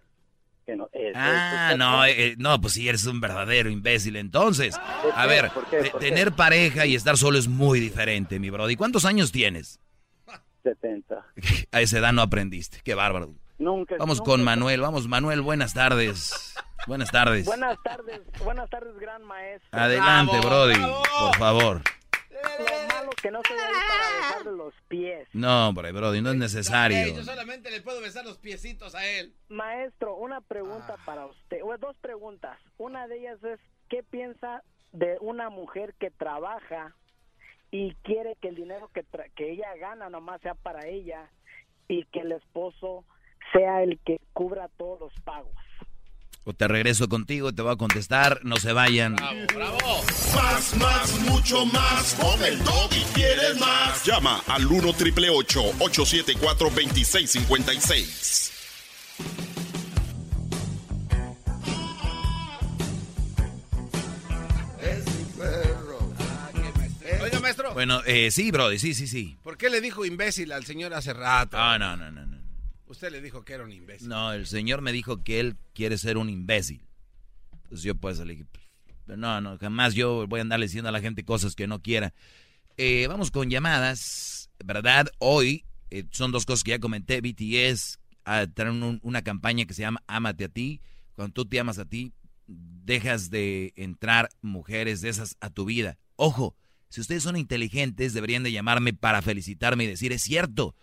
Que no, eso, Ah, no, eh, no, pues sí, eres un verdadero imbécil. Entonces, ¿Por a ver, ¿Por qué? te- ¿Por qué? tener pareja y estar solo es muy diferente, mi Brody. ¿Cuántos años tienes? 70. A esa edad no aprendiste. Qué bárbaro. Nunca. Vamos nunca- con Manuel. Vamos, Manuel, buenas tardes. Buenas tardes. Buenas tardes, buenas tardes, gran maestro. Adelante, Brody, por favor. Lo malo que no soy ahí para besarle los pies. No, hombre, Brody, no es necesario. yo solamente le puedo besar los piecitos a él. Maestro, una pregunta para usted, o dos preguntas. Una de ellas es, ¿qué piensa de una mujer que trabaja y quiere que el dinero que, tra- que ella gana nomás sea para ella y que el esposo sea el que cubra todos los pagos? O te regreso contigo, te voy a contestar. No se vayan. Más, más, mucho más. Con el y quieres más. Llama al 1 triple 874 2656. Oiga, maestro. Bueno, eh, sí, Brody, sí, sí, sí. ¿Por qué le dijo imbécil al señor hace rato? Ah, no, no, no, no. Usted le dijo que era un imbécil. No, el señor me dijo que él quiere ser un imbécil. Entonces yo pues le dije, pues, no, no, jamás yo voy a andar diciendo a la gente cosas que no quiera. Eh, vamos con llamadas, ¿verdad? Hoy eh, son dos cosas que ya comenté. BTS ah, traen un- una campaña que se llama Ámate a ti. Cuando tú te amas a ti, dejas de entrar mujeres de esas a tu vida. Ojo, si ustedes son inteligentes, deberían de llamarme para felicitarme y decir, es cierto,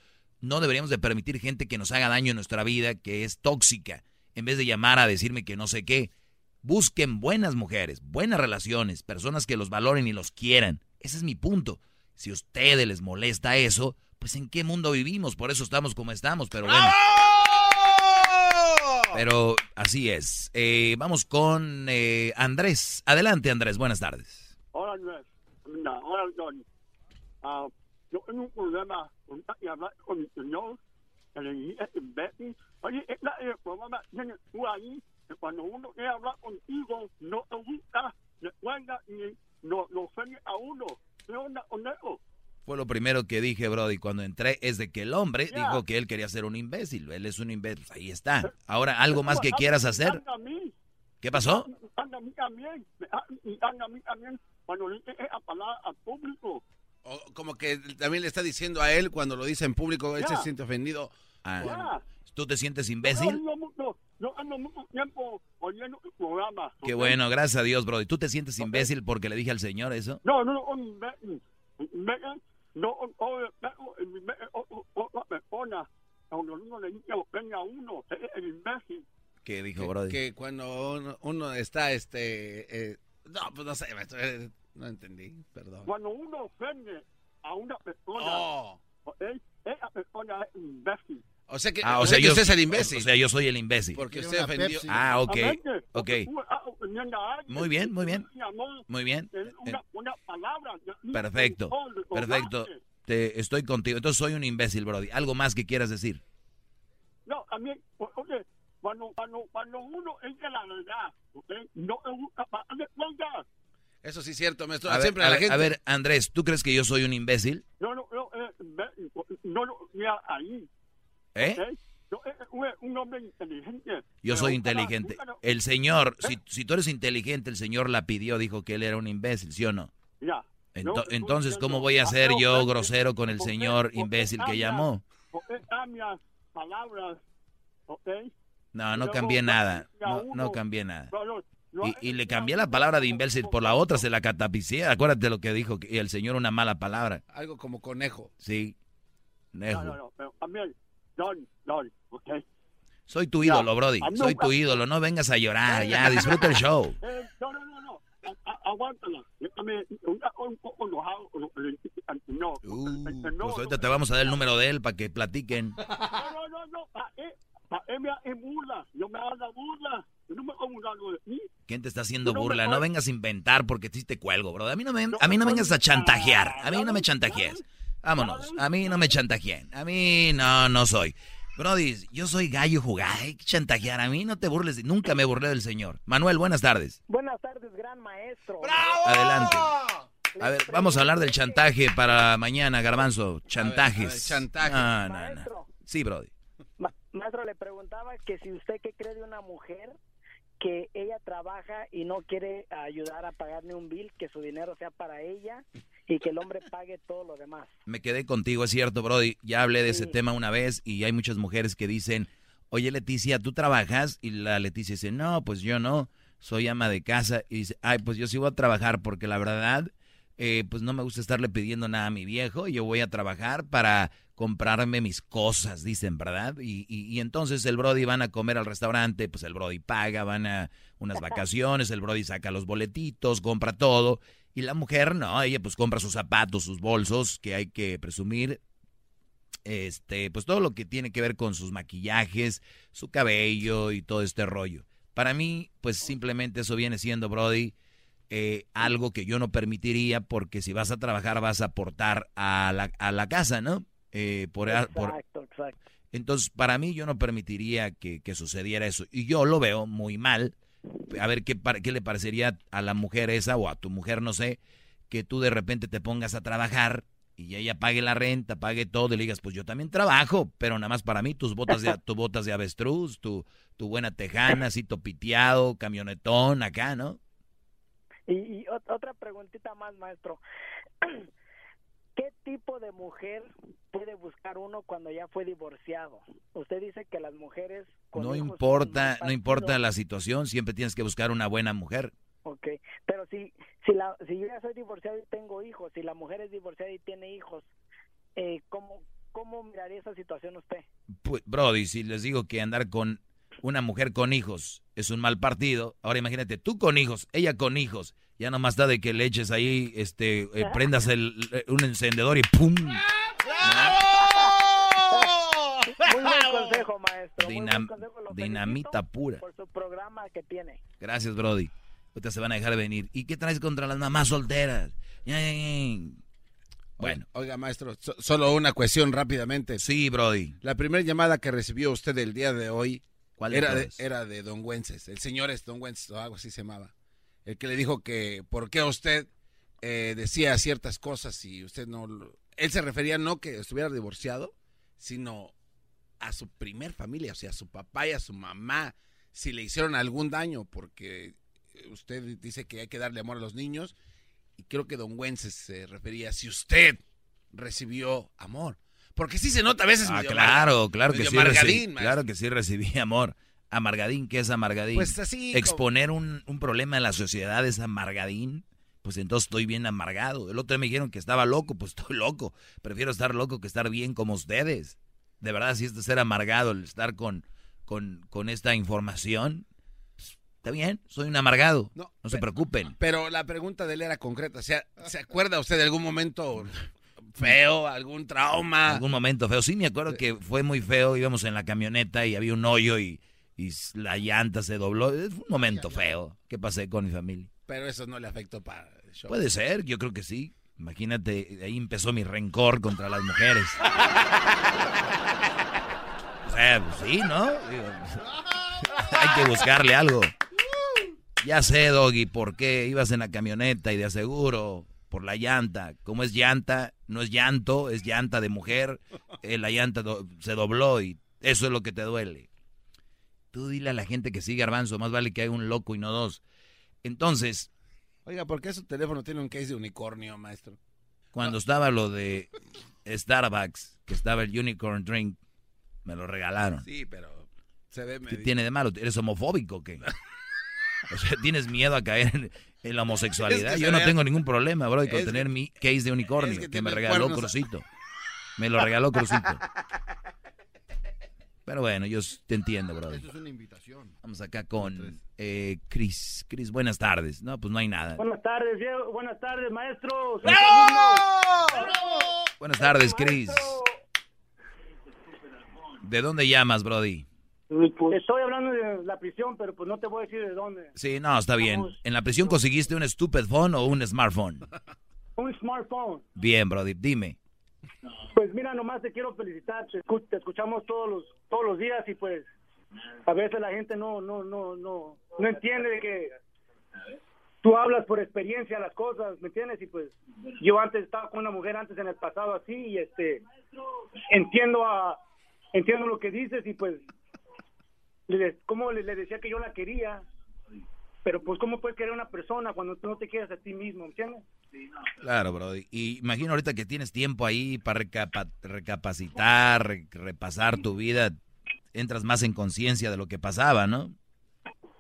no deberíamos de permitir gente que nos haga daño en nuestra vida, que es tóxica, en vez de llamar a decirme que no sé qué. Busquen buenas mujeres, buenas relaciones, personas que los valoren y los quieran. Ese es mi punto. Si a ustedes les molesta eso, pues en qué mundo vivimos, por eso estamos como estamos, pero bueno. Pero así es. Eh, vamos con eh, Andrés. Adelante, Andrés. Buenas tardes. Hola, Andrés. Hola, Don. Ah, yo tengo un problema con y hablar con el señor, el imbécil. Oye, es la- el programa tiene tú ahí, que cuando uno quiere hablar contigo, no te gusta, le cuelga y no, lo ofende a uno. ¿Qué onda con eso? Fue lo primero que dije, Brody, cuando entré, es de que el hombre dijo que él quería ser un imbécil. Él es un imbécil. Pues ahí está. Ahora, ¿algo más que quieras hacer? ¿Qué pasó? anda a mí también, me- y anda a mí también, cuando le dice a palabra al público. O como que también le está diciendo a él cuando lo dice en público, él Ya. se siente ofendido. Ah. ¿Tú te sientes imbécil? ando mucho, yo ando mucho tiempo oyendo el programa. Qué ¿ok? bueno, gracias a Dios, Brody. ¿Tú te sientes imbécil porque le dije al señor eso? No, no, no, imbécil. Imbécil, no, otra persona. Cuando uno le dice ofende a uno, es el imbécil. ¿Qué dijo, Brody? que cuando uno, uno está, este... eh, no, pues no sé, maestro, eh, no entendí, perdón. Cuando uno ofende a una persona, Oh. ¿ok? esa persona es un imbécil. O sea que, Ah, o sea, que yo usted es el imbécil. O sea, yo soy el imbécil. Porque usted ofendió. Ah, ok. Ok. Muy bien, muy bien. Muy bien. ya- Perfecto. Perfecto. Te, estoy contigo. Entonces soy un imbécil, Brody. ¿Algo más que quieras decir? No, también, oye, cuando, cuando, cuando uno es de la verdad, ¿ok? no es para de. Eso sí es cierto, maestro. A ver, Siempre a a la ver, gente... a ver, Andrés, ¿tú crees que yo soy un imbécil? No, no, no, eh, no, no, mira ahí. ¿Eh? ¿ok? Yo eh, un, hombre inteligente. Yo soy inteligente. El señor, si, si tú eres inteligente, el señor la pidió, dijo que él era un imbécil, ¿sí o no? Ya. Ento- estoy entonces, ¿cómo voy a ser no, yo grosero con el señor imbécil que llamó? palabras, ¿ok? No, no cambié nada. No, no cambié nada. Y, y le cambié la palabra de imbécil por la otra, se la catapicié. Acuérdate lo que dijo el señor una mala palabra. Algo como conejo. Sí. Nejo. No, no, no, pero también, Don, Don, ¿ok? Soy tu Ya, ídolo, Brody. a mí Soy nunca- tu ídolo. No vengas a llorar. Ya, disfruta el show. Eh, no, no, no, no, a- a- aguántala. Déjame, una- un poco enojado. Eh, no, Pues ahorita te vamos a dar el número de él para que platiquen. No, no, no, no, pa' él, pa' él me hace burla, yo me hago burla, yo no me hago burlando de mí. ¿Quién te está haciendo burla? No vengas a inventar porque sí te cuelgo, bro. A mí no me, a mí no vengas a chantajear. A mí no me chantajees. Vámonos. A mí no me chantajeen. A mí no, no soy. Brody, yo soy gallo jugado. Hay que chantajear. A mí no te burles. Nunca me burlé del señor. Manuel, buenas tardes. Buenas tardes, gran maestro. Adelante. A ver, vamos a hablar del chantaje para mañana, Garbanzo. Chantajes. a ver, chantaje. No, no, no. Maestro. Sí, Brody. Ma- maestro, le preguntaba que si usted qué cree de una mujer que ella trabaja y no quiere ayudar a pagarle un bill, que su dinero sea para ella y que el hombre pague todo lo demás. Me quedé contigo, es cierto, Brody. Ya hablé de ese tema una vez y hay muchas mujeres que dicen, oye Leticia, ¿tú trabajas? Y la Leticia dice, no, pues yo no, soy ama de casa. Y dice, ay, pues yo sí voy a trabajar porque la verdad, eh, pues no me gusta estarle pidiendo nada a mi viejo. Yo voy a trabajar para comprarme mis cosas, dicen, ¿verdad? Y, y, y entonces el Brody van a comer al restaurante, pues el Brody paga, van a unas vacaciones, el Brody saca los boletitos, compra todo. Y la mujer, no, ella pues compra sus zapatos, sus bolsos, que hay que presumir. Este, pues todo lo que tiene que ver con sus maquillajes, su cabello y todo este rollo. Para mí, pues simplemente eso viene siendo, Brody, eh, algo que yo no permitiría porque si vas a trabajar vas a aportar a la, a la casa, ¿no? Eh, por, por- Exacto, exacto. entonces, para mí, yo no permitiría que, que sucediera eso. Y yo lo veo muy mal. A ver qué, qué le parecería a la mujer esa o a tu mujer, no sé, que tú de repente te pongas a trabajar y ella pague la renta, pague todo y le digas, pues yo también trabajo, pero nada más para mí, tus botas de, tus botas de avestruz, tu, tu buena tejana, así topiteado, camionetón acá, ¿no? Y, y ot- otra preguntita más, maestro. ¿Qué tipo de mujer puede buscar uno cuando ya fue divorciado? Usted dice que las mujeres... con No importa, no importa la situación, siempre tienes que buscar una buena mujer. Ok, pero si, si, la, si yo ya soy divorciado y tengo hijos, si la mujer es divorciada y tiene hijos, eh, ¿cómo, ¿cómo miraría esa situación usted? Pues, Brody, si les digo que andar con una mujer con hijos es un mal partido. Ahora imagínate, tú con hijos, ella con hijos. Ya nomás está de que le eches ahí, este, eh, prendas el, eh, un encendedor y ¡pum! Muy buen consejo, maestro. Muy Dinam- buen consejo. Lo dinamita pura. Por su programa que tiene. Gracias, Brody. Ahorita se van a dejar venir. ¿Y qué traes contra las mamás solteras? Bueno. Oiga, maestro, so- solo una cuestión rápidamente. Sí, Brody. La primera llamada que recibió usted el día de hoy ¿Cuál era, de, era de Don Wences. El señor es Don Wences o algo así se llamaba. El que le dijo que por qué usted eh, decía ciertas cosas y usted no... lo- Él se refería no que estuviera divorciado, sino a su primer familia, o sea, a su papá y a su mamá, si le hicieron algún daño, porque usted dice que hay que darle amor a los niños, y creo que Don Wences se refería si usted recibió amor. Porque sí se nota a veces Ah, medio claro, claro que sí. recibí- claro que sí recibí amor. Amargadín, ¿qué es amargadín? Pues así como- Exponer un, un problema en la sociedad es amargadín. Pues entonces estoy bien amargado. El otro día me dijeron que estaba loco, pues estoy loco. Prefiero estar loco que estar bien como ustedes. De verdad, si esto es ser amargado, el estar con, con, con esta información, pues, está bien, soy un amargado. No, se preocupen. Pero la pregunta de él era concreta. O sea, ¿se acuerda usted de algún momento feo, algún trauma? algún momento feo. Sí, me acuerdo que fue muy feo. Íbamos en la camioneta y había un hoyo y, y la llanta se dobló. Fue un momento feo que pasé con mi familia. Pero eso no le afectó para el show. Puede ser, yo creo que sí. Imagínate, ahí empezó mi rencor contra las mujeres. O sea, pues sí, ¿no? Hay que buscarle algo. Ya sé, Doggy, por qué ibas en la camioneta y de aseguro por la llanta. Como es llanta, no es llanto, es llanta de mujer. eh, la llanta do- se dobló y eso es lo que te duele. Tú dile a la gente que sí, Garbanzo, más vale que haya un loco y no dos. Entonces, Oiga, ¿por qué su teléfono tiene un case de unicornio, maestro? cuando estaba lo de Starbucks, que estaba el Unicorn Drink, me lo regalaron. Sí, pero se ve ¿Qué tiene de malo? ¿Eres homofóbico o qué? O sea, ¿tienes miedo a caer en, en la homosexualidad? Es que Yo no vea- tengo ningún problema, bro, con es tener que- mi case de unicornio, es que que, me regaló. Crucito. Me lo regaló Crucito. Pero bueno, yo te entiendo, bro. Esto es una invitación. Vamos acá con eh, Chris. Chris, buenas tardes. No, pues no hay nada. Buenas tardes, Diego. Buenas tardes, maestro. Buenas tardes, Chris. ¿De dónde llamas, Brody? Estoy hablando de la prisión, pero pues no te voy a decir de dónde. Sí, no, está bien. ¿En la prisión conseguiste un stupid phone o un smartphone? Un smartphone. Bien, Brody, dime. Pues mira, nomás te quiero felicitar. Te, escu- te escuchamos todos los todos los días y pues a veces la gente no no no no no entiende de que tú hablas por experiencia las cosas, ¿me entiendes? Y pues yo antes estaba con una mujer antes en el pasado así y este entiendo a entiendo lo que dices y pues le, como le, le decía que yo la quería, pero pues cómo puedes querer a una persona cuando tú no te quieres a ti mismo, ¿me entiendes? Claro, Brody. Y imagino ahorita que tienes tiempo ahí para recapa- recapacitar, re- repasar tu vida, entras más en conciencia de lo que pasaba, ¿no?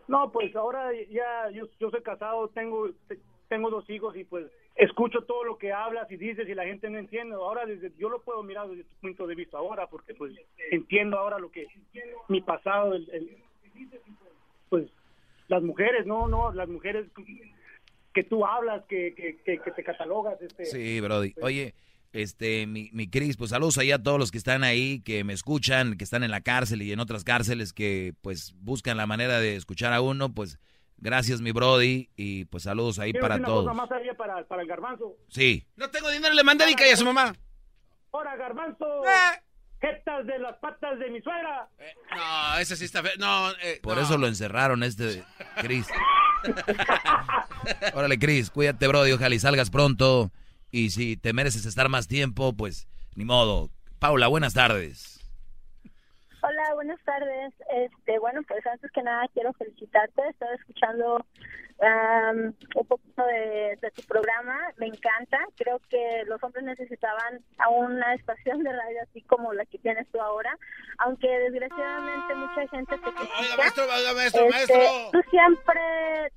No, pues ahora ya yo, yo soy casado, tengo te- tengo dos hijos y pues escucho todo lo que hablas y dices y la gente no entiende. Ahora desde yo lo puedo mirar desde tu punto de vista ahora porque pues entiendo ahora lo que mi pasado el, el- pues las mujeres, no, no, las mujeres que tú hablas, que, que, que, que te catalogas este Sí, Brody. Oye, este, mi, mi Cris, pues saludos ahí a todos los que están ahí, que me escuchan, que están en la cárcel y en otras cárceles que pues buscan la manera de escuchar a uno, pues gracias mi Brody y pues saludos ahí para una todos. cosa más allá para, para el garbanzo. Sí. No tengo dinero, le mandé y a su mamá. Ahora, garbanzo, Eh. Jetas de las patas de mi suegra. No, ese sí está feo. No, eh, Por no. eso lo encerraron este Cris. Órale, Cris, cuídate, Brody, ojalá y salgas pronto. Y si te mereces estar más tiempo, pues ni modo. Paula, buenas tardes. Hola, buenas tardes. Este, bueno, pues antes que nada quiero felicitarte. Estaba escuchando am, un poquito de, de tu programa. Me encanta. Creo que los hombres necesitaban a una estación de radio así como la que tienes tú ahora. Aunque desgraciadamente mucha gente te critica. maestro, maestro, Este, maestro. Tú siempre,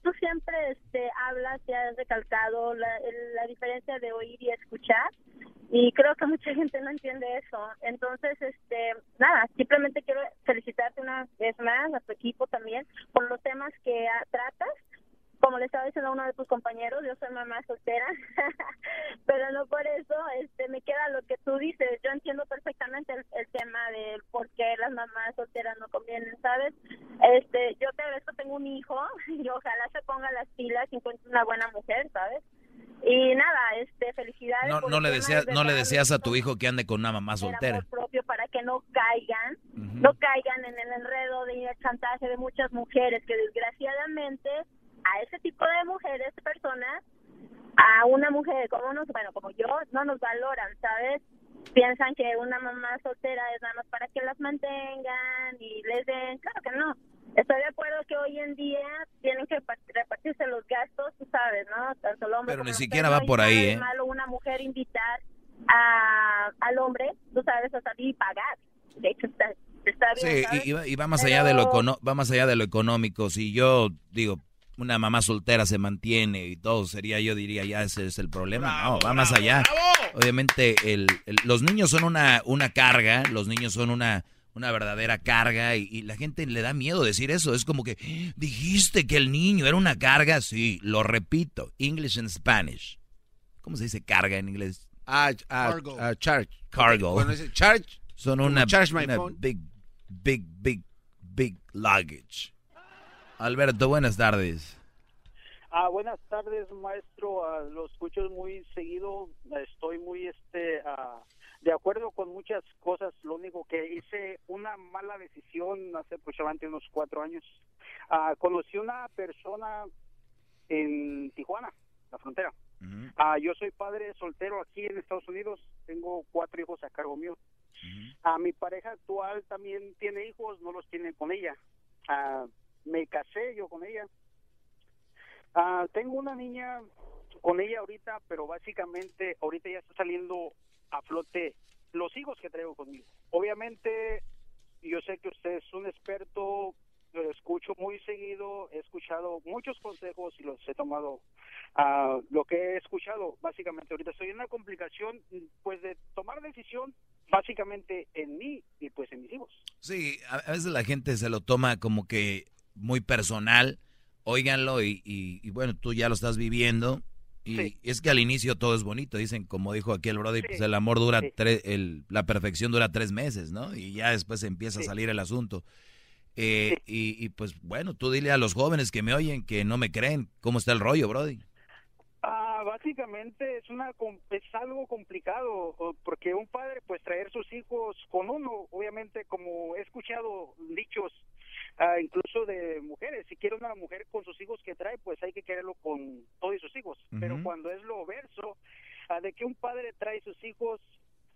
tú siempre este, hablas y has recalcado la, la diferencia de oír y escuchar. y creo que mucha gente no entiende eso. Entonces, este, nada, simplemente quiero felicitarte una vez más a tu equipo también por los temas que tratas. Como le estaba diciendo a uno de tus compañeros, yo soy mamá soltera, pero no por eso este, me queda lo que tú dices. Yo entiendo perfectamente el, el tema de por qué las mamás solteras no convienen, ¿sabes? Este, yo te agradezco, tengo un hijo y ojalá se ponga las pilas y encuentre una buena mujer, ¿sabes? Y nada, este, felicidades. No, no le deseas, de no le deseas a tu hijo que ande con una mamá soltera. propio para que no caigan, no caigan en el enredo de el chantaje de muchas mujeres que desgraciadamente a ese tipo de mujeres, personas, a una mujer como nos, bueno, como yo, no nos valoran, ¿sabes? Piensan que una mamá soltera es nada más para que las mantengan y les den, claro que no. Estoy de acuerdo que hoy en día tienen que pa- repartirse los gastos, tú sabes, ¿no? Tanto el hombre Pero como ni siquiera va por ahí, ¿eh? malo una mujer invitar a, al hombre, tú sabes, a salir y pagar. De hecho, está, está bien, Sí, ¿sabes? y, y va, y va más allá de lo va más allá de lo económico. Si yo digo una mamá soltera se mantiene y todo sería yo diría ya ese es el problema. no, va más allá. Obviamente el, el- los niños son una una carga, los niños son una una verdadera carga y, y la gente le da miedo decir eso. Es como que dijiste que el niño era una carga. Sí, lo repito. English and Spanish. ¿Cómo se dice carga en inglés? Ah, ah, Cargo. ah, charge. Cargo. Cuando dice charge, Son una, charge my una phone. big, big, big, big luggage. Alberto, buenas tardes. Ah, buenas tardes, maestro. Ah, lo escucho muy seguido. Estoy muy este ah, de acuerdo con muchas cosas. Lo único que hice una mala decisión hace aproximadamente unos cuatro años. Ah, conocí una persona en Tijuana, la frontera. Ah, yo soy padre soltero aquí en Estados Unidos. Tengo cuatro hijos a cargo mío. Ah, mi pareja actual también tiene hijos, no los tiene con ella. Me casé yo con ella. Ah, tengo una niña con ella ahorita, pero básicamente ahorita ya está saliendo a flote los hijos que traigo conmigo. Obviamente, yo sé que usted es un experto, lo escucho muy seguido, he escuchado muchos consejos y los he tomado. ah, lo que he escuchado, básicamente ahorita estoy en una complicación, pues de tomar decisión básicamente en mí y pues en mis hijos. Sí, a veces la gente se lo toma como que muy personal. Óiganlo y, y- y bueno, tú ya lo estás viviendo. Y es que al inicio todo es bonito. Dicen, como dijo aquí el Brody, pues el amor dura, tres, el, la perfección dura tres meses, ¿no? Y ya después empieza a salir el asunto. Eh, y, y pues bueno, tú dile a los jóvenes que me oyen que no me creen cómo está el rollo, Brody. Ah, básicamente es una es algo complicado porque un padre pues traer sus hijos con uno, obviamente como he escuchado dichos ah, incluso de mujeres, si quiere una mujer con sus hijos que trae, pues hay que quererlo con todos sus hijos, pero cuando es lo verso, ah, de que un padre trae sus hijos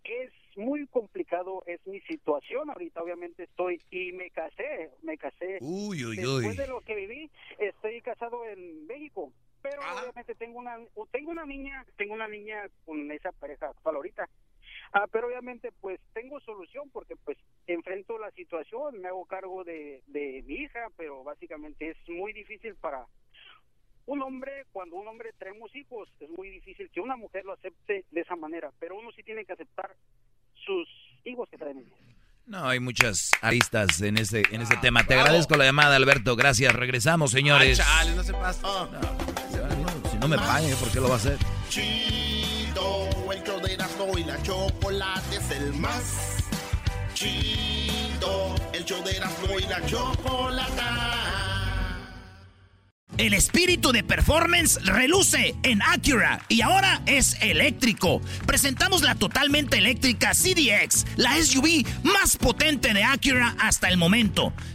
es muy complicado, es mi situación ahorita, obviamente estoy y me casé, me casé. Uy, uy, Después uy. de lo que viví, estoy casado en México, pero obviamente tengo una tengo una niña, tengo una niña con esa pareja actual ahorita. Ah, pero obviamente pues tengo solución porque pues enfrento la situación, me hago cargo de, de mi hija, pero básicamente es muy difícil para un hombre, cuando un hombre traemos hijos, es muy difícil que una mujer lo acepte de esa manera, pero uno sí tiene que aceptar sus hijos que traen ellos. No, hay muchas aristas en ese, en ese tema. Te agradezco la llamada, Alberto. Gracias. Regresamos, señores. Ay, chale, no se pasa. Si no me pagan, ¿por qué lo va a hacer? El show de y la chocolate es el más chido. El show de y la chocolata. El espíritu de performance reluce en Acura y ahora es eléctrico. Presentamos la totalmente eléctrica CDX, la SUV más potente de Acura hasta el momento.